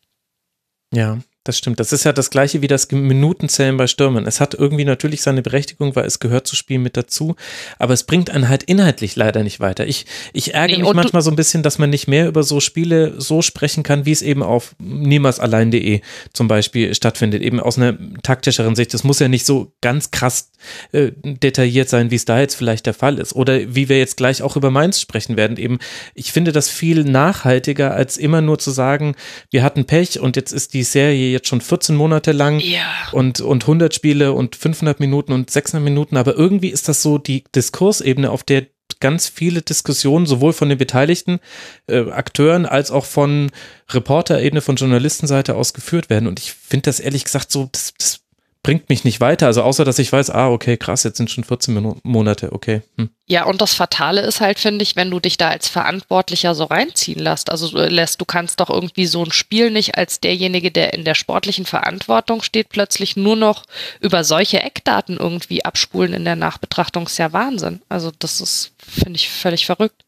Ja, das stimmt. Das ist ja das gleiche wie das Minutenzählen bei Stürmen. Es hat irgendwie natürlich seine Berechtigung, weil es gehört zu Spielen mit dazu, aber es bringt einen halt inhaltlich leider nicht weiter. Ich, ich ärgere nee, mich manchmal so ein bisschen, dass man nicht mehr über so Spiele so sprechen kann, wie es eben auf niemalsallein.de zum Beispiel stattfindet, eben aus einer taktischeren Sicht. Es muss ja nicht so ganz krass äh, detailliert sein, wie es da jetzt vielleicht der Fall ist. Oder wie wir jetzt gleich auch über Mainz sprechen werden. Eben, ich finde das viel nachhaltiger, als immer nur zu sagen, wir hatten Pech und jetzt ist die Serie jetzt schon 14 Monate lang ja. und, und 100 Spiele und 500 Minuten und 600 Minuten, aber irgendwie ist das so die Diskursebene, auf der ganz viele Diskussionen sowohl von den beteiligten äh, Akteuren als auch von Reporterebene, von Journalistenseite aus geführt werden. Und ich finde das ehrlich gesagt so, das, das bringt mich nicht weiter. Also außer, dass ich weiß, ah, okay, krass, jetzt sind schon 14 Monate, okay. Hm. Ja, und das Fatale ist halt, finde ich, wenn du dich da als Verantwortlicher so reinziehen lässt. Also äh, lässt, du kannst doch irgendwie so ein Spiel nicht als derjenige, der in der sportlichen Verantwortung steht, plötzlich nur noch über solche Eckdaten irgendwie abspulen in der Nachbetrachtung. Ist ja Wahnsinn. Also das ist, finde ich, völlig verrückt.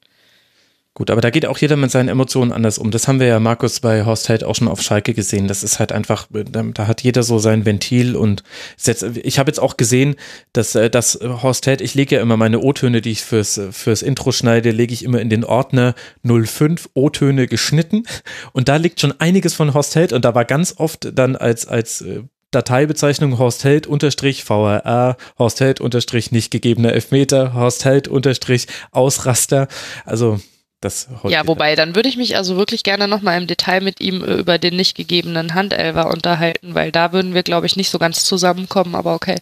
Gut, aber da geht auch jeder mit seinen Emotionen anders um. Das haben wir ja, Markus, bei Horst Held auch schon auf Schalke gesehen. Das ist halt einfach, da, hat jeder so sein Ventil und jetzt, ich habe jetzt auch gesehen, dass, äh, dass Horst Held, ich lege ja immer meine O-Töne, die ich fürs, fürs Intro schneide, lege ich immer in den Ordner 05 O-Töne geschnitten und da liegt schon einiges von Horst Held und da war ganz oft dann als, als äh, Dateibezeichnung Horst Held unterstrich VRR, Horst Held unterstrich nicht gegebener Elfmeter, Horst Held unterstrich Ausraster. Also das ja, wobei, dann würde ich mich also wirklich gerne nochmal im Detail mit ihm äh, über den nicht gegebenen Handelver unterhalten, weil da würden wir, glaube ich, nicht so ganz zusammenkommen, aber okay.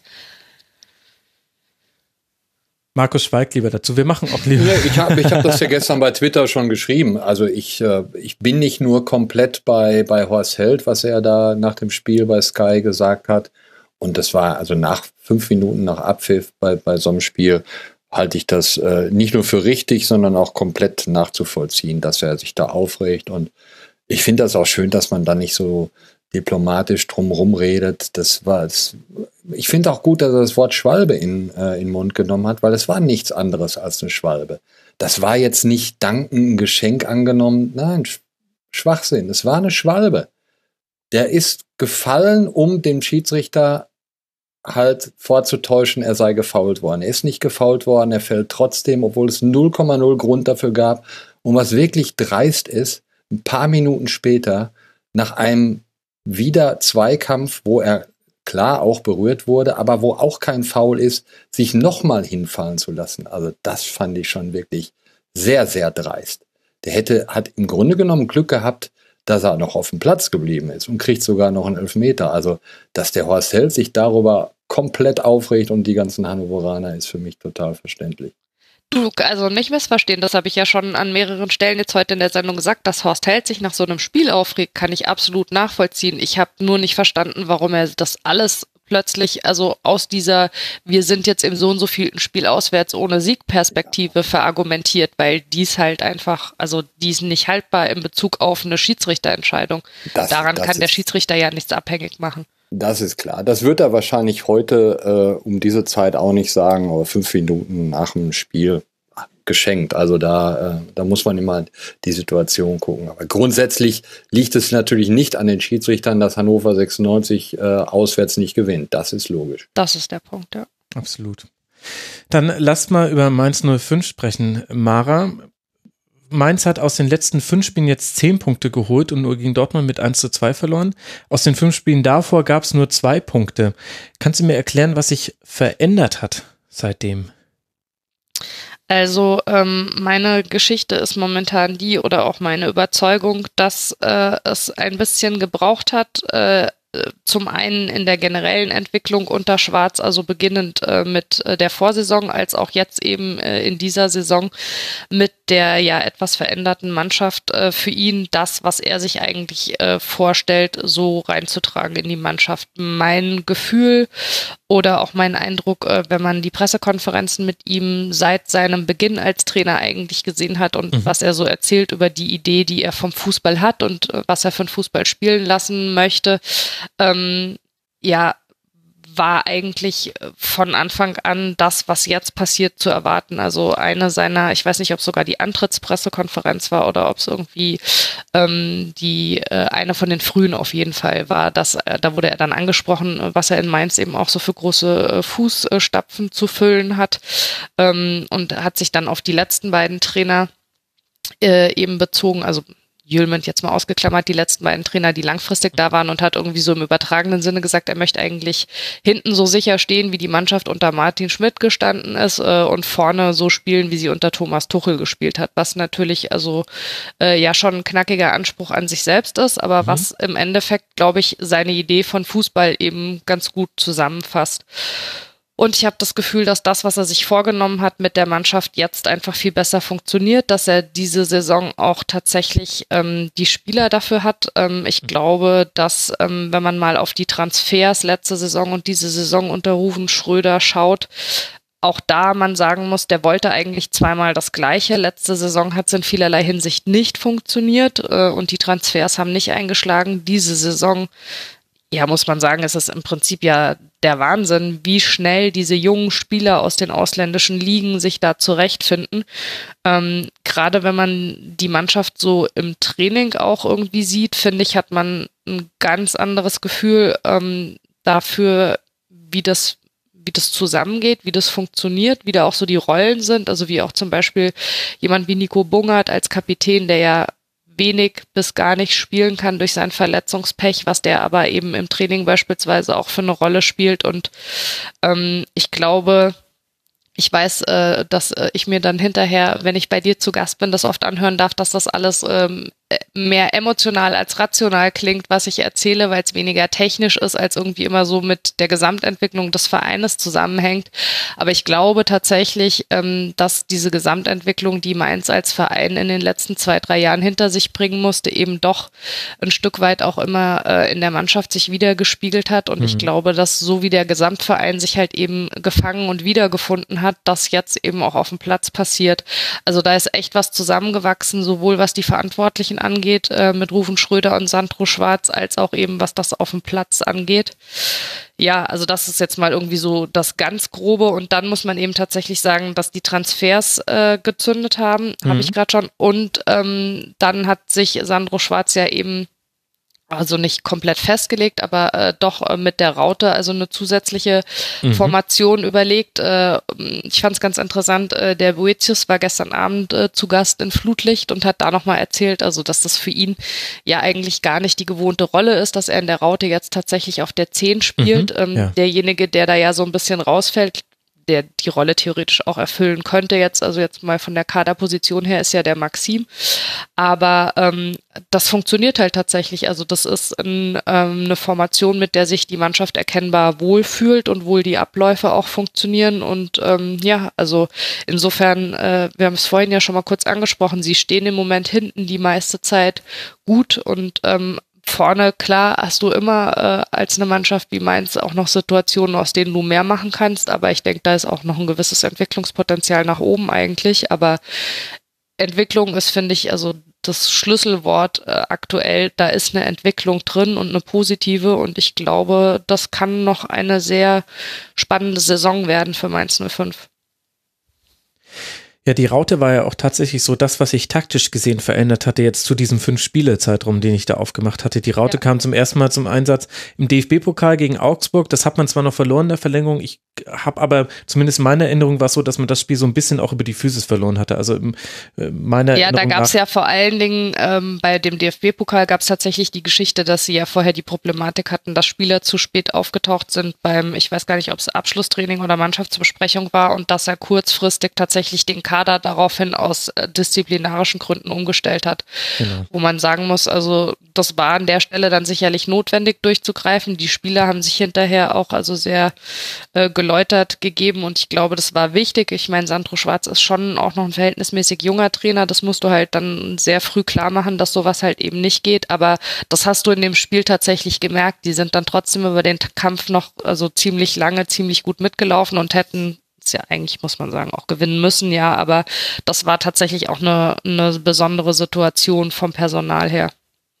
Markus schweigt lieber dazu. Wir machen auch lieber. Ja, ich habe ich hab das ja gestern bei Twitter schon geschrieben. Also ich, äh, ich bin nicht nur komplett bei, bei Horst Held, was er da nach dem Spiel bei Sky gesagt hat. Und das war also nach fünf Minuten nach Abpfiff bei, bei so einem Spiel halte ich das äh, nicht nur für richtig, sondern auch komplett nachzuvollziehen, dass er sich da aufregt. Und ich finde das auch schön, dass man da nicht so diplomatisch drumherum redet. Das war es. Ich finde auch gut, dass er das Wort Schwalbe in, äh, in den Mund genommen hat, weil es war nichts anderes als eine Schwalbe. Das war jetzt nicht danken ein Geschenk angenommen. Nein, Schwachsinn. Es war eine Schwalbe. Der ist gefallen, um dem Schiedsrichter halt vorzutäuschen, er sei gefault worden. Er ist nicht gefault worden, er fällt trotzdem, obwohl es 0,0 Grund dafür gab. Und was wirklich dreist ist, ein paar Minuten später, nach einem wieder Zweikampf, wo er klar auch berührt wurde, aber wo auch kein Foul ist, sich nochmal hinfallen zu lassen. Also das fand ich schon wirklich sehr, sehr dreist. Der hätte, hat im Grunde genommen Glück gehabt, dass er noch auf dem Platz geblieben ist und kriegt sogar noch einen Elfmeter. Also, dass der Horst Held sich darüber komplett aufregt und die ganzen Hannoveraner ist für mich total verständlich. Du, also nicht missverstehen, das habe ich ja schon an mehreren Stellen jetzt heute in der Sendung gesagt, dass Horst Held sich nach so einem Spiel aufregt, kann ich absolut nachvollziehen. Ich habe nur nicht verstanden, warum er das alles plötzlich, also aus dieser, wir sind jetzt im so und so vielten Spiel auswärts ohne Siegperspektive verargumentiert, weil dies halt einfach, also die ist nicht haltbar in Bezug auf eine Schiedsrichterentscheidung. Das, Daran das kann der Schiedsrichter ja nichts abhängig machen. Das ist klar. Das wird er wahrscheinlich heute äh, um diese Zeit auch nicht sagen, aber fünf Minuten nach dem Spiel geschenkt. Also da, äh, da muss man immer die Situation gucken. Aber grundsätzlich liegt es natürlich nicht an den Schiedsrichtern, dass Hannover 96 äh, auswärts nicht gewinnt. Das ist logisch. Das ist der Punkt, ja. Absolut. Dann lasst mal über Mainz 05 sprechen. Mara, Mainz hat aus den letzten fünf Spielen jetzt zehn Punkte geholt und nur gegen Dortmund mit 1 zu 2 verloren. Aus den fünf Spielen davor gab es nur zwei Punkte. Kannst du mir erklären, was sich verändert hat seitdem? Also ähm, meine Geschichte ist momentan die oder auch meine Überzeugung, dass äh, es ein bisschen gebraucht hat, äh, zum einen in der generellen Entwicklung unter Schwarz, also beginnend äh, mit äh, der Vorsaison, als auch jetzt eben äh, in dieser Saison mit der ja etwas veränderten Mannschaft äh, für ihn das, was er sich eigentlich äh, vorstellt, so reinzutragen in die Mannschaft. Mein Gefühl oder auch mein Eindruck, äh, wenn man die Pressekonferenzen mit ihm seit seinem Beginn als Trainer eigentlich gesehen hat und mhm. was er so erzählt über die Idee, die er vom Fußball hat und was er von Fußball spielen lassen möchte, ähm, ja, war eigentlich äh, von Anfang an das, was jetzt passiert, zu erwarten. Also eine seiner, ich weiß nicht, ob sogar die Antrittspressekonferenz war oder ob es irgendwie ähm, die äh, eine von den frühen auf jeden Fall war. Dass, äh, da wurde er dann angesprochen, was er in Mainz eben auch so für große äh, Fußstapfen zu füllen hat ähm, und hat sich dann auf die letzten beiden Trainer äh, eben bezogen, also Jülment jetzt mal ausgeklammert, die letzten beiden Trainer, die langfristig da waren und hat irgendwie so im übertragenen Sinne gesagt, er möchte eigentlich hinten so sicher stehen, wie die Mannschaft unter Martin Schmidt gestanden ist äh, und vorne so spielen, wie sie unter Thomas Tuchel gespielt hat, was natürlich also äh, ja schon ein knackiger Anspruch an sich selbst ist, aber mhm. was im Endeffekt, glaube ich, seine Idee von Fußball eben ganz gut zusammenfasst. Und ich habe das Gefühl, dass das, was er sich vorgenommen hat mit der Mannschaft, jetzt einfach viel besser funktioniert, dass er diese Saison auch tatsächlich ähm, die Spieler dafür hat. Ähm, ich mhm. glaube, dass ähm, wenn man mal auf die Transfers letzte Saison und diese Saison unter Rufen Schröder schaut, auch da man sagen muss, der wollte eigentlich zweimal das Gleiche. Letzte Saison hat es in vielerlei Hinsicht nicht funktioniert äh, und die Transfers haben nicht eingeschlagen. Diese Saison ja, muss man sagen, ist es im Prinzip ja der Wahnsinn, wie schnell diese jungen Spieler aus den ausländischen Ligen sich da zurechtfinden. Ähm, Gerade wenn man die Mannschaft so im Training auch irgendwie sieht, finde ich, hat man ein ganz anderes Gefühl ähm, dafür, wie das wie das zusammengeht, wie das funktioniert, wie da auch so die Rollen sind. Also wie auch zum Beispiel jemand wie Nico Bungert als Kapitän, der ja wenig bis gar nicht spielen kann durch sein Verletzungspech, was der aber eben im Training beispielsweise auch für eine Rolle spielt. Und ähm, ich glaube, ich weiß, äh, dass äh, ich mir dann hinterher, wenn ich bei dir zu Gast bin, das oft anhören darf, dass das alles ähm, mehr emotional als rational klingt, was ich erzähle, weil es weniger technisch ist, als irgendwie immer so mit der Gesamtentwicklung des Vereines zusammenhängt. Aber ich glaube tatsächlich, ähm, dass diese Gesamtentwicklung, die Mainz als Verein in den letzten zwei, drei Jahren hinter sich bringen musste, eben doch ein Stück weit auch immer äh, in der Mannschaft sich wieder gespiegelt hat. Und mhm. ich glaube, dass so wie der Gesamtverein sich halt eben gefangen und wiedergefunden hat, das jetzt eben auch auf dem Platz passiert. Also da ist echt was zusammengewachsen, sowohl was die Verantwortlichen angeht, äh, mit Rufen Schröder und Sandro Schwarz, als auch eben, was das auf dem Platz angeht. Ja, also das ist jetzt mal irgendwie so das ganz Grobe und dann muss man eben tatsächlich sagen, dass die Transfers äh, gezündet haben, mhm. habe ich gerade schon. Und ähm, dann hat sich Sandro Schwarz ja eben also nicht komplett festgelegt, aber äh, doch äh, mit der Raute also eine zusätzliche mhm. Formation überlegt. Äh, ich fand es ganz interessant, äh, der Boetius war gestern Abend äh, zu Gast in Flutlicht und hat da nochmal erzählt, also dass das für ihn ja eigentlich gar nicht die gewohnte Rolle ist, dass er in der Raute jetzt tatsächlich auf der 10 spielt. Mhm, ähm, ja. Derjenige, der da ja so ein bisschen rausfällt, der die Rolle theoretisch auch erfüllen könnte jetzt, also jetzt mal von der Kaderposition her ist ja der Maxim. Aber ähm, das funktioniert halt tatsächlich. Also das ist ein, ähm, eine Formation, mit der sich die Mannschaft erkennbar wohlfühlt und wohl die Abläufe auch funktionieren. Und ähm, ja, also insofern, äh, wir haben es vorhin ja schon mal kurz angesprochen, sie stehen im Moment hinten die meiste Zeit gut und ähm, vorne, klar, hast du immer äh, als eine Mannschaft wie Mainz auch noch Situationen, aus denen du mehr machen kannst. Aber ich denke, da ist auch noch ein gewisses Entwicklungspotenzial nach oben eigentlich. Aber Entwicklung ist, finde ich, also das Schlüsselwort äh, aktuell. Da ist eine Entwicklung drin und eine positive. Und ich glaube, das kann noch eine sehr spannende Saison werden für Mainz 05. Ja, die Raute war ja auch tatsächlich so das, was sich taktisch gesehen verändert hatte, jetzt zu diesem Fünf-Spiele-Zeitraum, den ich da aufgemacht hatte. Die Raute ja. kam zum ersten Mal zum Einsatz im DFB-Pokal gegen Augsburg. Das hat man zwar noch verloren in der Verlängerung. Ich habe aber zumindest meine Erinnerung war es so, dass man das Spiel so ein bisschen auch über die Physis verloren hatte. Also äh, meiner Ja, da gab es ja vor allen Dingen ähm, bei dem DFB-Pokal gab es tatsächlich die Geschichte, dass sie ja vorher die Problematik hatten, dass Spieler zu spät aufgetaucht sind beim, ich weiß gar nicht, ob es Abschlusstraining oder Mannschaftsbesprechung war und dass er kurzfristig tatsächlich den Kader daraufhin aus äh, disziplinarischen Gründen umgestellt hat. Genau. Wo man sagen muss, also das war an der Stelle dann sicherlich notwendig durchzugreifen. Die Spieler haben sich hinterher auch also sehr äh, geläutert gegeben und ich glaube, das war wichtig. Ich meine, Sandro Schwarz ist schon auch noch ein verhältnismäßig junger Trainer. Das musst du halt dann sehr früh klar machen, dass sowas halt eben nicht geht. Aber das hast du in dem Spiel tatsächlich gemerkt. Die sind dann trotzdem über den Kampf noch also ziemlich lange, ziemlich gut mitgelaufen und hätten ja eigentlich, muss man sagen, auch gewinnen müssen, ja, aber das war tatsächlich auch eine, eine besondere Situation vom Personal her.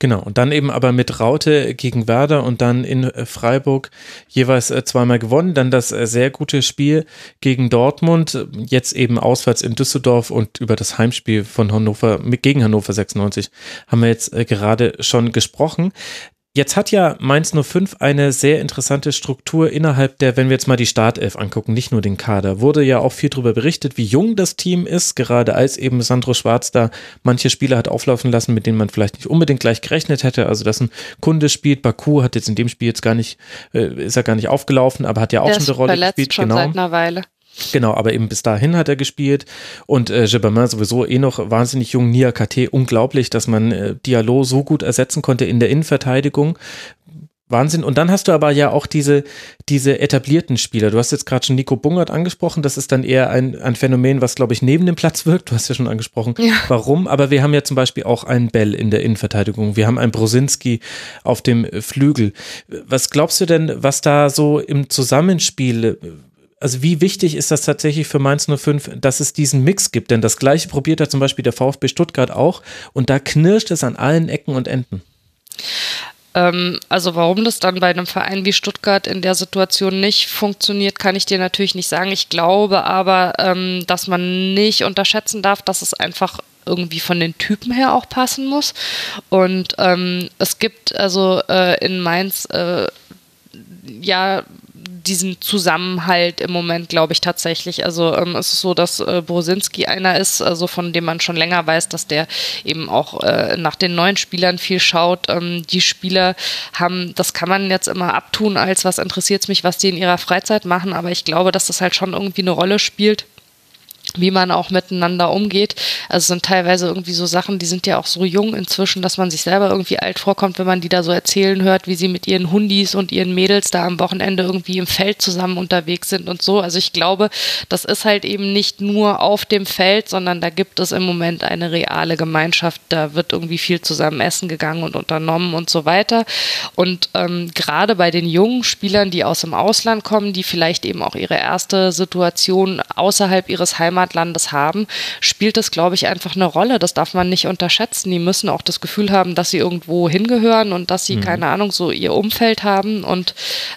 Genau, und dann eben aber mit Raute gegen Werder und dann in äh, Freiburg jeweils äh, zweimal gewonnen. Dann das äh, sehr gute Spiel gegen Dortmund, jetzt eben auswärts in Düsseldorf und über das Heimspiel von Hannover gegen Hannover 96 haben wir jetzt gerade schon gesprochen. Jetzt hat ja Mainz 05 eine sehr interessante Struktur innerhalb der, wenn wir jetzt mal die Startelf angucken, nicht nur den Kader, wurde ja auch viel darüber berichtet, wie jung das Team ist, gerade als eben Sandro Schwarz da manche Spieler hat auflaufen lassen, mit denen man vielleicht nicht unbedingt gleich gerechnet hätte. Also, dass ein Kunde spielt, Baku hat jetzt in dem Spiel jetzt gar nicht, äh, ist er gar nicht aufgelaufen, aber hat ja auch der schon eine Rolle gespielt. Schon genau. seit einer Weile. Genau, aber eben bis dahin hat er gespielt und äh, Gibbermann sowieso eh noch wahnsinnig jung, Nia KT, unglaublich, dass man äh, Diallo so gut ersetzen konnte in der Innenverteidigung. Wahnsinn. Und dann hast du aber ja auch diese, diese etablierten Spieler. Du hast jetzt gerade schon Nico Bungert angesprochen. Das ist dann eher ein, ein Phänomen, was, glaube ich, neben dem Platz wirkt. Du hast ja schon angesprochen, ja. warum. Aber wir haben ja zum Beispiel auch einen Bell in der Innenverteidigung. Wir haben einen Brosinski auf dem Flügel. Was glaubst du denn, was da so im Zusammenspiel also wie wichtig ist das tatsächlich für Mainz 05, dass es diesen Mix gibt? Denn das gleiche probiert hat zum Beispiel der VfB Stuttgart auch und da knirscht es an allen Ecken und Enden. Ähm, also warum das dann bei einem Verein wie Stuttgart in der Situation nicht funktioniert, kann ich dir natürlich nicht sagen. Ich glaube aber, ähm, dass man nicht unterschätzen darf, dass es einfach irgendwie von den Typen her auch passen muss. Und ähm, es gibt also äh, in Mainz äh, ja diesen Zusammenhalt im Moment, glaube ich, tatsächlich. Also ähm, es ist so, dass äh, Brosinski einer ist, also von dem man schon länger weiß, dass der eben auch äh, nach den neuen Spielern viel schaut. Ähm, die Spieler haben, das kann man jetzt immer abtun, als was interessiert es mich, was die in ihrer Freizeit machen, aber ich glaube, dass das halt schon irgendwie eine Rolle spielt wie man auch miteinander umgeht. Also es sind teilweise irgendwie so Sachen, die sind ja auch so jung inzwischen, dass man sich selber irgendwie alt vorkommt, wenn man die da so erzählen hört, wie sie mit ihren Hundis und ihren Mädels da am Wochenende irgendwie im Feld zusammen unterwegs sind und so. Also ich glaube, das ist halt eben nicht nur auf dem Feld, sondern da gibt es im Moment eine reale Gemeinschaft. Da wird irgendwie viel zusammen essen gegangen und unternommen und so weiter. Und ähm, gerade bei den jungen Spielern, die aus dem Ausland kommen, die vielleicht eben auch ihre erste Situation außerhalb ihres Heimat Heimatlandes haben, spielt das, glaube ich, einfach eine Rolle. Das darf man nicht unterschätzen. Die müssen auch das Gefühl haben, dass sie irgendwo hingehören und dass sie, mhm. keine Ahnung, so ihr Umfeld haben. Und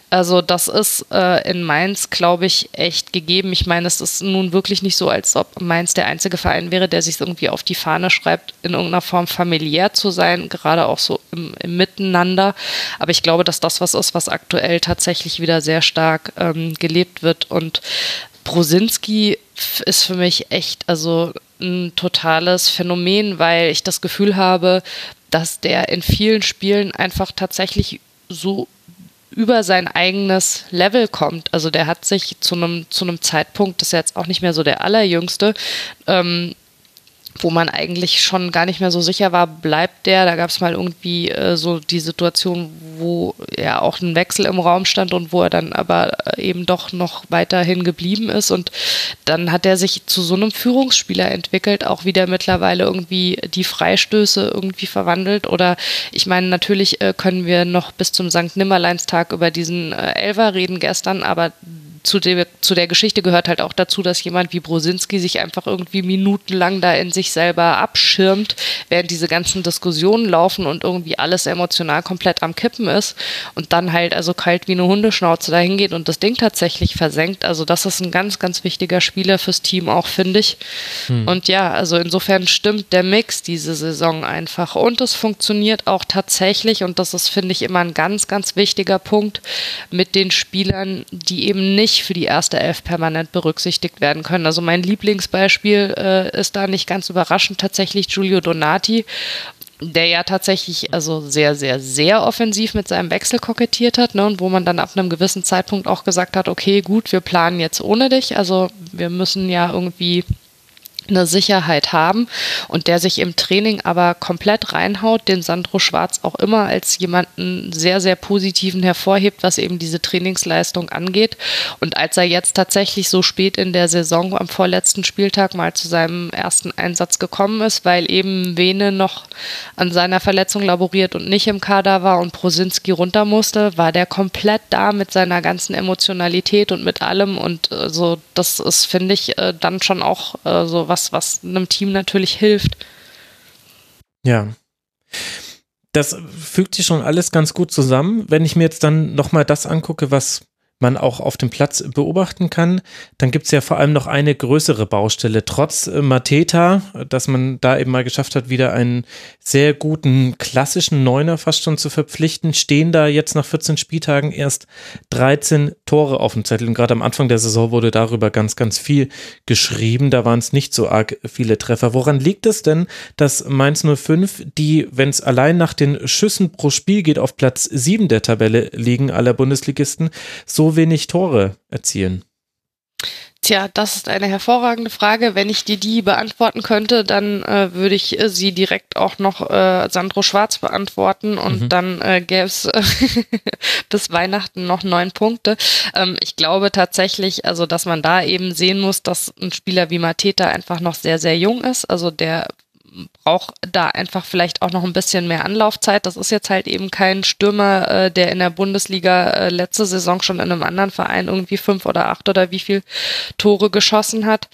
also das ist äh, in Mainz, glaube ich, echt gegeben. Ich meine, es ist nun wirklich nicht so, als ob Mainz der einzige Verein wäre, der sich irgendwie auf die Fahne schreibt, in irgendeiner Form familiär zu sein, gerade auch so im, im Miteinander. Aber ich glaube, dass das was ist, was aktuell tatsächlich wieder sehr stark ähm, gelebt wird. Und Brosinski ist für mich echt also ein totales Phänomen, weil ich das Gefühl habe, dass der in vielen Spielen einfach tatsächlich so über sein eigenes Level kommt. Also der hat sich zu einem zu Zeitpunkt, das ist jetzt auch nicht mehr so der allerjüngste, ähm, wo man eigentlich schon gar nicht mehr so sicher war, bleibt der. Da gab es mal irgendwie äh, so die Situation, wo ja auch ein Wechsel im Raum stand und wo er dann aber äh, eben doch noch weiterhin geblieben ist. Und dann hat er sich zu so einem Führungsspieler entwickelt, auch wieder mittlerweile irgendwie die Freistöße irgendwie verwandelt. Oder ich meine, natürlich äh, können wir noch bis zum St. Nimmerleinstag über diesen äh, Elfer reden gestern, aber zu der, zu der Geschichte gehört halt auch dazu, dass jemand wie Brosinski sich einfach irgendwie minutenlang da in sich selber abschirmt, während diese ganzen Diskussionen laufen und irgendwie alles emotional komplett am Kippen ist und dann halt also kalt wie eine Hundeschnauze dahin geht und das Ding tatsächlich versenkt. Also das ist ein ganz, ganz wichtiger Spieler fürs Team auch, finde ich. Hm. Und ja, also insofern stimmt der Mix diese Saison einfach und es funktioniert auch tatsächlich und das ist, finde ich, immer ein ganz, ganz wichtiger Punkt mit den Spielern, die eben nicht nicht für die erste Elf permanent berücksichtigt werden können. Also mein Lieblingsbeispiel äh, ist da nicht ganz überraschend tatsächlich Giulio Donati der ja tatsächlich also sehr, sehr, sehr offensiv mit seinem Wechsel kokettiert hat, ne, und wo man dann ab einem gewissen Zeitpunkt auch gesagt hat, okay, gut, wir planen jetzt ohne dich, also wir müssen ja irgendwie eine Sicherheit haben und der sich im Training aber komplett reinhaut, den Sandro Schwarz auch immer als jemanden sehr, sehr positiven hervorhebt, was eben diese Trainingsleistung angeht. Und als er jetzt tatsächlich so spät in der Saison am vorletzten Spieltag mal zu seinem ersten Einsatz gekommen ist, weil eben Vene noch an seiner Verletzung laboriert und nicht im Kader war und Prosinski runter musste, war der komplett da mit seiner ganzen Emotionalität und mit allem und äh, so, das ist, finde ich, äh, dann schon auch äh, so was, was einem Team natürlich hilft. Ja. Das fügt sich schon alles ganz gut zusammen. Wenn ich mir jetzt dann nochmal das angucke, was man auch auf dem Platz beobachten kann. Dann gibt es ja vor allem noch eine größere Baustelle. Trotz äh, Mateta, dass man da eben mal geschafft hat, wieder einen sehr guten klassischen Neuner fast schon zu verpflichten, stehen da jetzt nach 14 Spieltagen erst 13 Tore auf dem Zettel. Und gerade am Anfang der Saison wurde darüber ganz, ganz viel geschrieben. Da waren es nicht so arg viele Treffer. Woran liegt es denn, dass Mainz 05, die, wenn es allein nach den Schüssen pro Spiel geht, auf Platz 7 der Tabelle liegen aller Bundesligisten, so wenig Tore erzielen? Tja, das ist eine hervorragende Frage. Wenn ich dir die beantworten könnte, dann äh, würde ich äh, sie direkt auch noch äh, Sandro Schwarz beantworten und mhm. dann äh, gäbe es bis Weihnachten noch neun Punkte. Ähm, ich glaube tatsächlich, also dass man da eben sehen muss, dass ein Spieler wie Mateta einfach noch sehr, sehr jung ist. Also der braucht da einfach vielleicht auch noch ein bisschen mehr Anlaufzeit. Das ist jetzt halt eben kein Stürmer, äh, der in der Bundesliga äh, letzte Saison schon in einem anderen Verein irgendwie fünf oder acht oder wie viel Tore geschossen hat.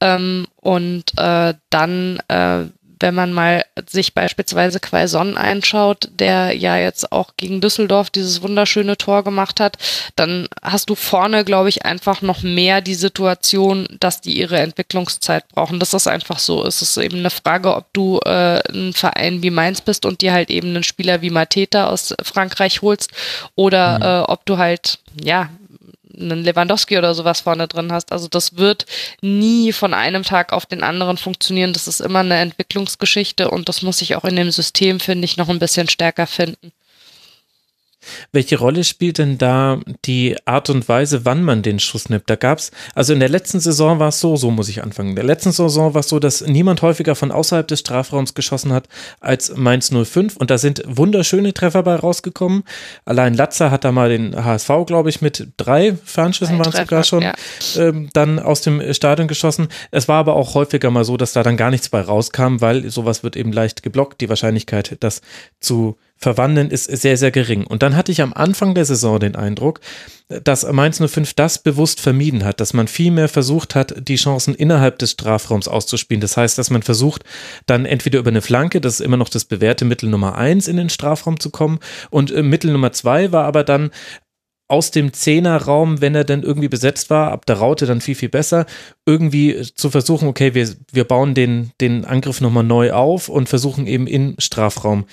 Ähm, und äh, dann äh, wenn man mal sich beispielsweise Quaison einschaut, der ja jetzt auch gegen Düsseldorf dieses wunderschöne Tor gemacht hat, dann hast du vorne, glaube ich, einfach noch mehr die Situation, dass die ihre Entwicklungszeit brauchen. Das ist einfach so. Es ist eben eine Frage, ob du äh, ein Verein wie Mainz bist und dir halt eben einen Spieler wie Mateta aus Frankreich holst oder mhm. äh, ob du halt ja einen Lewandowski oder sowas vorne drin hast. Also das wird nie von einem Tag auf den anderen funktionieren. Das ist immer eine Entwicklungsgeschichte und das muss sich auch in dem System, finde ich, noch ein bisschen stärker finden. Welche Rolle spielt denn da die Art und Weise, wann man den Schuss nimmt? Da gab es, also in der letzten Saison war es so, so muss ich anfangen. In der letzten Saison war es so, dass niemand häufiger von außerhalb des Strafraums geschossen hat als Mainz 05 und da sind wunderschöne Treffer bei rausgekommen. Allein Latzer hat da mal den HSV, glaube ich, mit drei Fernschüssen waren es sogar schon, ja. ähm, dann aus dem Stadion geschossen. Es war aber auch häufiger mal so, dass da dann gar nichts bei rauskam, weil sowas wird eben leicht geblockt. Die Wahrscheinlichkeit, das zu verwandeln, ist sehr, sehr gering. Und dann hatte ich am Anfang der Saison den Eindruck, dass Mainz 05 das bewusst vermieden hat, dass man viel mehr versucht hat, die Chancen innerhalb des Strafraums auszuspielen. Das heißt, dass man versucht, dann entweder über eine Flanke, das ist immer noch das bewährte Mittel Nummer eins, in den Strafraum zu kommen. Und äh, Mittel Nummer zwei war aber dann aus dem Zehnerraum, wenn er dann irgendwie besetzt war, ab der Raute dann viel, viel besser, irgendwie zu versuchen, okay, wir, wir bauen den, den Angriff nochmal neu auf und versuchen eben im Strafraum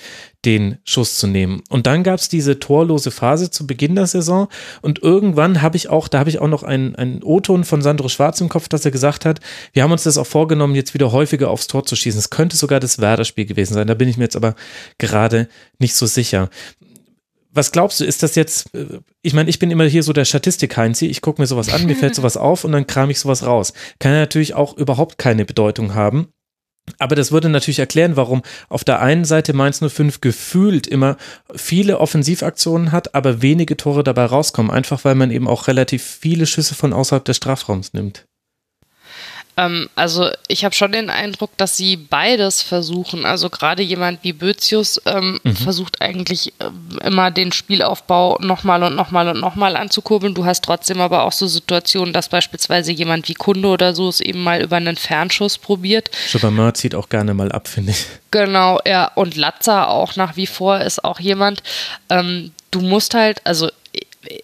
den Schuss zu nehmen. Und dann gab es diese torlose Phase zu Beginn der Saison und irgendwann habe ich auch, da habe ich auch noch einen, einen O-Ton von Sandro Schwarz im Kopf, dass er gesagt hat, wir haben uns das auch vorgenommen, jetzt wieder häufiger aufs Tor zu schießen. Es könnte sogar das Werder-Spiel gewesen sein, da bin ich mir jetzt aber gerade nicht so sicher was glaubst du, ist das jetzt, äh, ich meine, ich bin immer hier so der Statistik-Heinzi, ich gucke mir sowas an, mir fällt sowas auf und dann kram ich sowas raus. Kann ja natürlich auch überhaupt keine Bedeutung haben. Aber das würde natürlich erklären, warum auf der einen Seite Mainz 05 gefühlt immer viele Offensivaktionen hat, aber wenige Tore dabei rauskommen. Einfach weil man eben auch relativ viele Schüsse von außerhalb des Strafraums nimmt. Ähm, also ich habe schon den Eindruck, dass sie beides versuchen. Also gerade jemand wie Bözius ähm, mhm. versucht eigentlich äh, immer den Spielaufbau nochmal und nochmal und nochmal anzukurbeln. Du hast trotzdem aber auch so Situationen, dass beispielsweise jemand wie Kunde oder so es eben mal über einen Fernschuss probiert. Chopin zieht auch gerne mal ab, finde ich. Genau, ja. Und Latza auch nach wie vor ist auch jemand, ähm, du musst halt, also äh,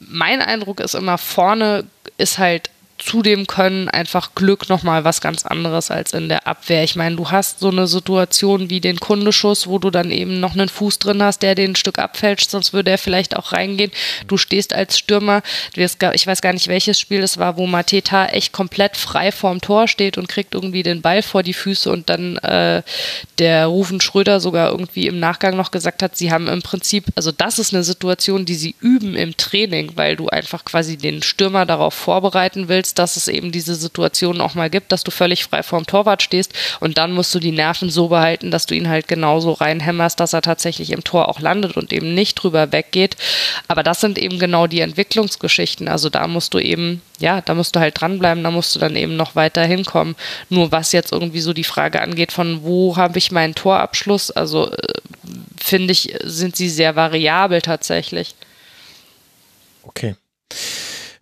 mein Eindruck ist immer, vorne ist halt zudem können einfach Glück nochmal was ganz anderes als in der Abwehr. Ich meine, du hast so eine Situation wie den Kundeschuss, wo du dann eben noch einen Fuß drin hast, der den ein Stück abfälscht, sonst würde er vielleicht auch reingehen. Du stehst als Stürmer, ich weiß gar nicht, welches Spiel es war, wo Mateta echt komplett frei vorm Tor steht und kriegt irgendwie den Ball vor die Füße und dann äh, der Rufen Schröder sogar irgendwie im Nachgang noch gesagt hat, sie haben im Prinzip, also das ist eine Situation, die sie üben im Training, weil du einfach quasi den Stürmer darauf vorbereiten willst, willst, dass es eben diese Situation auch mal gibt, dass du völlig frei vorm Torwart stehst und dann musst du die Nerven so behalten, dass du ihn halt genauso reinhämmerst, dass er tatsächlich im Tor auch landet und eben nicht drüber weggeht. Aber das sind eben genau die Entwicklungsgeschichten. Also da musst du eben, ja, da musst du halt dranbleiben, da musst du dann eben noch weiter hinkommen. Nur was jetzt irgendwie so die Frage angeht, von wo habe ich meinen Torabschluss, also äh, finde ich, sind sie sehr variabel tatsächlich. Okay.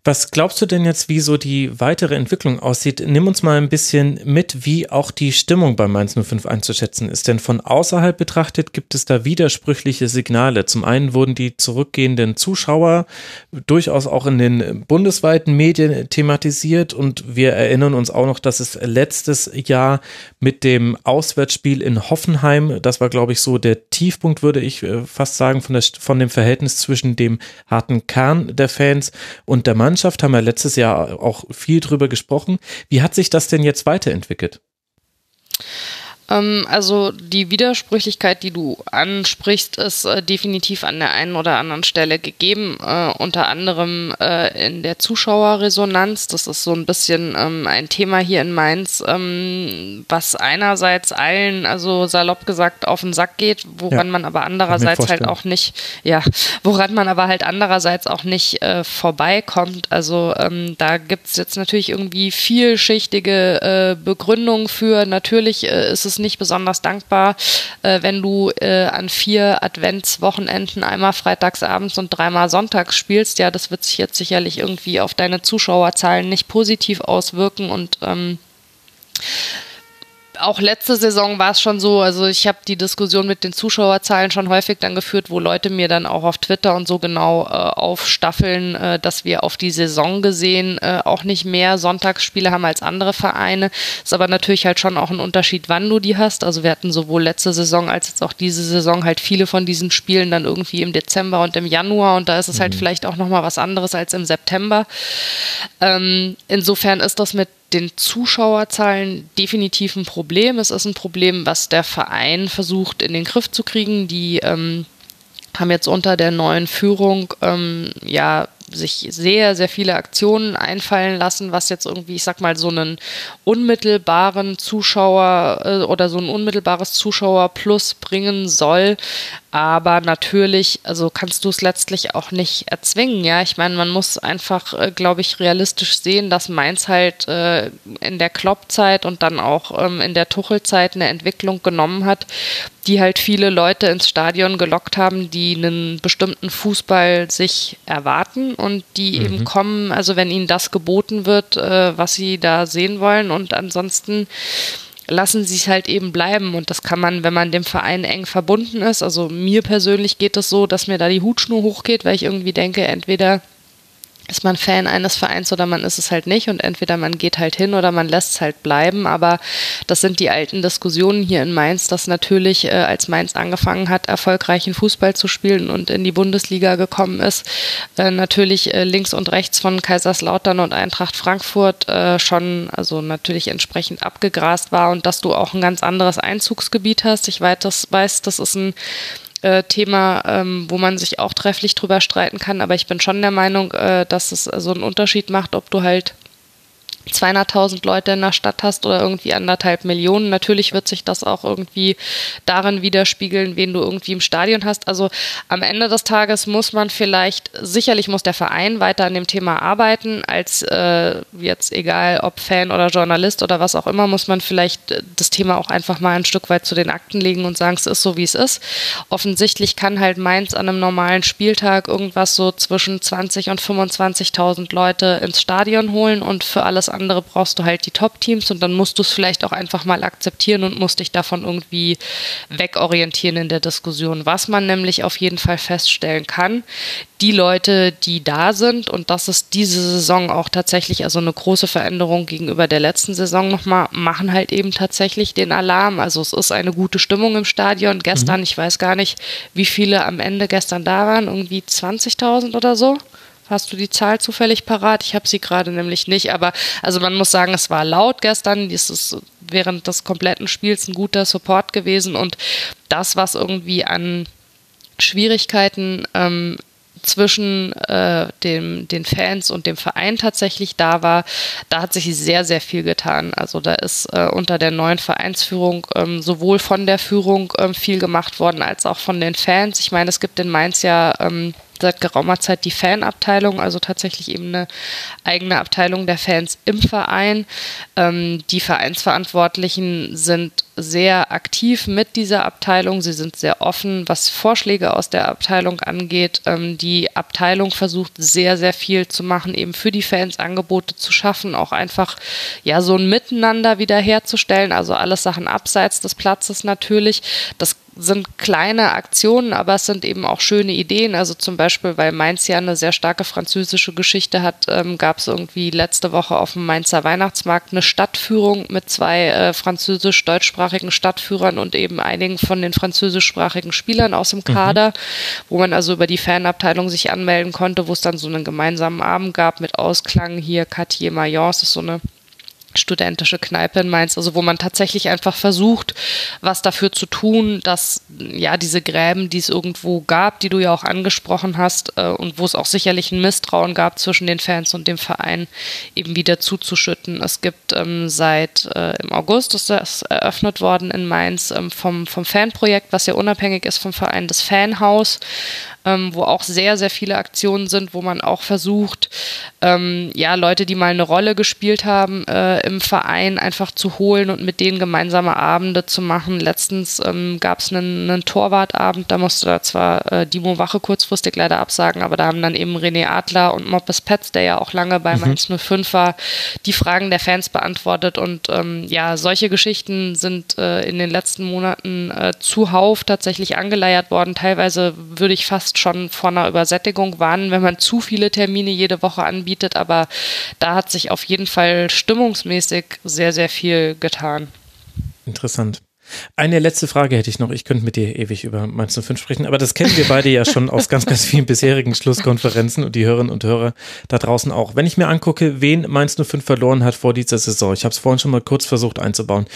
Was glaubst du denn jetzt, wie so die weitere Entwicklung aussieht? Nimm uns mal ein bisschen mit, wie auch die Stimmung bei Mainz 05 einzuschätzen ist. Denn von außerhalb betrachtet gibt es da widersprüchliche Signale. Zum einen wurden die zurückgehenden Zuschauer durchaus auch in den bundesweiten Medien thematisiert und wir erinnern uns auch noch, dass es letztes Jahr mit dem Auswärtsspiel in Hoffenheim, das war glaube ich so der Tiefpunkt, würde ich äh, fast sagen, von, der, von dem Verhältnis zwischen dem harten Kern der Fans und der Mannschaft Mannschaft, haben wir letztes Jahr auch viel drüber gesprochen. Wie hat sich das denn jetzt weiterentwickelt? Ähm, also die Widersprüchlichkeit, die du ansprichst, ist äh, definitiv an der einen oder anderen Stelle gegeben, äh, unter anderem äh, in der Zuschauerresonanz. Das ist so ein bisschen ähm, ein Thema hier in Mainz, ähm, was einerseits allen, also salopp gesagt, auf den Sack geht, woran ja, man aber andererseits halt auch nicht, ja, woran man aber halt andererseits auch nicht äh, vorbeikommt. Also ähm, da gibt es jetzt natürlich irgendwie vielschichtige äh, Begründungen für. Natürlich ist es nicht besonders dankbar, äh, wenn du äh, an vier Adventswochenenden einmal freitagsabends und dreimal sonntags spielst. Ja, das wird sich jetzt sicherlich irgendwie auf deine Zuschauerzahlen nicht positiv auswirken und ähm, auch letzte Saison war es schon so, also ich habe die Diskussion mit den Zuschauerzahlen schon häufig dann geführt, wo Leute mir dann auch auf Twitter und so genau äh, aufstaffeln, äh, dass wir auf die Saison gesehen äh, auch nicht mehr Sonntagsspiele haben als andere Vereine. Ist aber natürlich halt schon auch ein Unterschied, wann du die hast. Also wir hatten sowohl letzte Saison als jetzt auch diese Saison halt viele von diesen Spielen dann irgendwie im Dezember und im Januar und da ist es halt mhm. halt vielleicht auch nochmal was anderes als im September. Ähm, insofern ist das mit den Zuschauerzahlen definitiv ein Problem. Es ist ein Problem, was der Verein versucht in den Griff zu kriegen. Die ähm, haben jetzt unter der neuen Führung ähm, ja sich sehr, sehr viele Aktionen einfallen lassen, was jetzt irgendwie, ich sag mal, so einen unmittelbaren Zuschauer äh, oder so ein unmittelbares Zuschauerplus bringen soll. Aber natürlich, also kannst du es letztlich auch nicht erzwingen, ja. Ich meine, man muss einfach, äh, glaube ich, realistisch sehen, dass Mainz halt äh, in der Kloppzeit und dann auch ähm, in der Tuchelzeit eine Entwicklung genommen hat, die halt viele Leute ins Stadion gelockt haben, die einen bestimmten Fußball sich erwarten und die mhm. eben kommen, also wenn ihnen das geboten wird, äh, was sie da sehen wollen und ansonsten lassen sie es halt eben bleiben. Und das kann man, wenn man dem Verein eng verbunden ist. Also mir persönlich geht es so, dass mir da die Hutschnur hochgeht, weil ich irgendwie denke, entweder ist man Fan eines Vereins oder man ist es halt nicht und entweder man geht halt hin oder man lässt es halt bleiben. Aber das sind die alten Diskussionen hier in Mainz, dass natürlich, äh, als Mainz angefangen hat, erfolgreichen Fußball zu spielen und in die Bundesliga gekommen ist, äh, natürlich äh, links und rechts von Kaiserslautern und Eintracht Frankfurt äh, schon, also natürlich entsprechend abgegrast war und dass du auch ein ganz anderes Einzugsgebiet hast. Ich weiß, das, weiß, das ist ein äh, Thema, ähm, wo man sich auch trefflich drüber streiten kann. Aber ich bin schon der Meinung, äh, dass es so einen Unterschied macht, ob du halt 200.000 Leute in der Stadt hast oder irgendwie anderthalb Millionen. Natürlich wird sich das auch irgendwie darin widerspiegeln, wen du irgendwie im Stadion hast. Also am Ende des Tages muss man vielleicht, sicherlich muss der Verein weiter an dem Thema arbeiten, als äh, jetzt egal ob Fan oder Journalist oder was auch immer, muss man vielleicht das Thema auch einfach mal ein Stück weit zu den Akten legen und sagen, es ist so, wie es ist. Offensichtlich kann halt Mainz an einem normalen Spieltag irgendwas so zwischen 20 und 25.000 Leute ins Stadion holen und für alles andere andere brauchst du halt die Top-Teams und dann musst du es vielleicht auch einfach mal akzeptieren und musst dich davon irgendwie wegorientieren in der Diskussion. Was man nämlich auf jeden Fall feststellen kann, die Leute, die da sind, und das ist diese Saison auch tatsächlich also eine große Veränderung gegenüber der letzten Saison nochmal, machen halt eben tatsächlich den Alarm. Also es ist eine gute Stimmung im Stadion. Gestern, mhm. ich weiß gar nicht, wie viele am Ende gestern da waren, irgendwie 20.000 oder so. Hast du die Zahl zufällig parat? Ich habe sie gerade nämlich nicht, aber also man muss sagen, es war laut gestern. Es ist während des kompletten Spiels ein guter Support gewesen und das, was irgendwie an Schwierigkeiten ähm, zwischen äh, dem, den Fans und dem Verein tatsächlich da war, da hat sich sehr, sehr viel getan. Also da ist äh, unter der neuen Vereinsführung ähm, sowohl von der Führung ähm, viel gemacht worden, als auch von den Fans. Ich meine, es gibt in Mainz ja ähm, seit geraumer Zeit die Fanabteilung, also tatsächlich eben eine eigene Abteilung der Fans im Verein. Ähm, die Vereinsverantwortlichen sind sehr aktiv mit dieser Abteilung. Sie sind sehr offen, was Vorschläge aus der Abteilung angeht. Ähm, die Abteilung versucht sehr, sehr viel zu machen, eben für die Fans Angebote zu schaffen, auch einfach ja so ein Miteinander wiederherzustellen. Also alles Sachen abseits des Platzes natürlich. Das sind kleine Aktionen, aber es sind eben auch schöne Ideen. Also zum Beispiel, weil Mainz ja eine sehr starke französische Geschichte hat, ähm, gab es irgendwie letzte Woche auf dem Mainzer Weihnachtsmarkt eine Stadtführung mit zwei äh, französisch-deutschsprachigen Stadtführern und eben einigen von den französischsprachigen Spielern aus dem Kader, mhm. wo man also über die Fanabteilung sich anmelden konnte, wo es dann so einen gemeinsamen Abend gab mit Ausklang hier Cartier Mayence, ist so eine studentische Kneipe in Mainz, also wo man tatsächlich einfach versucht, was dafür zu tun, dass ja diese Gräben, die es irgendwo gab, die du ja auch angesprochen hast äh, und wo es auch sicherlich ein Misstrauen gab zwischen den Fans und dem Verein, eben wieder zuzuschütten. Es gibt ähm, seit äh, im August ist das eröffnet worden in Mainz ähm, vom, vom Fanprojekt, was ja unabhängig ist vom Verein, das Fanhaus, ähm, wo auch sehr, sehr viele Aktionen sind, wo man auch versucht, ähm, ja, Leute, die mal eine Rolle gespielt haben, äh, im Verein einfach zu holen und mit denen gemeinsame Abende zu machen. Letztens ähm, gab es einen, einen, Torwartabend, da musste da zwar äh, Dimo Wache kurzfristig leider absagen, aber da haben dann eben René Adler und Moppes Petz, der ja auch lange bei mhm. Mainz 05 war, die Fragen der Fans beantwortet und ähm, ja, solche Geschichten sind äh, in den letzten Monaten äh, zuhauf tatsächlich angeleiert worden. Teilweise würde ich fast schon vor einer Übersättigung warnen, wenn man zu viele Termine jede Woche anbietet, aber da hat sich auf jeden Fall stimmungsmäßig sehr, sehr viel getan. Interessant. Eine letzte Frage hätte ich noch. Ich könnte mit dir ewig über Mainz 05 sprechen, aber das kennen wir beide ja schon aus ganz, ganz vielen bisherigen Schlusskonferenzen und die Hörerinnen und Hörer da draußen auch. Wenn ich mir angucke, wen Mainz 05 verloren hat vor dieser Saison, ich habe es vorhin schon mal kurz versucht einzubauen.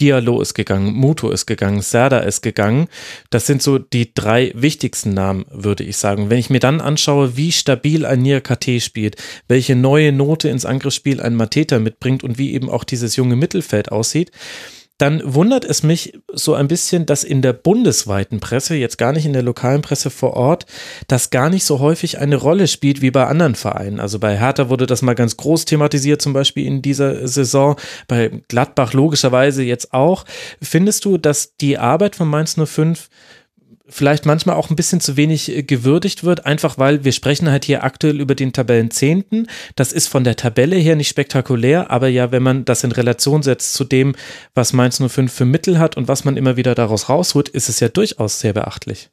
Diallo ist gegangen, Muto ist gegangen, Serda ist gegangen. Das sind so die drei wichtigsten Namen, würde ich sagen. Wenn ich mir dann anschaue, wie stabil ein Nia KT spielt, welche neue Note ins Angriffsspiel ein Mateta mitbringt und wie eben auch dieses junge Mittelfeld aussieht, dann wundert es mich so ein bisschen, dass in der bundesweiten Presse, jetzt gar nicht in der lokalen Presse vor Ort, das gar nicht so häufig eine Rolle spielt wie bei anderen Vereinen. Also bei Hertha wurde das mal ganz groß thematisiert, zum Beispiel in dieser Saison, bei Gladbach logischerweise jetzt auch. Findest du, dass die Arbeit von Mainz 05 vielleicht manchmal auch ein bisschen zu wenig äh, gewürdigt wird, einfach weil wir sprechen halt hier aktuell über den Tabellenzehnten. Das ist von der Tabelle her nicht spektakulär, aber ja, wenn man das in Relation setzt zu dem, was Mainz 05 für Mittel hat und was man immer wieder daraus rausholt, ist es ja durchaus sehr beachtlich.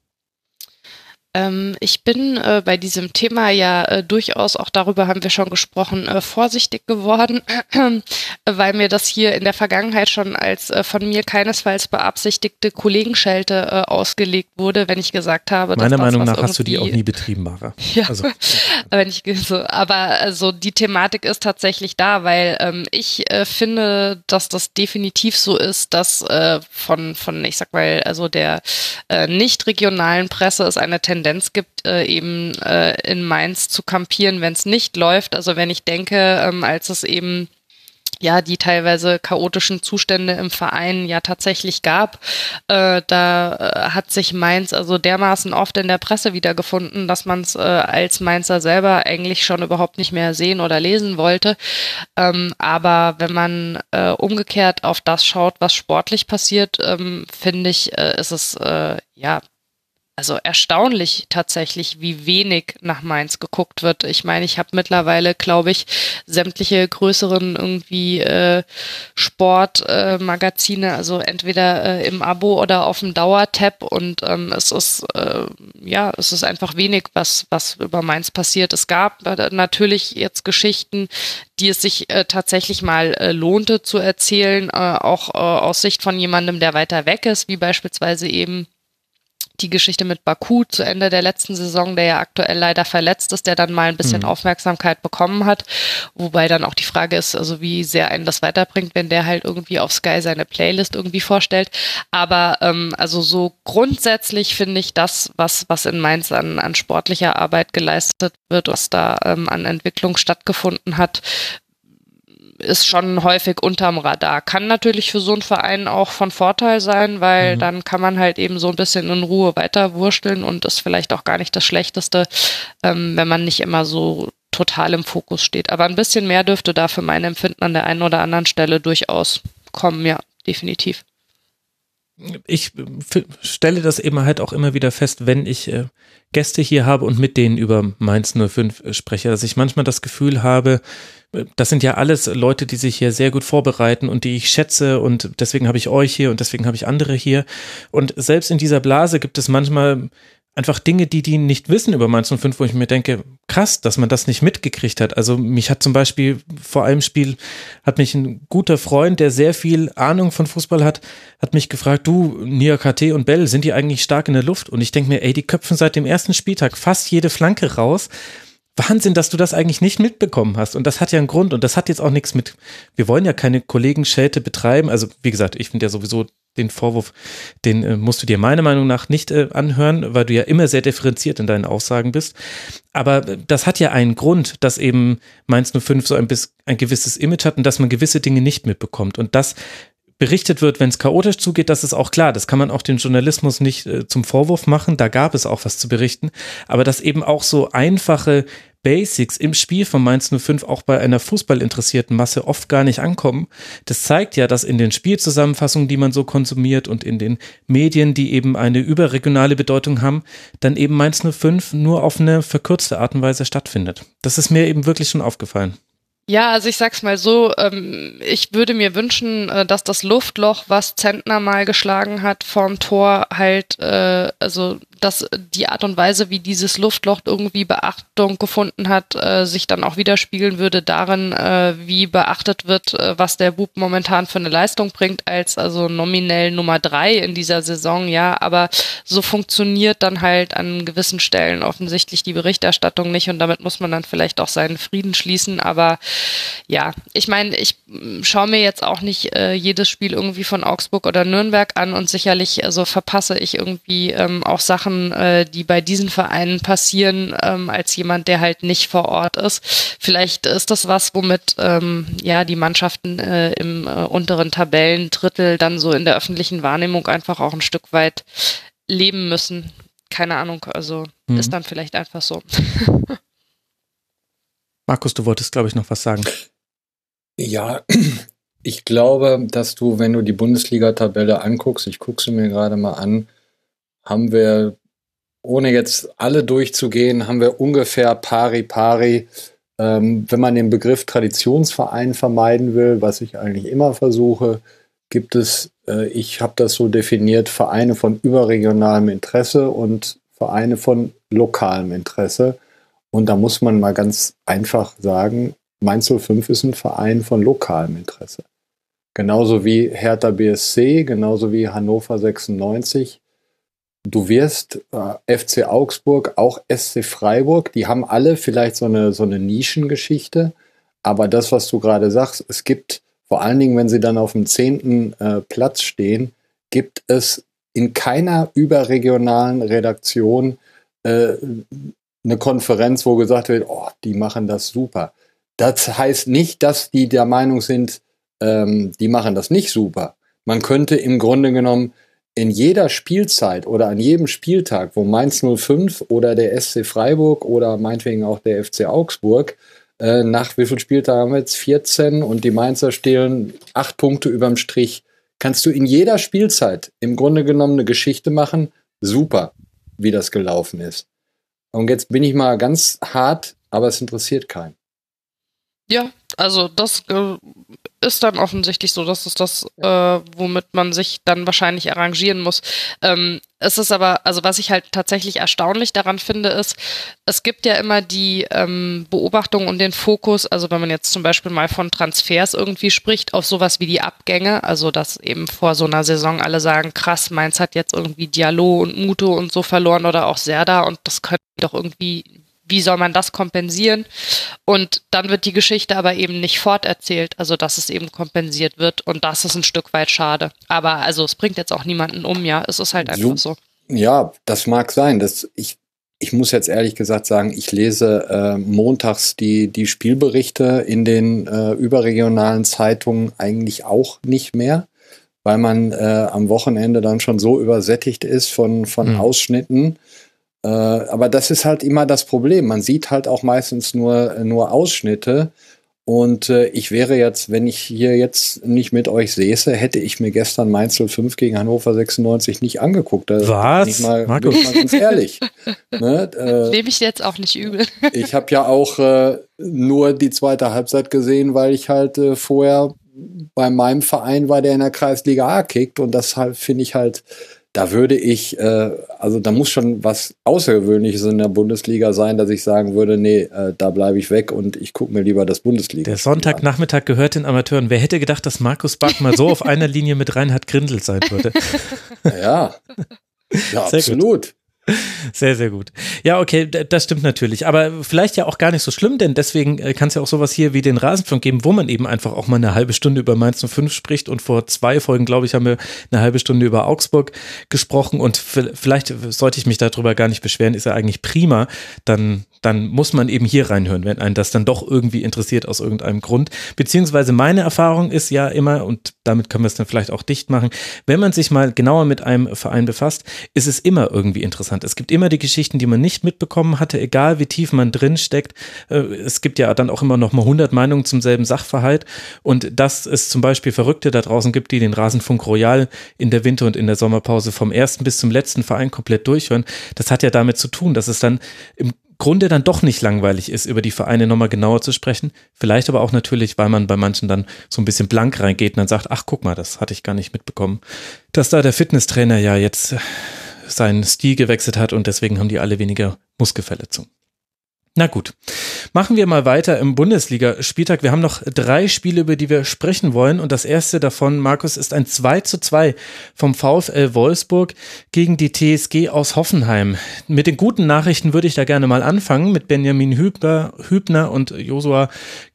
Ähm, ich bin äh, bei diesem Thema ja äh, durchaus, auch darüber haben wir schon gesprochen, äh, vorsichtig geworden, weil mir das hier in der Vergangenheit schon als äh, von mir keinesfalls beabsichtigte Kollegenschelte äh, ausgelegt wurde, wenn ich gesagt habe, Meiner das, Meinung nach hast du die auch nie betrieben, Mara. Ja, also. wenn ich so, aber also die Thematik ist tatsächlich da, weil ähm, ich finde, dass das definitiv so ist, dass von, von, ich sag mal, also der nicht regionalen Presse ist eine Tendenz Tendenz gibt, äh, eben äh, in Mainz zu kampieren, wenn es nicht läuft. Also wenn ich denke, ähm, als es eben ja, die teilweise chaotischen Zustände im Verein ja tatsächlich gab. Äh, da äh, hat sich Mainz also dermaßen oft in der Presse wiedergefunden, dass man es äh, als Mainzer selber eigentlich schon überhaupt nicht mehr sehen oder lesen wollte. Ähm, aber wenn man äh, umgekehrt auf das schaut, was sportlich passiert, ähm, finde ich, äh, ist es äh, ja also erstaunlich tatsächlich, wie wenig nach Mainz geguckt wird. Ich meine, ich habe mittlerweile, glaube ich, sämtliche größeren irgendwie äh, Sportmagazine, äh, also entweder äh, im Abo oder auf dem Dauertab und ähm, es ist äh, ja, es ist einfach wenig, was was über Mainz passiert. Es gab äh, natürlich jetzt Geschichten, die es sich äh, tatsächlich mal äh, lohnte zu erzählen, äh, auch äh, aus Sicht von jemandem, der weiter weg ist, wie beispielsweise eben die Geschichte mit Baku zu Ende der letzten Saison, der ja aktuell leider verletzt ist, der dann mal ein bisschen mhm. Aufmerksamkeit bekommen hat. Wobei dann auch die Frage ist, also wie sehr einen das weiterbringt, wenn der halt irgendwie auf Sky seine Playlist irgendwie vorstellt. Aber ähm, also so grundsätzlich finde ich das, was, was in Mainz an, an sportlicher Arbeit geleistet wird, was da ähm, an Entwicklung stattgefunden hat, ist schon häufig unterm Radar. Kann natürlich für so einen Verein auch von Vorteil sein, weil mhm. dann kann man halt eben so ein bisschen in Ruhe weiterwursteln und ist vielleicht auch gar nicht das Schlechteste, ähm, wenn man nicht immer so total im Fokus steht. Aber ein bisschen mehr dürfte da für mein Empfinden an der einen oder anderen Stelle durchaus kommen, ja, definitiv. Ich stelle das eben halt auch immer wieder fest, wenn ich äh, Gäste hier habe und mit denen über Mainz 05 äh, spreche, dass ich manchmal das Gefühl habe, das sind ja alles Leute, die sich hier sehr gut vorbereiten und die ich schätze und deswegen habe ich euch hier und deswegen habe ich andere hier. Und selbst in dieser Blase gibt es manchmal einfach Dinge, die die nicht wissen über Mainz 05, wo ich mir denke, krass, dass man das nicht mitgekriegt hat. Also mich hat zum Beispiel vor einem Spiel, hat mich ein guter Freund, der sehr viel Ahnung von Fußball hat, hat mich gefragt, du, Nia KT und Bell, sind die eigentlich stark in der Luft? Und ich denke mir, ey, die köpfen seit dem ersten Spieltag fast jede Flanke raus. Wahnsinn, dass du das eigentlich nicht mitbekommen hast. Und das hat ja einen Grund. Und das hat jetzt auch nichts mit, wir wollen ja keine Kollegenschelte betreiben. Also, wie gesagt, ich finde ja sowieso den Vorwurf, den äh, musst du dir meiner Meinung nach nicht äh, anhören, weil du ja immer sehr differenziert in deinen Aussagen bist. Aber äh, das hat ja einen Grund, dass eben Mainz 05 so ein, bis, ein gewisses Image hat und dass man gewisse Dinge nicht mitbekommt. Und das berichtet wird, wenn es chaotisch zugeht, das ist auch klar. Das kann man auch dem Journalismus nicht äh, zum Vorwurf machen. Da gab es auch was zu berichten. Aber dass eben auch so einfache Basics im Spiel von Mainz 05 auch bei einer fußballinteressierten Masse oft gar nicht ankommen. Das zeigt ja, dass in den Spielzusammenfassungen, die man so konsumiert und in den Medien, die eben eine überregionale Bedeutung haben, dann eben Mainz 05 nur auf eine verkürzte Art und Weise stattfindet. Das ist mir eben wirklich schon aufgefallen. Ja, also ich sag's mal so, ähm, ich würde mir wünschen, äh, dass das Luftloch, was Zentner mal geschlagen hat vorm Tor, halt, äh, also dass die Art und Weise, wie dieses Luftloch irgendwie Beachtung gefunden hat, äh, sich dann auch widerspiegeln würde darin, äh, wie beachtet wird, äh, was der Bub momentan für eine Leistung bringt, als also nominell Nummer drei in dieser Saison, ja, aber so funktioniert dann halt an gewissen Stellen offensichtlich die Berichterstattung nicht und damit muss man dann vielleicht auch seinen Frieden schließen, aber ja, ich meine, ich mm, schaue mir jetzt auch nicht äh, jedes Spiel irgendwie von Augsburg oder Nürnberg an und sicherlich also verpasse ich irgendwie ähm, auch Sachen, Sachen, äh, die bei diesen Vereinen passieren, ähm, als jemand, der halt nicht vor Ort ist. Vielleicht ist das was, womit ähm, ja die Mannschaften äh, im äh, unteren Tabellendrittel dann so in der öffentlichen Wahrnehmung einfach auch ein Stück weit leben müssen. Keine Ahnung, also mhm. ist dann vielleicht einfach so. Markus, du wolltest, glaube ich, noch was sagen. Ja, ich glaube, dass du, wenn du die Bundesliga-Tabelle anguckst, ich gucke sie mir gerade mal an, haben wir, ohne jetzt alle durchzugehen, haben wir ungefähr pari pari. Ähm, wenn man den Begriff Traditionsverein vermeiden will, was ich eigentlich immer versuche, gibt es, äh, ich habe das so definiert, Vereine von überregionalem Interesse und Vereine von lokalem Interesse. Und da muss man mal ganz einfach sagen, Mainz 05 ist ein Verein von lokalem Interesse. Genauso wie Hertha BSC, genauso wie Hannover 96. Du wirst äh, FC Augsburg, auch SC Freiburg, die haben alle vielleicht so eine, so eine Nischengeschichte. Aber das, was du gerade sagst, es gibt, vor allen Dingen, wenn sie dann auf dem zehnten äh, Platz stehen, gibt es in keiner überregionalen Redaktion äh, eine Konferenz, wo gesagt wird, oh, die machen das super. Das heißt nicht, dass die der Meinung sind, ähm, die machen das nicht super. Man könnte im Grunde genommen in jeder Spielzeit oder an jedem Spieltag, wo Mainz 05 oder der SC Freiburg oder meinetwegen auch der FC Augsburg äh, nach wie viel Spieltagen haben wir jetzt? 14 und die Mainzer stehlen acht Punkte überm Strich. Kannst du in jeder Spielzeit im Grunde genommen eine Geschichte machen? Super, wie das gelaufen ist. Und jetzt bin ich mal ganz hart, aber es interessiert keinen. Ja, also das äh, ist dann offensichtlich so, dass es das, äh, womit man sich dann wahrscheinlich arrangieren muss. Ähm, es ist aber, also was ich halt tatsächlich erstaunlich daran finde, ist, es gibt ja immer die ähm, Beobachtung und den Fokus, also wenn man jetzt zum Beispiel mal von Transfers irgendwie spricht, auf sowas wie die Abgänge, also dass eben vor so einer Saison alle sagen, krass, Mainz hat jetzt irgendwie Dialog und Muto und so verloren oder auch Serda und das könnte doch irgendwie wie soll man das kompensieren? Und dann wird die Geschichte aber eben nicht forterzählt, also dass es eben kompensiert wird und das ist ein Stück weit schade. Aber also es bringt jetzt auch niemanden um, ja, es ist halt einfach so. Ja, das mag sein. Das, ich, ich muss jetzt ehrlich gesagt sagen, ich lese äh, montags die, die Spielberichte in den äh, überregionalen Zeitungen eigentlich auch nicht mehr, weil man äh, am Wochenende dann schon so übersättigt ist von, von mhm. Ausschnitten äh, aber das ist halt immer das Problem. Man sieht halt auch meistens nur, nur Ausschnitte. Und äh, ich wäre jetzt, wenn ich hier jetzt nicht mit euch säße, hätte ich mir gestern Mainz 05 gegen Hannover 96 nicht angeguckt. Da Was? Bin ich mal, bin ich mal ganz ehrlich. ne? äh, Nehme ich jetzt auch nicht übel. ich habe ja auch äh, nur die zweite Halbzeit gesehen, weil ich halt äh, vorher bei meinem Verein war, der in der Kreisliga A kickt. Und das halt finde ich halt da würde ich, äh, also da muss schon was Außergewöhnliches in der Bundesliga sein, dass ich sagen würde, nee, äh, da bleibe ich weg und ich gucke mir lieber das Bundesliga. Der Sonntagnachmittag gehört den Amateuren. Wer hätte gedacht, dass Markus Bach mal so auf einer Linie mit Reinhard Grindel sein würde? ja. Ja, Sehr absolut. Gut. Sehr, sehr gut. Ja, okay, das stimmt natürlich. Aber vielleicht ja auch gar nicht so schlimm, denn deswegen äh, kann es ja auch sowas hier wie den Rasenfunk geben, wo man eben einfach auch mal eine halbe Stunde über Mainz 05 spricht. Und vor zwei Folgen, glaube ich, haben wir eine halbe Stunde über Augsburg gesprochen. Und vielleicht sollte ich mich darüber gar nicht beschweren, ist ja eigentlich prima. Dann dann muss man eben hier reinhören, wenn einen das dann doch irgendwie interessiert aus irgendeinem Grund. Beziehungsweise meine Erfahrung ist ja immer, und damit können wir es dann vielleicht auch dicht machen, wenn man sich mal genauer mit einem Verein befasst, ist es immer irgendwie interessant. Es gibt immer die Geschichten, die man nicht mitbekommen hatte, egal wie tief man drin steckt. Äh, es gibt ja dann auch immer noch mal 100 Meinungen zum selben Sachverhalt. Und dass es zum Beispiel Verrückte da draußen gibt, die den Rasenfunk Royal in der Winter- und in der Sommerpause vom ersten bis zum letzten Verein komplett durchhören, das hat ja damit zu tun, dass es dann im Grunde dann doch nicht langweilig ist, über die Vereine nochmal genauer zu sprechen. Vielleicht aber auch natürlich, weil man bei manchen dann so ein bisschen blank reingeht und dann sagt, ach guck mal, das hatte ich gar nicht mitbekommen, dass da der Fitnesstrainer ja jetzt seinen Stil gewechselt hat und deswegen haben die alle weniger Muskelverletzungen. Na gut, machen wir mal weiter im Bundesliga-Spieltag. Wir haben noch drei Spiele, über die wir sprechen wollen. Und das erste davon, Markus, ist ein 2 zu 2 vom VfL Wolfsburg gegen die TSG aus Hoffenheim. Mit den guten Nachrichten würde ich da gerne mal anfangen, mit Benjamin Hübner, und Josua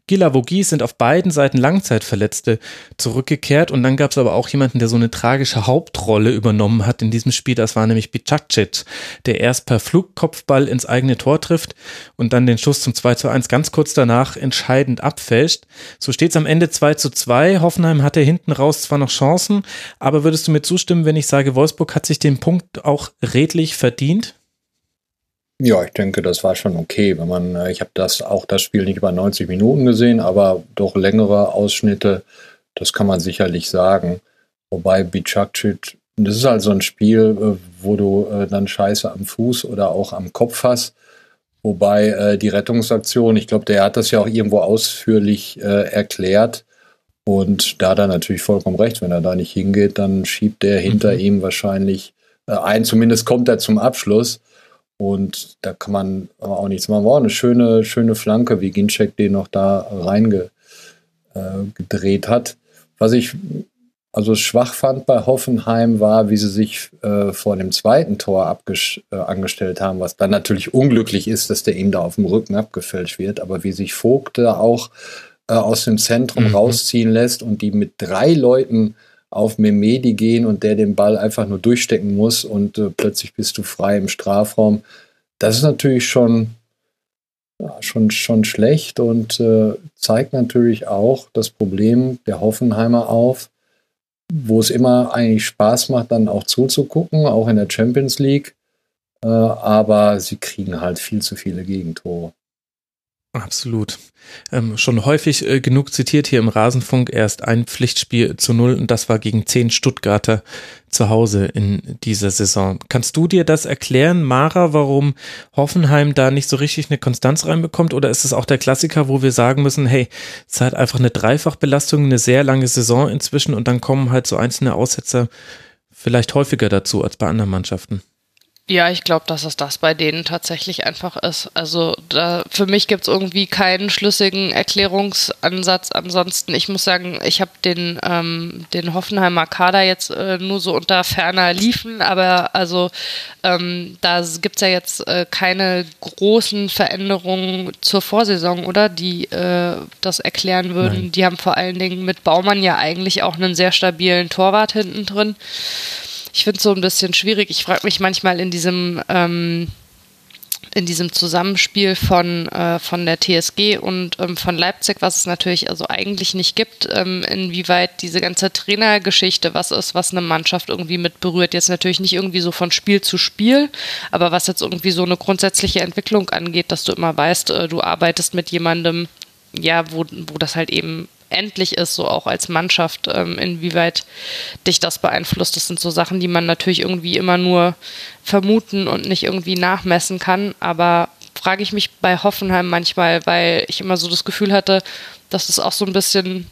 Gilavogi sind auf beiden Seiten Langzeitverletzte zurückgekehrt und dann gab es aber auch jemanden, der so eine tragische Hauptrolle übernommen hat in diesem Spiel. Das war nämlich Bicacic, der erst per Flugkopfball ins eigene Tor trifft und dann den Schuss zum 2 zu 1 ganz kurz danach entscheidend abfälscht. So steht es am Ende 2 zu 2. Hoffenheim hatte hinten raus zwar noch Chancen, aber würdest du mir zustimmen, wenn ich sage, Wolfsburg hat sich den Punkt auch redlich verdient? Ja, ich denke, das war schon okay. Wenn man, äh, ich habe das auch das Spiel nicht über 90 Minuten gesehen, aber doch längere Ausschnitte, das kann man sicherlich sagen. Wobei Bicakcic, das ist halt so ein Spiel, äh, wo du äh, dann Scheiße am Fuß oder auch am Kopf hast. Wobei die Rettungsaktion, ich glaube, der hat das ja auch irgendwo ausführlich erklärt. Und da hat er natürlich vollkommen recht. Wenn er da nicht hingeht, dann schiebt der hinter mhm. ihm wahrscheinlich ein. Zumindest kommt er zum Abschluss. Und da kann man aber auch nichts machen. War eine schöne, schöne Flanke, wie Ginczek den noch da reingedreht äh, hat. Was ich also schwach fand bei Hoffenheim war, wie sie sich äh, vor dem zweiten Tor äh, angestellt haben, was dann natürlich unglücklich ist, dass der ihm da auf dem Rücken abgefälscht wird, aber wie sich Vogt da auch äh, aus dem Zentrum mhm. rausziehen lässt und die mit drei Leuten auf Memedi gehen und der den Ball einfach nur durchstecken muss und äh, plötzlich bist du frei im Strafraum. Das ist natürlich schon, ja, schon, schon schlecht und äh, zeigt natürlich auch das Problem der Hoffenheimer auf, wo es immer eigentlich Spaß macht, dann auch zuzugucken, auch in der Champions League. Äh, aber sie kriegen halt viel zu viele Gegentore. Absolut. Ähm, schon häufig äh, genug zitiert hier im Rasenfunk erst ein Pflichtspiel zu null und das war gegen zehn Stuttgarter zu Hause in dieser Saison. Kannst du dir das erklären, Mara, warum Hoffenheim da nicht so richtig eine Konstanz reinbekommt? Oder ist es auch der Klassiker, wo wir sagen müssen, hey, es hat einfach eine Dreifachbelastung, eine sehr lange Saison inzwischen und dann kommen halt so einzelne Aussetzer vielleicht häufiger dazu als bei anderen Mannschaften? Ja, ich glaube, dass es das bei denen tatsächlich einfach ist. Also da, für mich gibt es irgendwie keinen schlüssigen Erklärungsansatz. Ansonsten, ich muss sagen, ich habe den, ähm, den Hoffenheimer Kader jetzt äh, nur so unter ferner liefen, aber also ähm, da gibt es ja jetzt äh, keine großen Veränderungen zur Vorsaison, oder? Die äh, das erklären würden. Nein. Die haben vor allen Dingen mit Baumann ja eigentlich auch einen sehr stabilen Torwart hinten drin ich finde es so ein bisschen schwierig. Ich frage mich manchmal in diesem ähm, in diesem Zusammenspiel von, äh, von der TSG und ähm, von Leipzig, was es natürlich also eigentlich nicht gibt, ähm, inwieweit diese ganze Trainergeschichte was ist, was eine Mannschaft irgendwie mit berührt. Jetzt natürlich nicht irgendwie so von Spiel zu Spiel, aber was jetzt irgendwie so eine grundsätzliche Entwicklung angeht, dass du immer weißt, äh, du arbeitest mit jemandem, ja, wo, wo das halt eben endlich ist, so auch als Mannschaft, ähm, inwieweit dich das beeinflusst. Das sind so Sachen, die man natürlich irgendwie immer nur vermuten und nicht irgendwie nachmessen kann. Aber frage ich mich bei Hoffenheim manchmal, weil ich immer so das Gefühl hatte, dass es auch so ein bisschen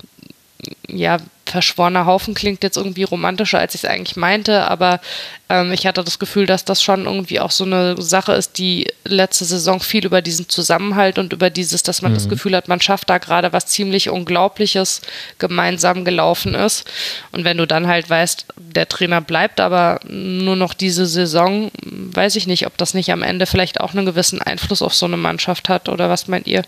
ja, verschworener Haufen klingt jetzt irgendwie romantischer, als ich es eigentlich meinte, aber ähm, ich hatte das Gefühl, dass das schon irgendwie auch so eine Sache ist, die letzte Saison viel über diesen Zusammenhalt und über dieses, dass man mhm. das Gefühl hat, man schafft da gerade was ziemlich Unglaubliches gemeinsam gelaufen ist. Und wenn du dann halt weißt, der Trainer bleibt aber nur noch diese Saison, weiß ich nicht, ob das nicht am Ende vielleicht auch einen gewissen Einfluss auf so eine Mannschaft hat oder was meint ihr?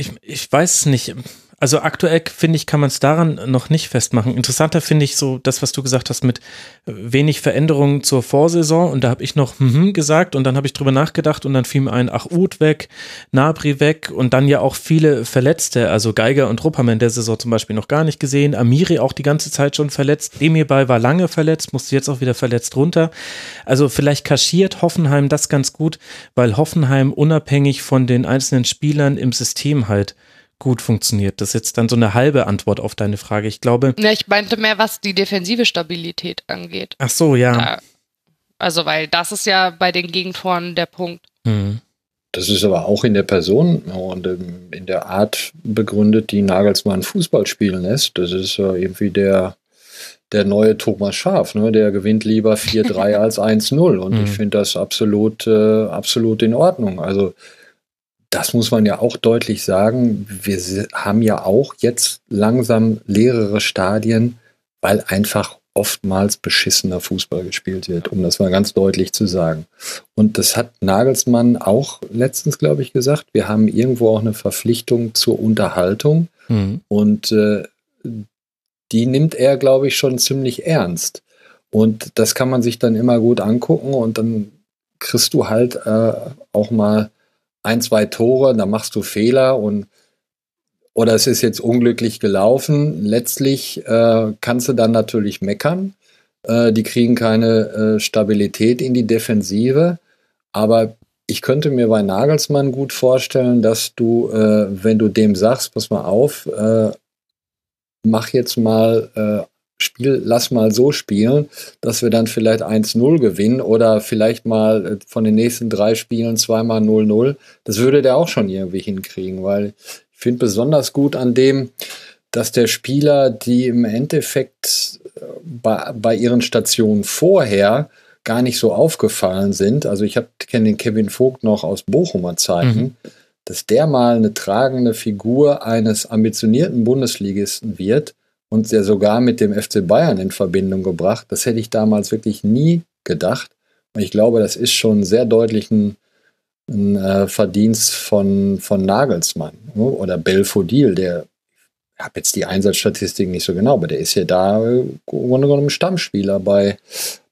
Ich, ich weiß nicht. Also aktuell finde ich, kann man es daran noch nicht festmachen. Interessanter finde ich so das, was du gesagt hast mit wenig Veränderungen zur Vorsaison. Und da habe ich noch hm, gesagt und dann habe ich drüber nachgedacht und dann fiel mir ein Ach Uth weg, Nabri weg und dann ja auch viele Verletzte. Also Geiger und Ruppermann der Saison zum Beispiel noch gar nicht gesehen. Amiri auch die ganze Zeit schon verletzt. Demirbay war lange verletzt, musste jetzt auch wieder verletzt runter. Also vielleicht kaschiert Hoffenheim das ganz gut, weil Hoffenheim unabhängig von den einzelnen Spielern im System halt gut funktioniert. Das ist jetzt dann so eine halbe Antwort auf deine Frage. Ich glaube. Ja, ich meinte mehr, was die defensive Stabilität angeht. Ach so, ja. Da, also, weil das ist ja bei den Gegentoren der Punkt. Mhm. Das ist aber auch in der Person und in der Art begründet, die Nagelsmann Fußball spielen lässt. Das ist irgendwie der, der neue Thomas Schaf, ne? der gewinnt lieber 4-3 als 1-0. Und ich finde das absolut, äh, absolut in Ordnung. Also das muss man ja auch deutlich sagen. Wir haben ja auch jetzt langsam leerere Stadien, weil einfach oftmals beschissener Fußball gespielt wird, um das mal ganz deutlich zu sagen. Und das hat Nagelsmann auch letztens, glaube ich, gesagt. Wir haben irgendwo auch eine Verpflichtung zur Unterhaltung. Mhm. Und äh, die nimmt er, glaube ich, schon ziemlich ernst. Und das kann man sich dann immer gut angucken und dann kriegst du halt äh, auch mal ein, zwei Tore, da machst du Fehler und oder es ist jetzt unglücklich gelaufen. Letztlich äh, kannst du dann natürlich meckern. Äh, die kriegen keine äh, Stabilität in die Defensive. Aber ich könnte mir bei Nagelsmann gut vorstellen, dass du, äh, wenn du dem sagst, pass mal auf, äh, mach jetzt mal äh, Spiel, lass mal so spielen, dass wir dann vielleicht 1-0 gewinnen oder vielleicht mal äh, von den nächsten drei Spielen zweimal 0-0. Das würde der auch schon irgendwie hinkriegen, weil ich finde besonders gut an dem, dass der Spieler, die im Endeffekt äh, bei, bei ihren Stationen vorher gar nicht so aufgefallen sind. Also ich kenne den Kevin Vogt noch aus Bochumer Zeiten. Mhm dass der mal eine tragende Figur eines ambitionierten Bundesligisten wird und der sogar mit dem FC Bayern in Verbindung gebracht. Das hätte ich damals wirklich nie gedacht. Und ich glaube, das ist schon sehr deutlich ein, ein äh, Verdienst von, von Nagelsmann ne? oder Belfodil, der ich habe jetzt die Einsatzstatistik nicht so genau, aber der ist ja da äh, im Grunde genommen Stammspieler bei,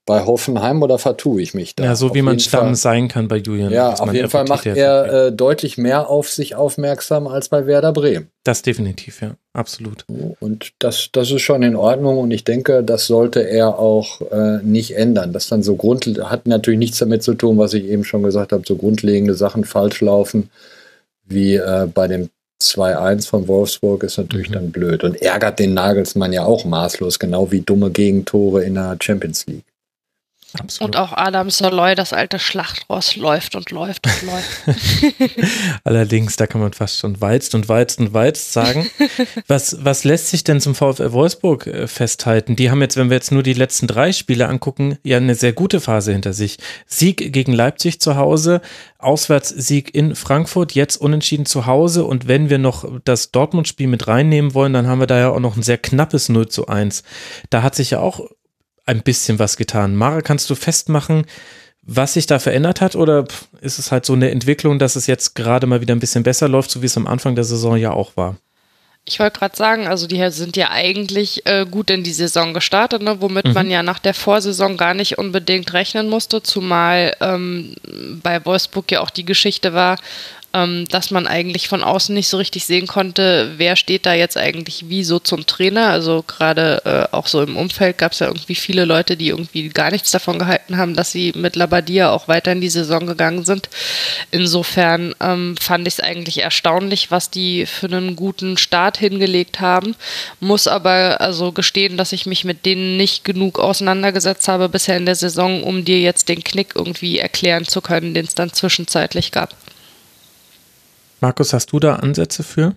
bei Hoffenheim oder vertue ich mich da? Ja, so auf wie man Stamm sein kann bei Julian. Ja, auf jeden Fall macht er äh, deutlich mehr auf sich aufmerksam als bei Werder Bremen. Das definitiv, ja, absolut. Und das, das ist schon in Ordnung und ich denke, das sollte er auch äh, nicht ändern. Das dann so Grund hat natürlich nichts damit zu tun, was ich eben schon gesagt habe, so grundlegende Sachen falsch laufen, wie äh, bei dem 2-1 von Wolfsburg ist natürlich mhm. dann blöd und ärgert den Nagelsmann ja auch maßlos, genau wie dumme Gegentore in der Champions League. Absolut. Und auch Adam Soloy, das alte Schlachtross, läuft und läuft und läuft. Allerdings, da kann man fast schon walzt und walzt und walzt sagen. was, was lässt sich denn zum VfL Wolfsburg äh, festhalten? Die haben jetzt, wenn wir jetzt nur die letzten drei Spiele angucken, ja eine sehr gute Phase hinter sich. Sieg gegen Leipzig zu Hause, Auswärtssieg in Frankfurt, jetzt unentschieden zu Hause. Und wenn wir noch das Dortmund-Spiel mit reinnehmen wollen, dann haben wir da ja auch noch ein sehr knappes 0 zu 1. Da hat sich ja auch ein bisschen was getan. Mara, kannst du festmachen, was sich da verändert hat oder ist es halt so eine Entwicklung, dass es jetzt gerade mal wieder ein bisschen besser läuft, so wie es am Anfang der Saison ja auch war? Ich wollte gerade sagen, also die sind ja eigentlich äh, gut in die Saison gestartet, ne, womit mhm. man ja nach der Vorsaison gar nicht unbedingt rechnen musste, zumal ähm, bei Wolfsburg ja auch die Geschichte war, ähm, dass man eigentlich von außen nicht so richtig sehen konnte, wer steht da jetzt eigentlich wie so zum Trainer. Also gerade äh, auch so im Umfeld gab es ja irgendwie viele Leute, die irgendwie gar nichts davon gehalten haben, dass sie mit Labadia auch weiter in die Saison gegangen sind. Insofern ähm, fand ich es eigentlich erstaunlich, was die für einen guten Start hingelegt haben. Muss aber also gestehen, dass ich mich mit denen nicht genug auseinandergesetzt habe bisher in der Saison, um dir jetzt den Knick irgendwie erklären zu können, den es dann zwischenzeitlich gab. Markus, hast du da Ansätze für?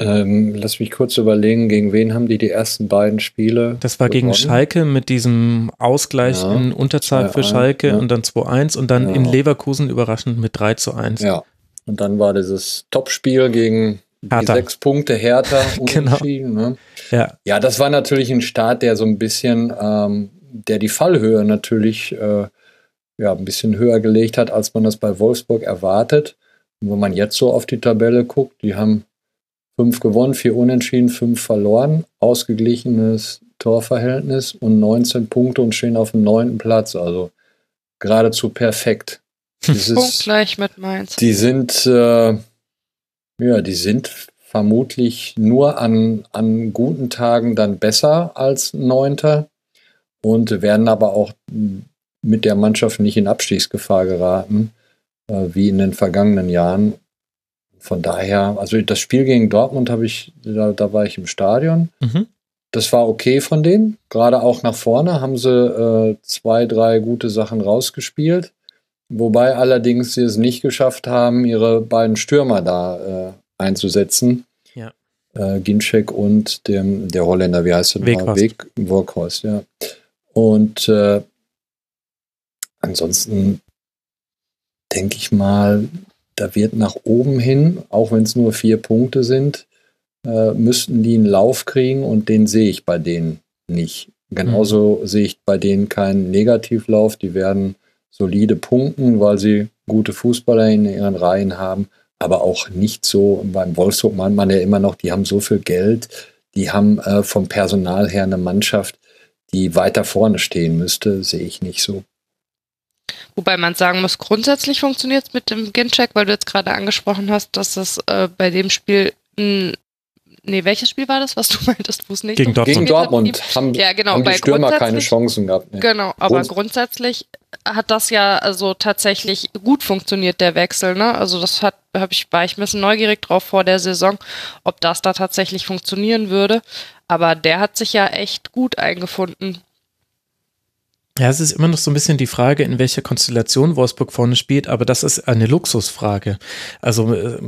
Ähm, lass mich kurz überlegen, gegen wen haben die die ersten beiden Spiele? Das war gewonnen? gegen Schalke mit diesem Ausgleich ja, in Unterzahl für Schalke ja. und dann 2-1 und dann ja. in Leverkusen überraschend mit 3 zu 1. Ja. Und dann war dieses Topspiel gegen die sechs Punkte härter genau. Ne? Ja. ja, das war natürlich ein Start, der so ein bisschen, ähm, der die Fallhöhe natürlich äh, ja, ein bisschen höher gelegt hat, als man das bei Wolfsburg erwartet. Und wenn man jetzt so auf die Tabelle guckt, die haben fünf gewonnen, vier unentschieden, fünf verloren, ausgeglichenes Torverhältnis und 19 Punkte und stehen auf dem neunten Platz. Also geradezu perfekt. Dieses, gleich mit Mainz. Die sind, äh, ja, die sind vermutlich nur an, an guten Tagen dann besser als Neunter und werden aber auch mit der Mannschaft nicht in Abstiegsgefahr geraten wie in den vergangenen Jahren. Von daher, also das Spiel gegen Dortmund habe ich, da, da, war ich im Stadion. Mhm. Das war okay von denen. Gerade auch nach vorne haben sie äh, zwei, drei gute Sachen rausgespielt. Wobei allerdings sie es nicht geschafft haben, ihre beiden Stürmer da äh, einzusetzen. Ja. Äh, Ginczek und dem, der Holländer, wie heißt der? Weg, Weghorst, ja. Und äh, ansonsten denke ich mal, da wird nach oben hin, auch wenn es nur vier Punkte sind, äh, müssten die einen Lauf kriegen und den sehe ich bei denen nicht. Genauso mhm. sehe ich bei denen keinen Negativlauf. Die werden solide punkten, weil sie gute Fußballer in ihren Reihen haben, aber auch nicht so. Beim Wolfsburg meint man ja immer noch, die haben so viel Geld, die haben äh, vom Personal her eine Mannschaft, die weiter vorne stehen müsste, sehe ich nicht so. Wobei man sagen muss, grundsätzlich funktioniert es mit dem Gincheck, weil du jetzt gerade angesprochen hast, dass es äh, bei dem Spiel ein Nee, welches Spiel war das, was du meintest, wo es nicht Gegen Dortmund, Gegen Dortmund haben, ja, genau, haben die Stürmer keine Chancen gehabt. Nee. Genau, aber Grund grundsätzlich hat das ja also tatsächlich gut funktioniert, der Wechsel. Ne? Also das hat, hab ich, war ich ein bisschen neugierig drauf vor der Saison, ob das da tatsächlich funktionieren würde. Aber der hat sich ja echt gut eingefunden. Ja, es ist immer noch so ein bisschen die Frage, in welcher Konstellation Wolfsburg vorne spielt, aber das ist eine Luxusfrage. Also äh,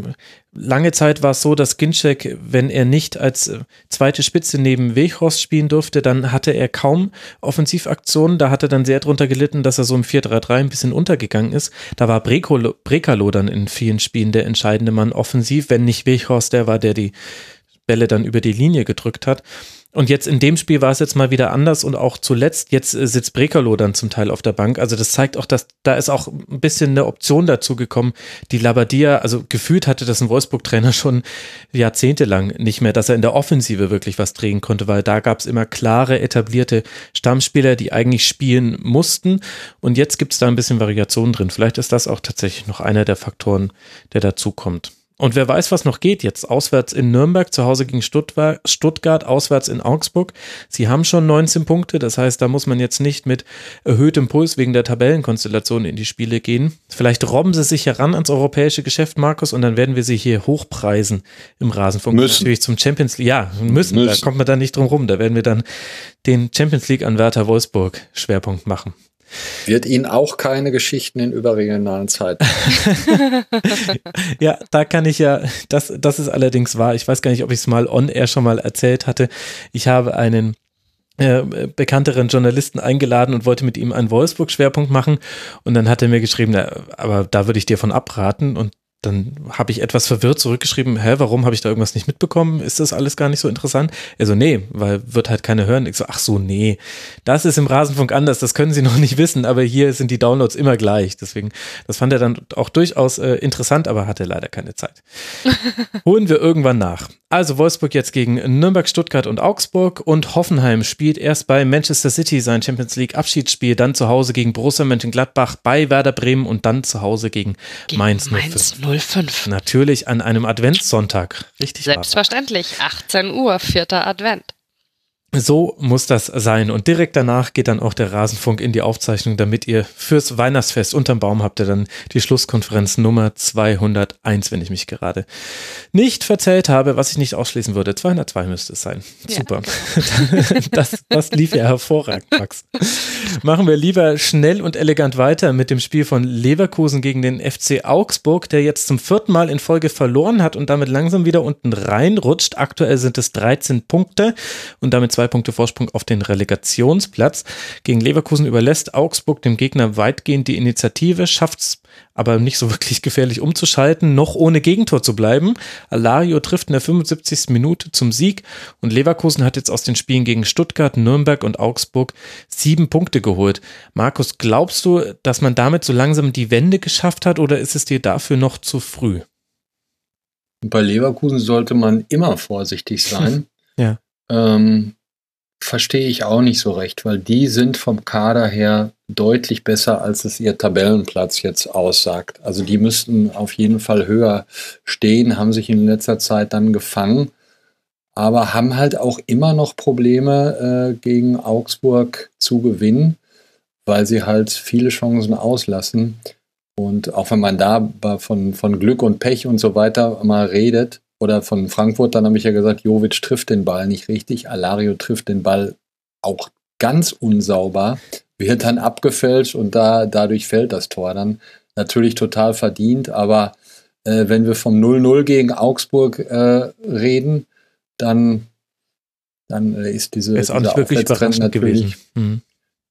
lange Zeit war es so, dass Ginczek, wenn er nicht als äh, zweite Spitze neben Weghorst spielen durfte, dann hatte er kaum Offensivaktionen. Da hat er dann sehr drunter gelitten, dass er so im 4-3-3 ein bisschen untergegangen ist. Da war Brekalo, Brekalo dann in vielen Spielen der entscheidende Mann offensiv, wenn nicht Weghorst der war, der die Bälle dann über die Linie gedrückt hat. Und jetzt in dem Spiel war es jetzt mal wieder anders und auch zuletzt, jetzt äh, sitzt Brekalo dann zum Teil auf der Bank. Also das zeigt auch, dass da ist auch ein bisschen eine Option dazu gekommen, die Labadia, also gefühlt hatte das ein Wolfsburg-Trainer schon jahrzehntelang nicht mehr, dass er in der Offensive wirklich was drehen konnte, weil da gab es immer klare, etablierte Stammspieler, die eigentlich spielen mussten. Und jetzt gibt es da ein bisschen Variation drin. Vielleicht ist das auch tatsächlich noch einer der Faktoren, der dazu kommt. Und wer weiß, was noch geht jetzt. Auswärts in Nürnberg, zu Hause gegen Stuttgart, auswärts in Augsburg. Sie haben schon 19 Punkte, das heißt, da muss man jetzt nicht mit erhöhtem Puls wegen der Tabellenkonstellation in die Spiele gehen. Vielleicht robben sie sich heran ans europäische Geschäft, Markus, und dann werden wir sie hier hochpreisen im Rasenfunk. Müssen. Natürlich zum Champions League. Ja, müssen, müssen. Da kommt man da nicht drum rum. Da werden wir dann den Champions League Anwärter Wolfsburg Schwerpunkt machen. Wird Ihnen auch keine Geschichten in überregionalen Zeiten. ja, da kann ich ja, das, das ist allerdings wahr. Ich weiß gar nicht, ob ich es mal on air schon mal erzählt hatte. Ich habe einen äh, bekannteren Journalisten eingeladen und wollte mit ihm einen Wolfsburg-Schwerpunkt machen. Und dann hat er mir geschrieben, na, aber da würde ich dir von abraten. Und dann habe ich etwas verwirrt zurückgeschrieben, hä, warum habe ich da irgendwas nicht mitbekommen? Ist das alles gar nicht so interessant? Er so, nee, weil wird halt keiner hören. Ich so, ach so, nee, das ist im Rasenfunk anders, das können Sie noch nicht wissen, aber hier sind die Downloads immer gleich. Deswegen, das fand er dann auch durchaus äh, interessant, aber hatte leider keine Zeit. Holen wir irgendwann nach. Also Wolfsburg jetzt gegen Nürnberg, Stuttgart und Augsburg und Hoffenheim spielt erst bei Manchester City sein Champions League Abschiedsspiel, dann zu Hause gegen Borussia Mönchengladbach, bei Werder Bremen und dann zu Hause gegen, gegen Mainz 05. Mainz 05. Natürlich an einem Adventssonntag. Richtig. Selbstverständlich. 18 Uhr, vierter Advent. So muss das sein. Und direkt danach geht dann auch der Rasenfunk in die Aufzeichnung, damit ihr fürs Weihnachtsfest unterm Baum habt ihr dann die Schlusskonferenz Nummer 201, wenn ich mich gerade nicht verzählt habe, was ich nicht ausschließen würde. 202 müsste es sein. Ja. Super. Das, das lief ja hervorragend, Max. Machen wir lieber schnell und elegant weiter mit dem Spiel von Leverkusen gegen den FC Augsburg, der jetzt zum vierten Mal in Folge verloren hat und damit langsam wieder unten reinrutscht. Aktuell sind es 13 Punkte und damit zwei Punkte Vorsprung auf den Relegationsplatz. Gegen Leverkusen überlässt Augsburg dem Gegner weitgehend die Initiative, schafft es aber nicht so wirklich gefährlich umzuschalten, noch ohne Gegentor zu bleiben. Alario trifft in der 75. Minute zum Sieg und Leverkusen hat jetzt aus den Spielen gegen Stuttgart, Nürnberg und Augsburg sieben Punkte geholt. Markus, glaubst du, dass man damit so langsam die Wende geschafft hat oder ist es dir dafür noch zu früh? Bei Leverkusen sollte man immer vorsichtig sein. ja. Ähm, verstehe ich auch nicht so recht, weil die sind vom Kader her deutlich besser, als es ihr Tabellenplatz jetzt aussagt. Also die müssten auf jeden Fall höher stehen, haben sich in letzter Zeit dann gefangen, aber haben halt auch immer noch Probleme äh, gegen Augsburg zu gewinnen, weil sie halt viele Chancen auslassen. Und auch wenn man da von, von Glück und Pech und so weiter mal redet, oder von Frankfurt, dann habe ich ja gesagt, Jovic trifft den Ball nicht richtig, Alario trifft den Ball auch ganz unsauber, wird dann abgefälscht und da, dadurch fällt das Tor dann. Natürlich total verdient, aber äh, wenn wir vom 0-0 gegen Augsburg äh, reden, dann, dann äh, ist diese ist auch nicht wirklich überraschend gewesen. Mhm.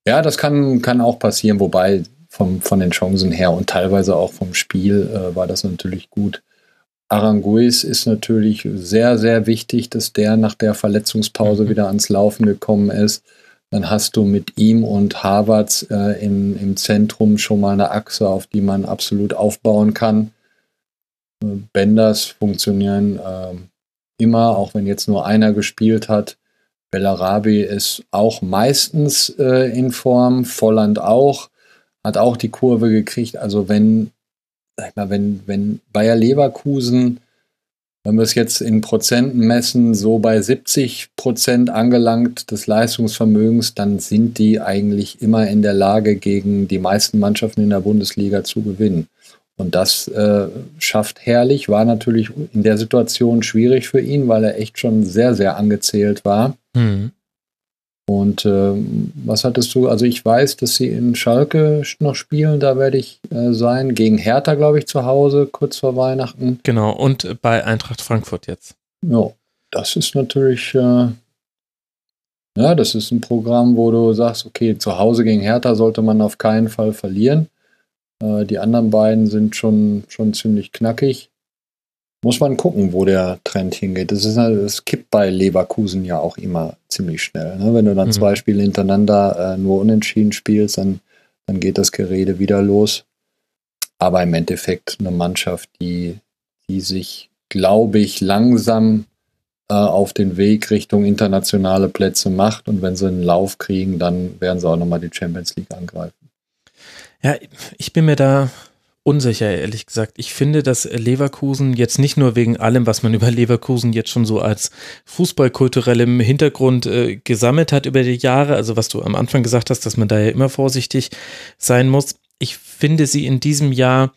Ja, das kann, kann auch passieren, wobei vom, von den Chancen her und teilweise auch vom Spiel äh, war das natürlich gut. Aranguiz ist natürlich sehr, sehr wichtig, dass der nach der Verletzungspause mhm. wieder ans Laufen gekommen ist. Dann hast du mit ihm und Harvards äh, im, im Zentrum schon mal eine Achse, auf die man absolut aufbauen kann. Äh, Benders funktionieren äh, immer, auch wenn jetzt nur einer gespielt hat. Bellarabi ist auch meistens äh, in Form, Volland auch, hat auch die Kurve gekriegt. Also wenn, mal, wenn, wenn Bayer Leverkusen, wenn wir es jetzt in Prozenten messen, so bei 70 Prozent angelangt des Leistungsvermögens, dann sind die eigentlich immer in der Lage, gegen die meisten Mannschaften in der Bundesliga zu gewinnen. Und das äh, schafft herrlich, war natürlich in der Situation schwierig für ihn, weil er echt schon sehr, sehr angezählt war. Mhm. Und äh, was hattest du? Also ich weiß, dass sie in Schalke noch spielen, da werde ich äh, sein. Gegen Hertha, glaube ich, zu Hause, kurz vor Weihnachten. Genau, und bei Eintracht Frankfurt jetzt. Ja, das ist natürlich, äh, ja, das ist ein Programm, wo du sagst, okay, zu Hause gegen Hertha sollte man auf keinen Fall verlieren. Äh, die anderen beiden sind schon, schon ziemlich knackig. Muss man gucken, wo der Trend hingeht. Das, ist, das kippt bei Leverkusen ja auch immer ziemlich schnell. Ne? Wenn du dann mhm. zwei Spiele hintereinander äh, nur unentschieden spielst, dann, dann geht das Gerede wieder los. Aber im Endeffekt eine Mannschaft, die, die sich, glaube ich, langsam äh, auf den Weg Richtung internationale Plätze macht. Und wenn sie einen Lauf kriegen, dann werden sie auch nochmal die Champions League angreifen. Ja, ich bin mir da unsicher, ehrlich gesagt. Ich finde, dass Leverkusen jetzt nicht nur wegen allem, was man über Leverkusen jetzt schon so als fußballkulturellem Hintergrund äh, gesammelt hat über die Jahre, also was du am Anfang gesagt hast, dass man da ja immer vorsichtig sein muss. Ich finde sie in diesem Jahr,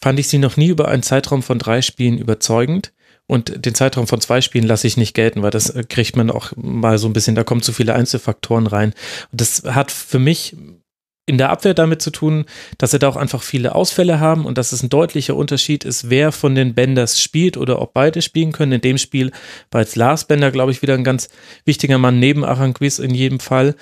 fand ich sie noch nie über einen Zeitraum von drei Spielen überzeugend. Und den Zeitraum von zwei Spielen lasse ich nicht gelten, weil das äh, kriegt man auch mal so ein bisschen, da kommen zu viele Einzelfaktoren rein. Und das hat für mich in der Abwehr damit zu tun, dass sie da auch einfach viele Ausfälle haben und dass es ein deutlicher Unterschied ist, wer von den Benders spielt oder ob beide spielen können. In dem Spiel war jetzt Lars Bender, glaube ich, wieder ein ganz wichtiger Mann neben Aranguiz in jedem Fall.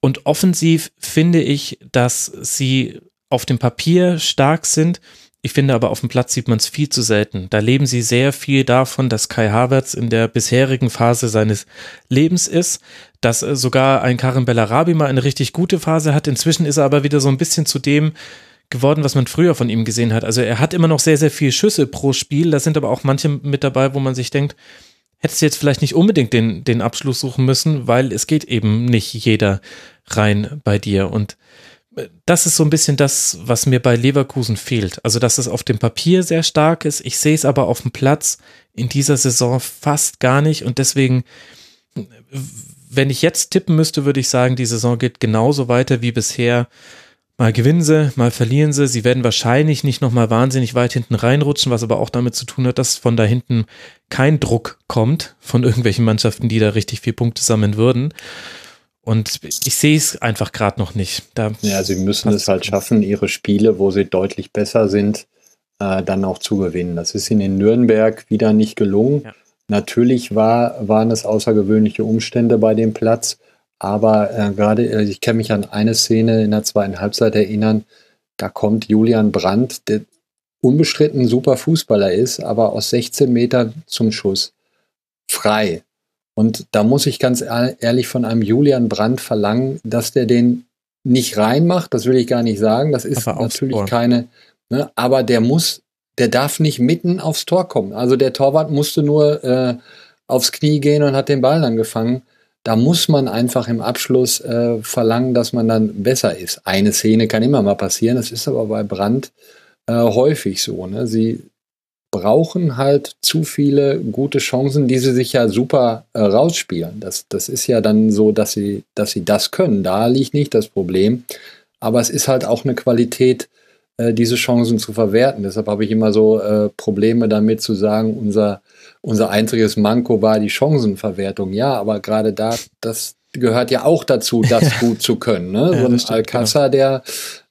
Und offensiv finde ich, dass sie auf dem Papier stark sind ich finde aber auf dem Platz sieht man es viel zu selten. Da leben sie sehr viel davon, dass Kai Havertz in der bisherigen Phase seines Lebens ist, dass äh, sogar ein Karim Bellarabi mal eine richtig gute Phase hat. Inzwischen ist er aber wieder so ein bisschen zu dem geworden, was man früher von ihm gesehen hat. Also er hat immer noch sehr, sehr viel Schüsse pro Spiel. Da sind aber auch manche mit dabei, wo man sich denkt, hättest du jetzt vielleicht nicht unbedingt den, den Abschluss suchen müssen, weil es geht eben nicht jeder rein bei dir. Und das ist so ein bisschen das, was mir bei Leverkusen fehlt. Also, dass es auf dem Papier sehr stark ist. Ich sehe es aber auf dem Platz in dieser Saison fast gar nicht. Und deswegen, wenn ich jetzt tippen müsste, würde ich sagen, die Saison geht genauso weiter wie bisher. Mal gewinnen sie, mal verlieren sie. Sie werden wahrscheinlich nicht nochmal wahnsinnig weit hinten reinrutschen, was aber auch damit zu tun hat, dass von da hinten kein Druck kommt von irgendwelchen Mannschaften, die da richtig viel Punkte sammeln würden. Und ich sehe es einfach gerade noch nicht. Da ja, sie müssen es halt schaffen, ihre Spiele, wo sie deutlich besser sind, äh, dann auch zu gewinnen. Das ist ihnen in Nürnberg wieder nicht gelungen. Ja. Natürlich war, waren es außergewöhnliche Umstände bei dem Platz, aber äh, gerade, äh, ich kann mich an eine Szene in der zweiten Halbzeit erinnern, da kommt Julian Brandt, der unbestritten super Fußballer ist, aber aus 16 Metern zum Schuss. Frei. Und da muss ich ganz ehrlich von einem Julian Brandt verlangen, dass der den nicht reinmacht. Das will ich gar nicht sagen. Das ist natürlich keine, ne, aber der muss, der darf nicht mitten aufs Tor kommen. Also der Torwart musste nur äh, aufs Knie gehen und hat den Ball dann gefangen. Da muss man einfach im Abschluss äh, verlangen, dass man dann besser ist. Eine Szene kann immer mal passieren. Das ist aber bei Brandt äh, häufig so. Ne? Sie, brauchen halt zu viele gute Chancen, die sie sich ja super äh, rausspielen. Das, das ist ja dann so, dass sie, dass sie das können. Da liegt nicht das Problem. Aber es ist halt auch eine Qualität, äh, diese Chancen zu verwerten. Deshalb habe ich immer so äh, Probleme damit zu sagen, unser, unser einziges Manko war die Chancenverwertung. Ja, aber gerade da, das gehört ja auch dazu, das gut zu können. Ne? Ja, so ein Alcázar, genau.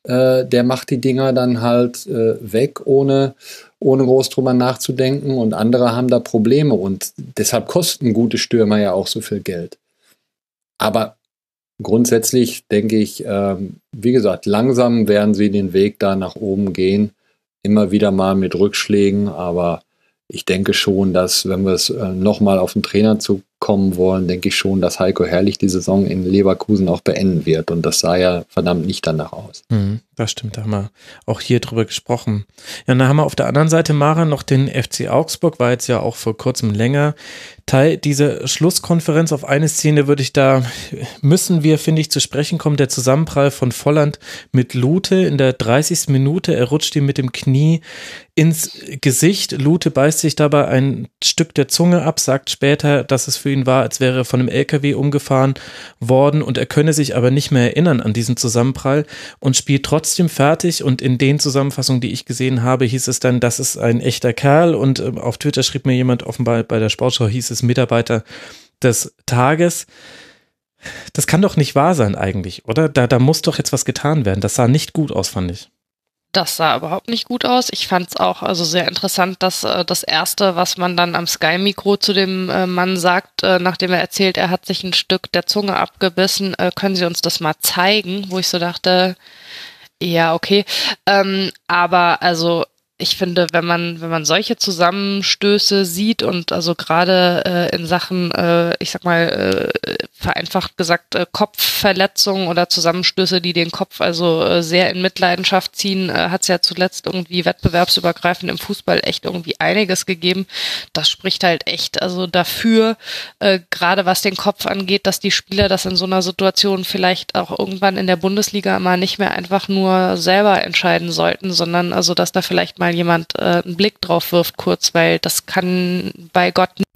der, äh, der macht die Dinger dann halt äh, weg, ohne ohne groß drüber nachzudenken und andere haben da Probleme und deshalb kosten gute Stürmer ja auch so viel Geld. Aber grundsätzlich denke ich, ähm, wie gesagt, langsam werden sie den Weg da nach oben gehen, immer wieder mal mit Rückschlägen, aber ich denke schon, dass, wenn wir es äh, nochmal auf den Trainer zu kommen wollen, denke ich schon, dass Heiko Herrlich die Saison in Leverkusen auch beenden wird. Und das sah ja verdammt nicht danach aus. Mhm, das stimmt, da haben wir auch hier drüber gesprochen. Ja, dann haben wir auf der anderen Seite, Mara, noch den FC Augsburg, war jetzt ja auch vor kurzem länger Teil dieser Schlusskonferenz. Auf eine Szene würde ich da, müssen wir, finde ich, zu sprechen kommen. Der Zusammenprall von Volland mit Lute in der 30. Minute. Er rutscht ihm mit dem Knie ins Gesicht. Lute beißt sich dabei ein Stück der Zunge ab, sagt später, dass es für ihn war, als wäre er von einem LKW umgefahren worden und er könne sich aber nicht mehr erinnern an diesen Zusammenprall und spielt trotzdem fertig. Und in den Zusammenfassungen, die ich gesehen habe, hieß es dann, das ist ein echter Kerl. Und äh, auf Twitter schrieb mir jemand offenbar bei der Sportschau, hieß es Mitarbeiter des Tages. Das kann doch nicht wahr sein eigentlich, oder? Da, da muss doch jetzt was getan werden. Das sah nicht gut aus, fand ich. Das sah überhaupt nicht gut aus. Ich fand es auch also sehr interessant, dass äh, das erste, was man dann am Sky-Mikro zu dem äh, Mann sagt, äh, nachdem er erzählt, er hat sich ein Stück der Zunge abgebissen, äh, können Sie uns das mal zeigen? Wo ich so dachte, ja, okay. Ähm, aber also ich finde, wenn man, wenn man solche Zusammenstöße sieht und also gerade äh, in Sachen, äh, ich sag mal, äh, vereinfacht gesagt, äh, Kopfverletzungen oder Zusammenstöße, die den Kopf also äh, sehr in Mitleidenschaft ziehen, äh, hat es ja zuletzt irgendwie wettbewerbsübergreifend im Fußball echt irgendwie einiges gegeben. Das spricht halt echt also dafür, äh, gerade was den Kopf angeht, dass die Spieler das in so einer Situation vielleicht auch irgendwann in der Bundesliga mal nicht mehr einfach nur selber entscheiden sollten, sondern also, dass da vielleicht mal jemand äh, einen Blick drauf wirft kurz, weil das kann bei Gott nicht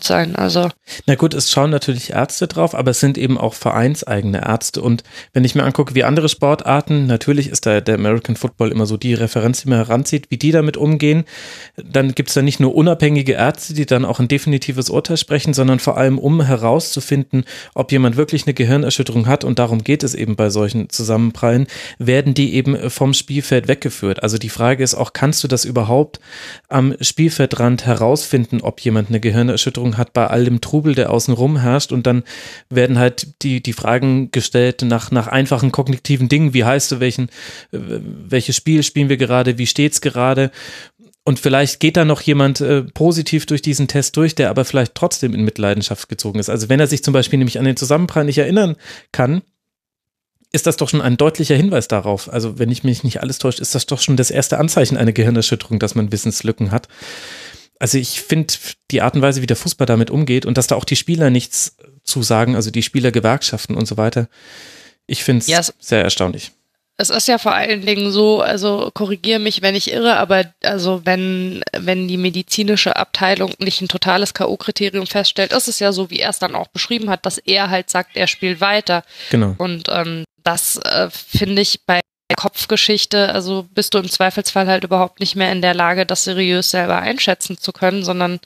gesund sein. Also. Na gut, es schauen natürlich Ärzte drauf, aber es sind eben auch vereinseigene Ärzte. Und wenn ich mir angucke, wie andere Sportarten, natürlich ist da der American Football immer so die Referenz, die man heranzieht, wie die damit umgehen. Dann gibt es da nicht nur unabhängige Ärzte, die dann auch ein definitives Urteil sprechen, sondern vor allem, um herauszufinden, ob jemand wirklich eine Gehirnerschütterung hat, und darum geht es eben bei solchen Zusammenprallen, werden die eben vom Spielfeld weggeführt. Also die Frage ist auch, kannst du das überhaupt am Spielfeldrand herausfinden, ob jemand eine Gehirnerschütterung hat bei all dem Trubel, der außenrum herrscht? Und dann werden halt die, die Fragen gestellt nach, nach einfachen kognitiven Dingen. Wie heißt du, welchen, welches Spiel spielen wir gerade? Wie steht's gerade? Und vielleicht geht da noch jemand äh, positiv durch diesen Test durch, der aber vielleicht trotzdem in Mitleidenschaft gezogen ist. Also wenn er sich zum Beispiel nämlich an den Zusammenprall nicht erinnern kann, ist das doch schon ein deutlicher Hinweis darauf. Also wenn ich mich nicht alles täusche, ist das doch schon das erste Anzeichen einer Gehirnerschütterung, dass man Wissenslücken hat. Also ich finde die Art und Weise, wie der Fußball damit umgeht und dass da auch die Spieler nichts zu sagen, also die Spielergewerkschaften und so weiter, ich finde es ja, sehr erstaunlich. Es ist ja vor allen Dingen so, also korrigiere mich, wenn ich irre, aber also wenn, wenn die medizinische Abteilung nicht ein totales K.O.-Kriterium feststellt, ist es ja so, wie er es dann auch beschrieben hat, dass er halt sagt, er spielt weiter. Genau. Und ähm, das äh, finde ich bei Kopfgeschichte, also bist du im Zweifelsfall halt überhaupt nicht mehr in der Lage, das seriös selber einschätzen zu können, sondern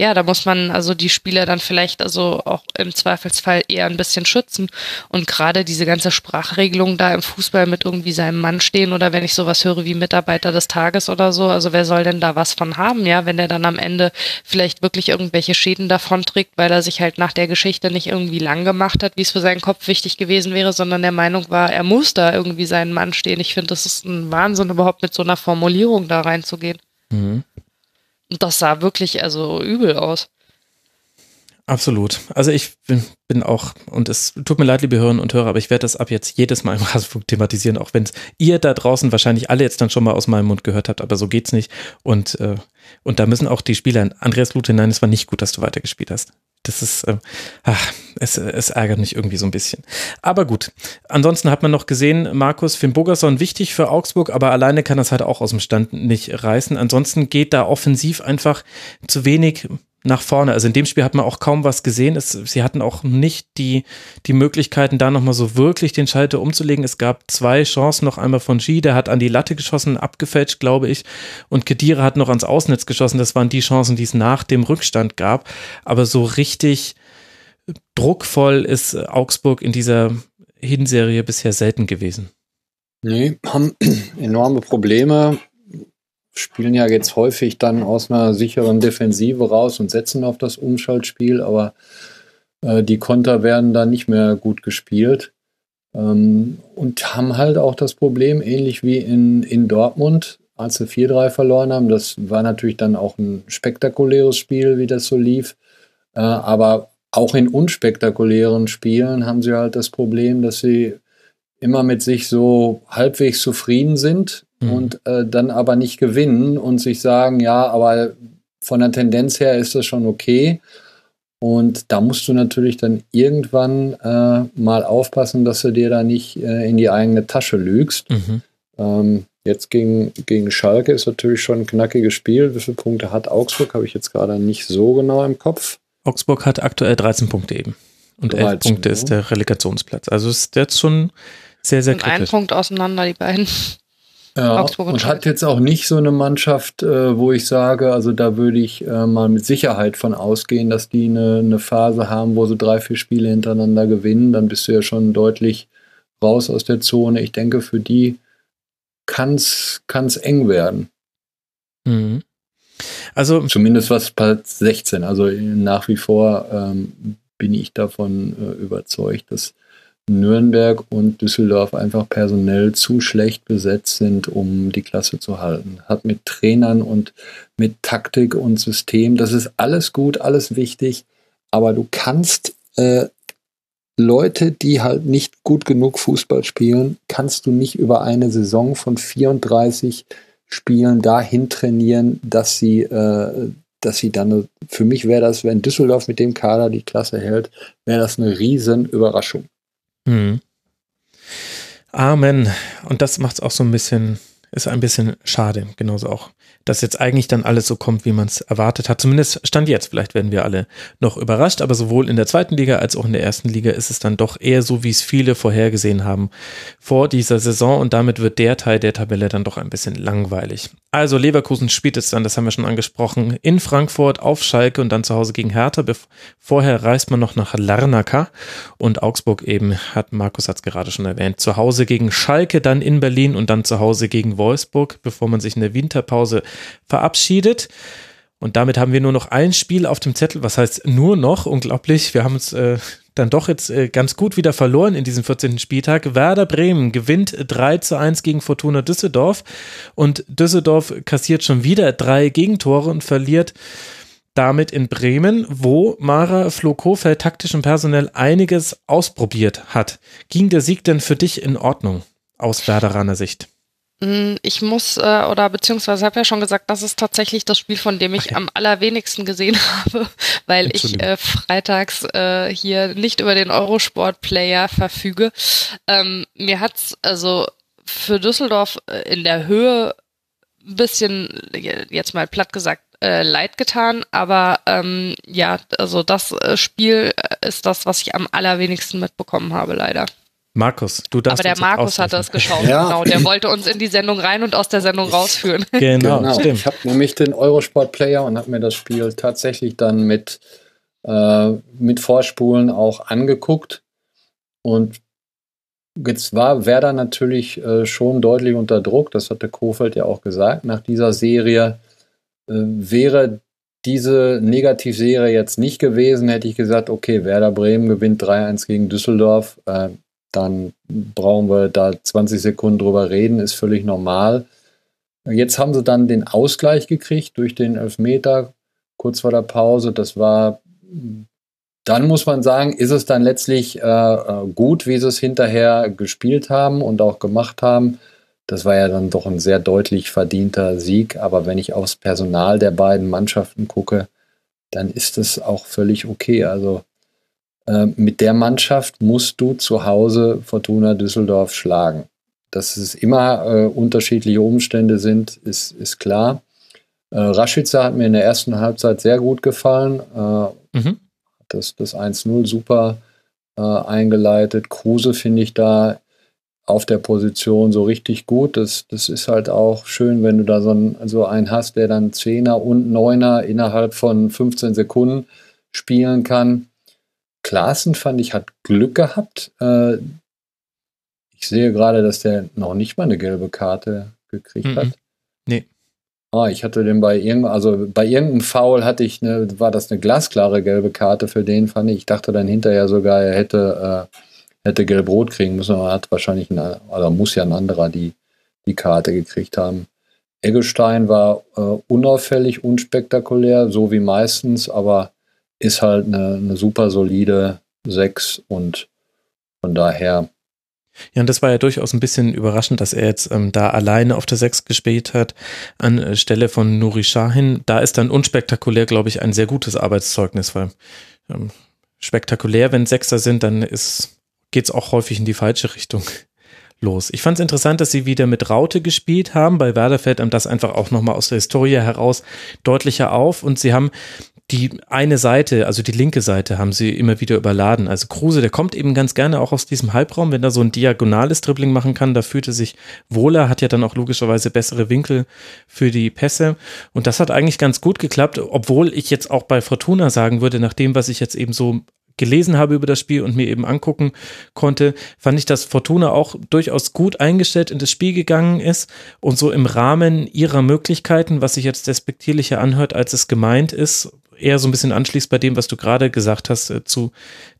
ja, da muss man also die Spieler dann vielleicht also auch im Zweifelsfall eher ein bisschen schützen. Und gerade diese ganze Sprachregelung da im Fußball mit irgendwie seinem Mann stehen oder wenn ich sowas höre wie Mitarbeiter des Tages oder so, also wer soll denn da was von haben, ja, wenn der dann am Ende vielleicht wirklich irgendwelche Schäden davonträgt, weil er sich halt nach der Geschichte nicht irgendwie lang gemacht hat, wie es für seinen Kopf wichtig gewesen wäre, sondern der Meinung war, er muss da irgendwie seinen Mann stehen. Ich finde, das ist ein Wahnsinn, überhaupt mit so einer Formulierung da reinzugehen. Mhm. Und das sah wirklich also übel aus. Absolut. Also ich bin, bin, auch, und es tut mir leid, liebe Hörerinnen und Hörer, aber ich werde das ab jetzt jedes Mal im Rasenfunk thematisieren, auch wenn es ihr da draußen wahrscheinlich alle jetzt dann schon mal aus meinem Mund gehört habt, aber so geht's nicht. Und, äh, und da müssen auch die Spieler, Andreas Lute, nein, es war nicht gut, dass du weitergespielt hast. Das ist, äh, ach, es, es ärgert mich irgendwie so ein bisschen. Aber gut. Ansonsten hat man noch gesehen, Markus Finn Bogerson wichtig für Augsburg, aber alleine kann das halt auch aus dem Stand nicht reißen. Ansonsten geht da offensiv einfach zu wenig nach vorne. Also in dem Spiel hat man auch kaum was gesehen. Es, sie hatten auch nicht die, die Möglichkeiten, da nochmal so wirklich den Schalter umzulegen. Es gab zwei Chancen, noch einmal von G, der hat an die Latte geschossen, abgefälscht, glaube ich. Und Kedira hat noch ans Ausnetz geschossen. Das waren die Chancen, die es nach dem Rückstand gab. Aber so richtig druckvoll ist Augsburg in dieser Hinserie bisher selten gewesen. Nee, haben enorme Probleme spielen ja jetzt häufig dann aus einer sicheren Defensive raus und setzen auf das Umschaltspiel, aber äh, die Konter werden dann nicht mehr gut gespielt. Ähm, und haben halt auch das Problem, ähnlich wie in, in Dortmund, als sie 4-3 verloren haben. Das war natürlich dann auch ein spektakuläres Spiel, wie das so lief. Äh, aber auch in unspektakulären Spielen haben sie halt das Problem, dass sie immer mit sich so halbwegs zufrieden sind mhm. und äh, dann aber nicht gewinnen und sich sagen, ja, aber von der Tendenz her ist das schon okay. Und da musst du natürlich dann irgendwann äh, mal aufpassen, dass du dir da nicht äh, in die eigene Tasche lügst. Mhm. Ähm, jetzt gegen, gegen Schalke ist natürlich schon ein knackiges Spiel. Wie viele Punkte hat Augsburg? Habe ich jetzt gerade nicht so genau im Kopf. Augsburg hat aktuell 13 Punkte eben. Und 13, 11 Punkte ja. ist der Relegationsplatz. Also ist jetzt schon sehr, sehr und kritisch. Ein Punkt auseinander, die beiden. Ja, Augsburg und, hat jetzt auch nicht so eine Mannschaft, äh, wo ich sage, also da würde ich äh, mal mit Sicherheit von ausgehen, dass die eine, eine Phase haben, wo sie drei, vier Spiele hintereinander gewinnen. Dann bist du ja schon deutlich raus aus der Zone. Ich denke, für die kann es eng werden. Mhm. Also zumindest was Platz 16. Also nach wie vor ähm, bin ich davon äh, überzeugt, dass Nürnberg und Düsseldorf einfach personell zu schlecht besetzt sind, um die Klasse zu halten. Hat mit Trainern und mit Taktik und System, das ist alles gut, alles wichtig, aber du kannst äh, Leute, die halt nicht gut genug Fußball spielen, kannst du nicht über eine Saison von 34 Spielen dahin trainieren, dass sie, äh, dass sie dann, für mich wäre das, wenn Düsseldorf mit dem Kader die Klasse hält, wäre das eine riesen Überraschung. Mhm. Amen. Und das macht es auch so ein bisschen, ist ein bisschen schade, genauso auch dass jetzt eigentlich dann alles so kommt, wie man es erwartet hat. Zumindest stand jetzt. Vielleicht werden wir alle noch überrascht, aber sowohl in der zweiten Liga als auch in der ersten Liga ist es dann doch eher so, wie es viele vorhergesehen haben vor dieser Saison und damit wird der Teil der Tabelle dann doch ein bisschen langweilig. Also Leverkusen spielt es dann, das haben wir schon angesprochen, in Frankfurt auf Schalke und dann zu Hause gegen Hertha. Vorher reist man noch nach Larnaca und Augsburg eben, hat Markus hat es gerade schon erwähnt, zu Hause gegen Schalke, dann in Berlin und dann zu Hause gegen Wolfsburg, bevor man sich in der Winterpause verabschiedet. Und damit haben wir nur noch ein Spiel auf dem Zettel. Was heißt nur noch? Unglaublich. Wir haben uns äh, dann doch jetzt äh, ganz gut wieder verloren in diesem 14. Spieltag. Werder Bremen gewinnt 3 zu 1 gegen Fortuna Düsseldorf. Und Düsseldorf kassiert schon wieder drei Gegentore und verliert damit in Bremen, wo Mara Flo Kofeld taktisch und personell einiges ausprobiert hat. Ging der Sieg denn für dich in Ordnung aus Werderaner Sicht? Mm, ich muss, äh, oder beziehungsweise habe ja schon gesagt, das ist tatsächlich das Spiel, von dem ich ja. am allerwenigsten gesehen habe, weil ich äh, freitags äh, hier nicht über den Eurosport-Player verfüge. Ähm, mir hat's also für Düsseldorf äh, in der Höhe ein bisschen, jetzt mal platt gesagt, äh, leid getan, aber ähm, ja, also das äh, Spiel ist das, was ich am allerwenigsten mitbekommen habe, leider. Markus, du darfst. Aber der Markus hat das geschaut, ja. genau. Der wollte uns in die Sendung rein und aus der Sendung rausführen. Genau, genau. stimmt. Ich habe nämlich den Eurosport Player und habe mir das Spiel tatsächlich dann mit, äh, mit Vorspulen auch angeguckt. Und jetzt war Werder natürlich äh, schon deutlich unter Druck, das hatte Kofeld ja auch gesagt. Nach dieser Serie äh, wäre diese Negativserie jetzt nicht gewesen, hätte ich gesagt, okay, Werder Bremen gewinnt 3-1 gegen Düsseldorf. Äh, dann brauchen wir da 20 Sekunden drüber reden, ist völlig normal. Jetzt haben sie dann den Ausgleich gekriegt durch den Elfmeter kurz vor der Pause. Das war, dann muss man sagen, ist es dann letztlich äh, äh, gut, wie sie es hinterher gespielt haben und auch gemacht haben. Das war ja dann doch ein sehr deutlich verdienter Sieg. Aber wenn ich aufs Personal der beiden Mannschaften gucke, dann ist es auch völlig okay. Also mit der Mannschaft musst du zu Hause Fortuna Düsseldorf schlagen. Dass es immer äh, unterschiedliche Umstände sind, ist, ist klar. Äh, Rashica hat mir in der ersten Halbzeit sehr gut gefallen. Äh, mhm. Das, das 1-0 super äh, eingeleitet. Kruse finde ich da auf der Position so richtig gut. Das, das ist halt auch schön, wenn du da so, ein, so einen hast, der dann Zehner und Neuner innerhalb von 15 Sekunden spielen kann. Klaassen fand ich, hat Glück gehabt. Äh, ich sehe gerade, dass der noch nicht mal eine gelbe Karte gekriegt mhm. hat. Nee. Ah, ich hatte den bei irgendeinem, also bei irgendeinem Foul hatte ich eine, war das eine glasklare gelbe Karte für den, fand ich. Ich dachte dann hinterher sogar, er hätte, äh, hätte gelb-rot kriegen müssen, aber hat wahrscheinlich, ein, oder muss ja ein anderer die, die Karte gekriegt haben. Eggestein war äh, unauffällig, unspektakulär, so wie meistens, aber ist halt eine, eine super solide 6 und von daher. Ja, und das war ja durchaus ein bisschen überraschend, dass er jetzt ähm, da alleine auf der 6 gespielt hat, anstelle von Nuri Shahin. Da ist dann unspektakulär, glaube ich, ein sehr gutes Arbeitszeugnis, weil ähm, spektakulär, wenn Sechser sind, dann geht es auch häufig in die falsche Richtung los. Ich fand es interessant, dass sie wieder mit Raute gespielt haben. Bei Werder fällt einem das einfach auch nochmal aus der Historie heraus deutlicher auf. Und sie haben die eine Seite, also die linke Seite, haben sie immer wieder überladen. Also Kruse, der kommt eben ganz gerne auch aus diesem Halbraum, wenn er so ein diagonales Dribbling machen kann, da fühlt er sich wohler, hat ja dann auch logischerweise bessere Winkel für die Pässe. Und das hat eigentlich ganz gut geklappt, obwohl ich jetzt auch bei Fortuna sagen würde, nach dem, was ich jetzt eben so gelesen habe über das Spiel und mir eben angucken konnte, fand ich, dass Fortuna auch durchaus gut eingestellt in das Spiel gegangen ist und so im Rahmen ihrer Möglichkeiten, was sich jetzt despektierlicher anhört, als es gemeint ist, eher so ein bisschen anschließt bei dem, was du gerade gesagt hast äh, zu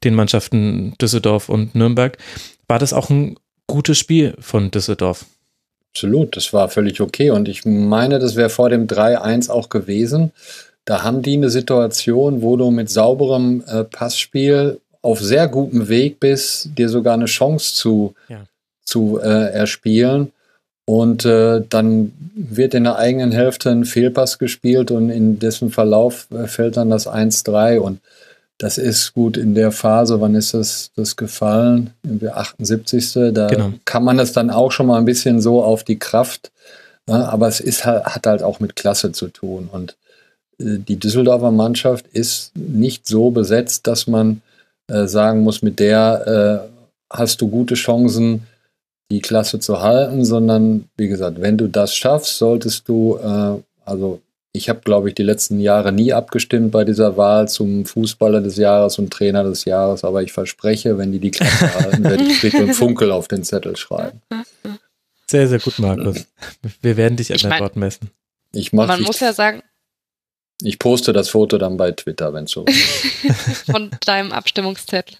den Mannschaften Düsseldorf und Nürnberg. War das auch ein gutes Spiel von Düsseldorf? Absolut, das war völlig okay und ich meine, das wäre vor dem 3-1 auch gewesen. Da haben die eine Situation, wo du mit sauberem äh, Passspiel auf sehr gutem Weg bist, dir sogar eine Chance zu, ja. zu äh, erspielen. Und äh, dann wird in der eigenen Hälfte ein Fehlpass gespielt und in dessen Verlauf äh, fällt dann das 1-3. Und das ist gut in der Phase, wann ist das, das gefallen? Der 78. Da genau. kann man es dann auch schon mal ein bisschen so auf die Kraft. Ja, aber es ist, hat halt auch mit Klasse zu tun. Und die Düsseldorfer Mannschaft ist nicht so besetzt, dass man äh, sagen muss, mit der äh, hast du gute Chancen, die Klasse zu halten, sondern wie gesagt, wenn du das schaffst, solltest du, äh, also ich habe, glaube ich, die letzten Jahre nie abgestimmt bei dieser Wahl zum Fußballer des Jahres und Trainer des Jahres, aber ich verspreche, wenn die die Klasse halten, werde ich Friedrich Funkel auf den Zettel schreiben. Sehr, sehr gut, Markus. Wir werden dich an der Wort messen. Ich mach, Man muss ja sagen, ich poste das Foto dann bei Twitter, wenn es so Von deinem Abstimmungszettel.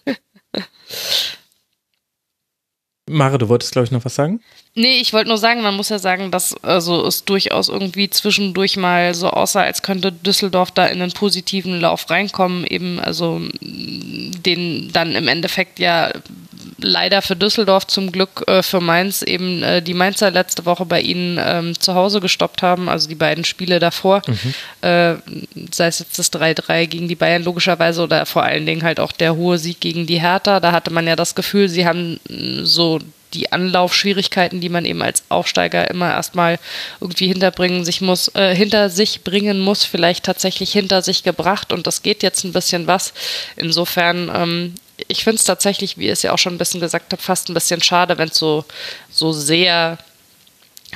Mare, du wolltest, glaube ich, noch was sagen? Nee, ich wollte nur sagen, man muss ja sagen, dass also es durchaus irgendwie zwischendurch mal so aussah, als könnte Düsseldorf da in einen positiven Lauf reinkommen, eben also den dann im Endeffekt ja leider für Düsseldorf, zum Glück äh, für Mainz eben äh, die Mainzer letzte Woche bei ihnen ähm, zu Hause gestoppt haben, also die beiden Spiele davor, mhm. äh, sei es jetzt das 3-3 gegen die Bayern logischerweise oder vor allen Dingen halt auch der hohe Sieg gegen die Hertha. Da hatte man ja das Gefühl, sie haben so die Anlaufschwierigkeiten, die man eben als Aufsteiger immer erstmal irgendwie hinterbringen sich muss, äh, hinter sich bringen muss, vielleicht tatsächlich hinter sich gebracht und das geht jetzt ein bisschen was. Insofern ähm, ich finde es tatsächlich, wie ihr es ja auch schon ein bisschen gesagt habt, fast ein bisschen schade, wenn es so, so sehr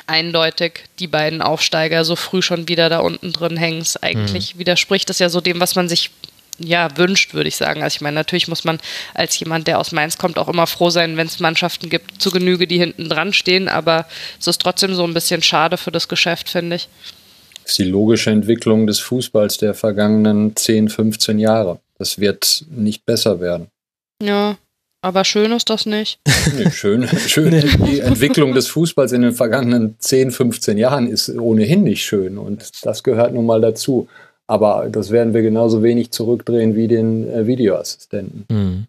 eindeutig die beiden Aufsteiger so früh schon wieder da unten drin hängen. Eigentlich mhm. widerspricht das ja so dem, was man sich ja, wünscht, würde ich sagen. Also ich meine, natürlich muss man als jemand, der aus Mainz kommt, auch immer froh sein, wenn es Mannschaften gibt, zu Genüge, die hinten dran stehen, aber es ist trotzdem so ein bisschen schade für das Geschäft, finde ich. Das ist die logische Entwicklung des Fußballs der vergangenen 10, 15 Jahre. Das wird nicht besser werden. Ja, aber schön ist das nicht. Nee, schön, schön. Die Entwicklung des Fußballs in den vergangenen 10, 15 Jahren ist ohnehin nicht schön und das gehört nun mal dazu. Aber das werden wir genauso wenig zurückdrehen wie den äh, Videoassistenten. Mhm.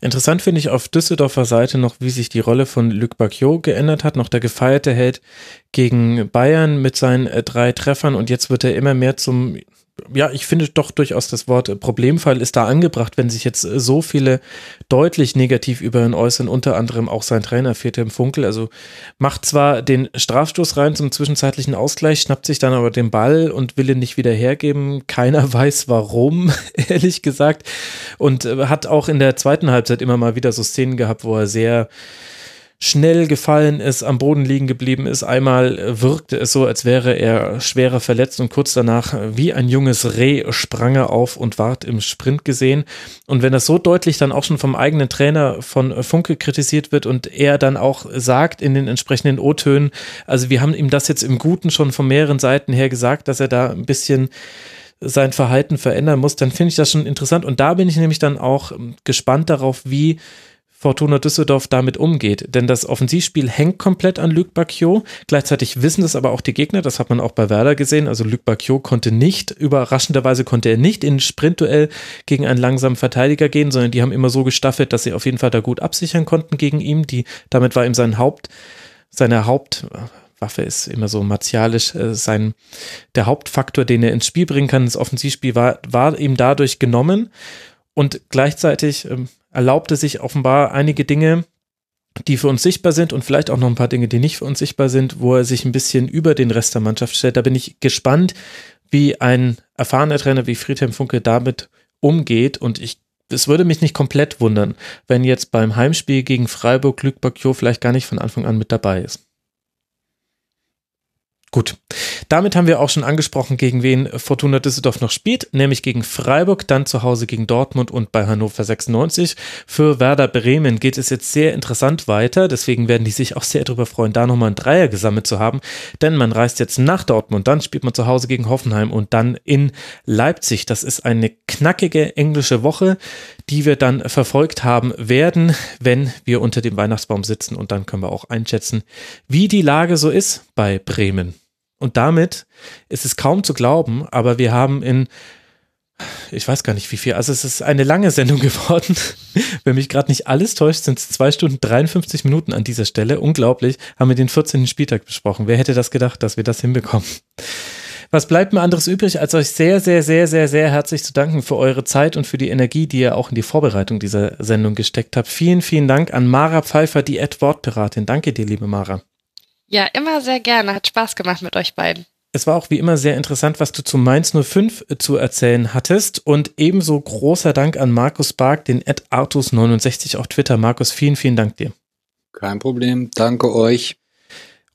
Interessant finde ich auf Düsseldorfer Seite noch, wie sich die Rolle von Luc Bacchio geändert hat. Noch der gefeierte Held gegen Bayern mit seinen äh, drei Treffern und jetzt wird er immer mehr zum ja, ich finde doch durchaus das Wort Problemfall ist da angebracht, wenn sich jetzt äh, so viele deutlich negativ über ihn äußern, unter anderem auch sein Trainer Viertem Funkel. Also macht zwar den Strafstoß rein zum zwischenzeitlichen Ausgleich, schnappt sich dann aber den Ball und will ihn nicht wieder hergeben. Keiner weiß warum, ehrlich gesagt. Und äh, hat auch in der zweiten Halbzeit immer mal wieder so Szenen gehabt, wo er sehr schnell gefallen ist, am Boden liegen geblieben ist. Einmal äh, wirkte es so, als wäre er schwerer verletzt und kurz danach äh, wie ein junges Reh sprang er auf und ward im Sprint gesehen. Und wenn das so deutlich dann auch schon vom eigenen Trainer von äh, Funke kritisiert wird und er dann auch sagt in den entsprechenden O-Tönen, also wir haben ihm das jetzt im Guten schon von mehreren Seiten her gesagt, dass er da ein bisschen sein Verhalten verändern muss, dann finde ich das schon interessant. Und da bin ich nämlich dann auch ähm, gespannt darauf, wie Fortuna Düsseldorf damit umgeht. Denn das Offensivspiel hängt komplett an Luc Bacchio. Gleichzeitig wissen das aber auch die Gegner. Das hat man auch bei Werder gesehen. Also Luc Bacchio konnte nicht, überraschenderweise konnte er nicht in ein Sprintduell gegen einen langsamen Verteidiger gehen, sondern die haben immer so gestaffelt, dass sie auf jeden Fall da gut absichern konnten gegen ihn. Die, damit war ihm sein Haupt, seine Haupt, Waffe ist immer so martialisch äh, sein der Hauptfaktor, den er ins Spiel bringen kann, ins Offensivspiel war, war ihm dadurch genommen und gleichzeitig ähm, erlaubte sich offenbar einige Dinge, die für uns sichtbar sind und vielleicht auch noch ein paar Dinge, die nicht für uns sichtbar sind, wo er sich ein bisschen über den Rest der Mannschaft stellt. Da bin ich gespannt, wie ein erfahrener Trainer wie Friedhelm Funke damit umgeht und ich es würde mich nicht komplett wundern, wenn jetzt beim Heimspiel gegen Freiburg Luc Bacchio vielleicht gar nicht von Anfang an mit dabei ist. Gut, damit haben wir auch schon angesprochen, gegen wen Fortuna Düsseldorf noch spielt, nämlich gegen Freiburg, dann zu Hause gegen Dortmund und bei Hannover 96. Für Werder Bremen geht es jetzt sehr interessant weiter, deswegen werden die sich auch sehr darüber freuen, da nochmal ein Dreier gesammelt zu haben, denn man reist jetzt nach Dortmund, dann spielt man zu Hause gegen Hoffenheim und dann in Leipzig. Das ist eine knackige englische Woche, die wir dann verfolgt haben werden, wenn wir unter dem Weihnachtsbaum sitzen und dann können wir auch einschätzen, wie die Lage so ist bei Bremen. Und damit ist es kaum zu glauben, aber wir haben in, ich weiß gar nicht wie viel, also es ist eine lange Sendung geworden. Wenn mich gerade nicht alles täuscht, sind es zwei Stunden 53 Minuten an dieser Stelle. Unglaublich, haben wir den 14. Spieltag besprochen. Wer hätte das gedacht, dass wir das hinbekommen? Was bleibt mir anderes übrig, als euch sehr, sehr, sehr, sehr, sehr herzlich zu danken für eure Zeit und für die Energie, die ihr auch in die Vorbereitung dieser Sendung gesteckt habt. Vielen, vielen Dank an Mara Pfeiffer, die Ad-Wortpiratin. Danke dir, liebe Mara. Ja, immer sehr gerne. Hat Spaß gemacht mit euch beiden. Es war auch wie immer sehr interessant, was du zu Mainz 05 äh, zu erzählen hattest. Und ebenso großer Dank an Markus Bark, den Ed Artus69 auf Twitter. Markus, vielen, vielen Dank dir. Kein Problem. Danke euch.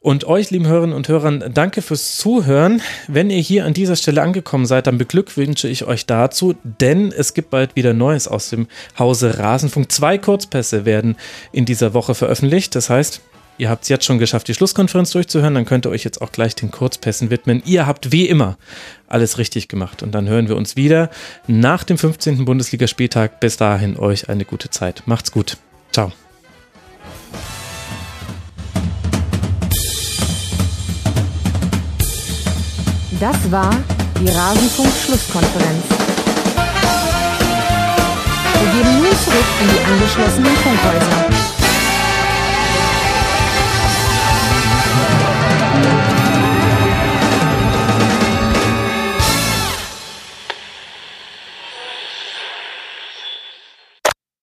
Und euch, lieben Hörerinnen und Hörern, danke fürs Zuhören. Wenn ihr hier an dieser Stelle angekommen seid, dann beglückwünsche ich euch dazu, denn es gibt bald wieder Neues aus dem Hause Rasenfunk. Zwei Kurzpässe werden in dieser Woche veröffentlicht. Das heißt, Ihr habt es jetzt schon geschafft, die Schlusskonferenz durchzuhören, dann könnt ihr euch jetzt auch gleich den Kurzpässen widmen. Ihr habt wie immer alles richtig gemacht. Und dann hören wir uns wieder nach dem 15. Bundesligaspieltag. Bis dahin euch eine gute Zeit. Macht's gut. Ciao. Das war die Rasenfunk-Schlusskonferenz. Wir gehen nun zurück in die angeschlossenen Funkhäuser. Thank you.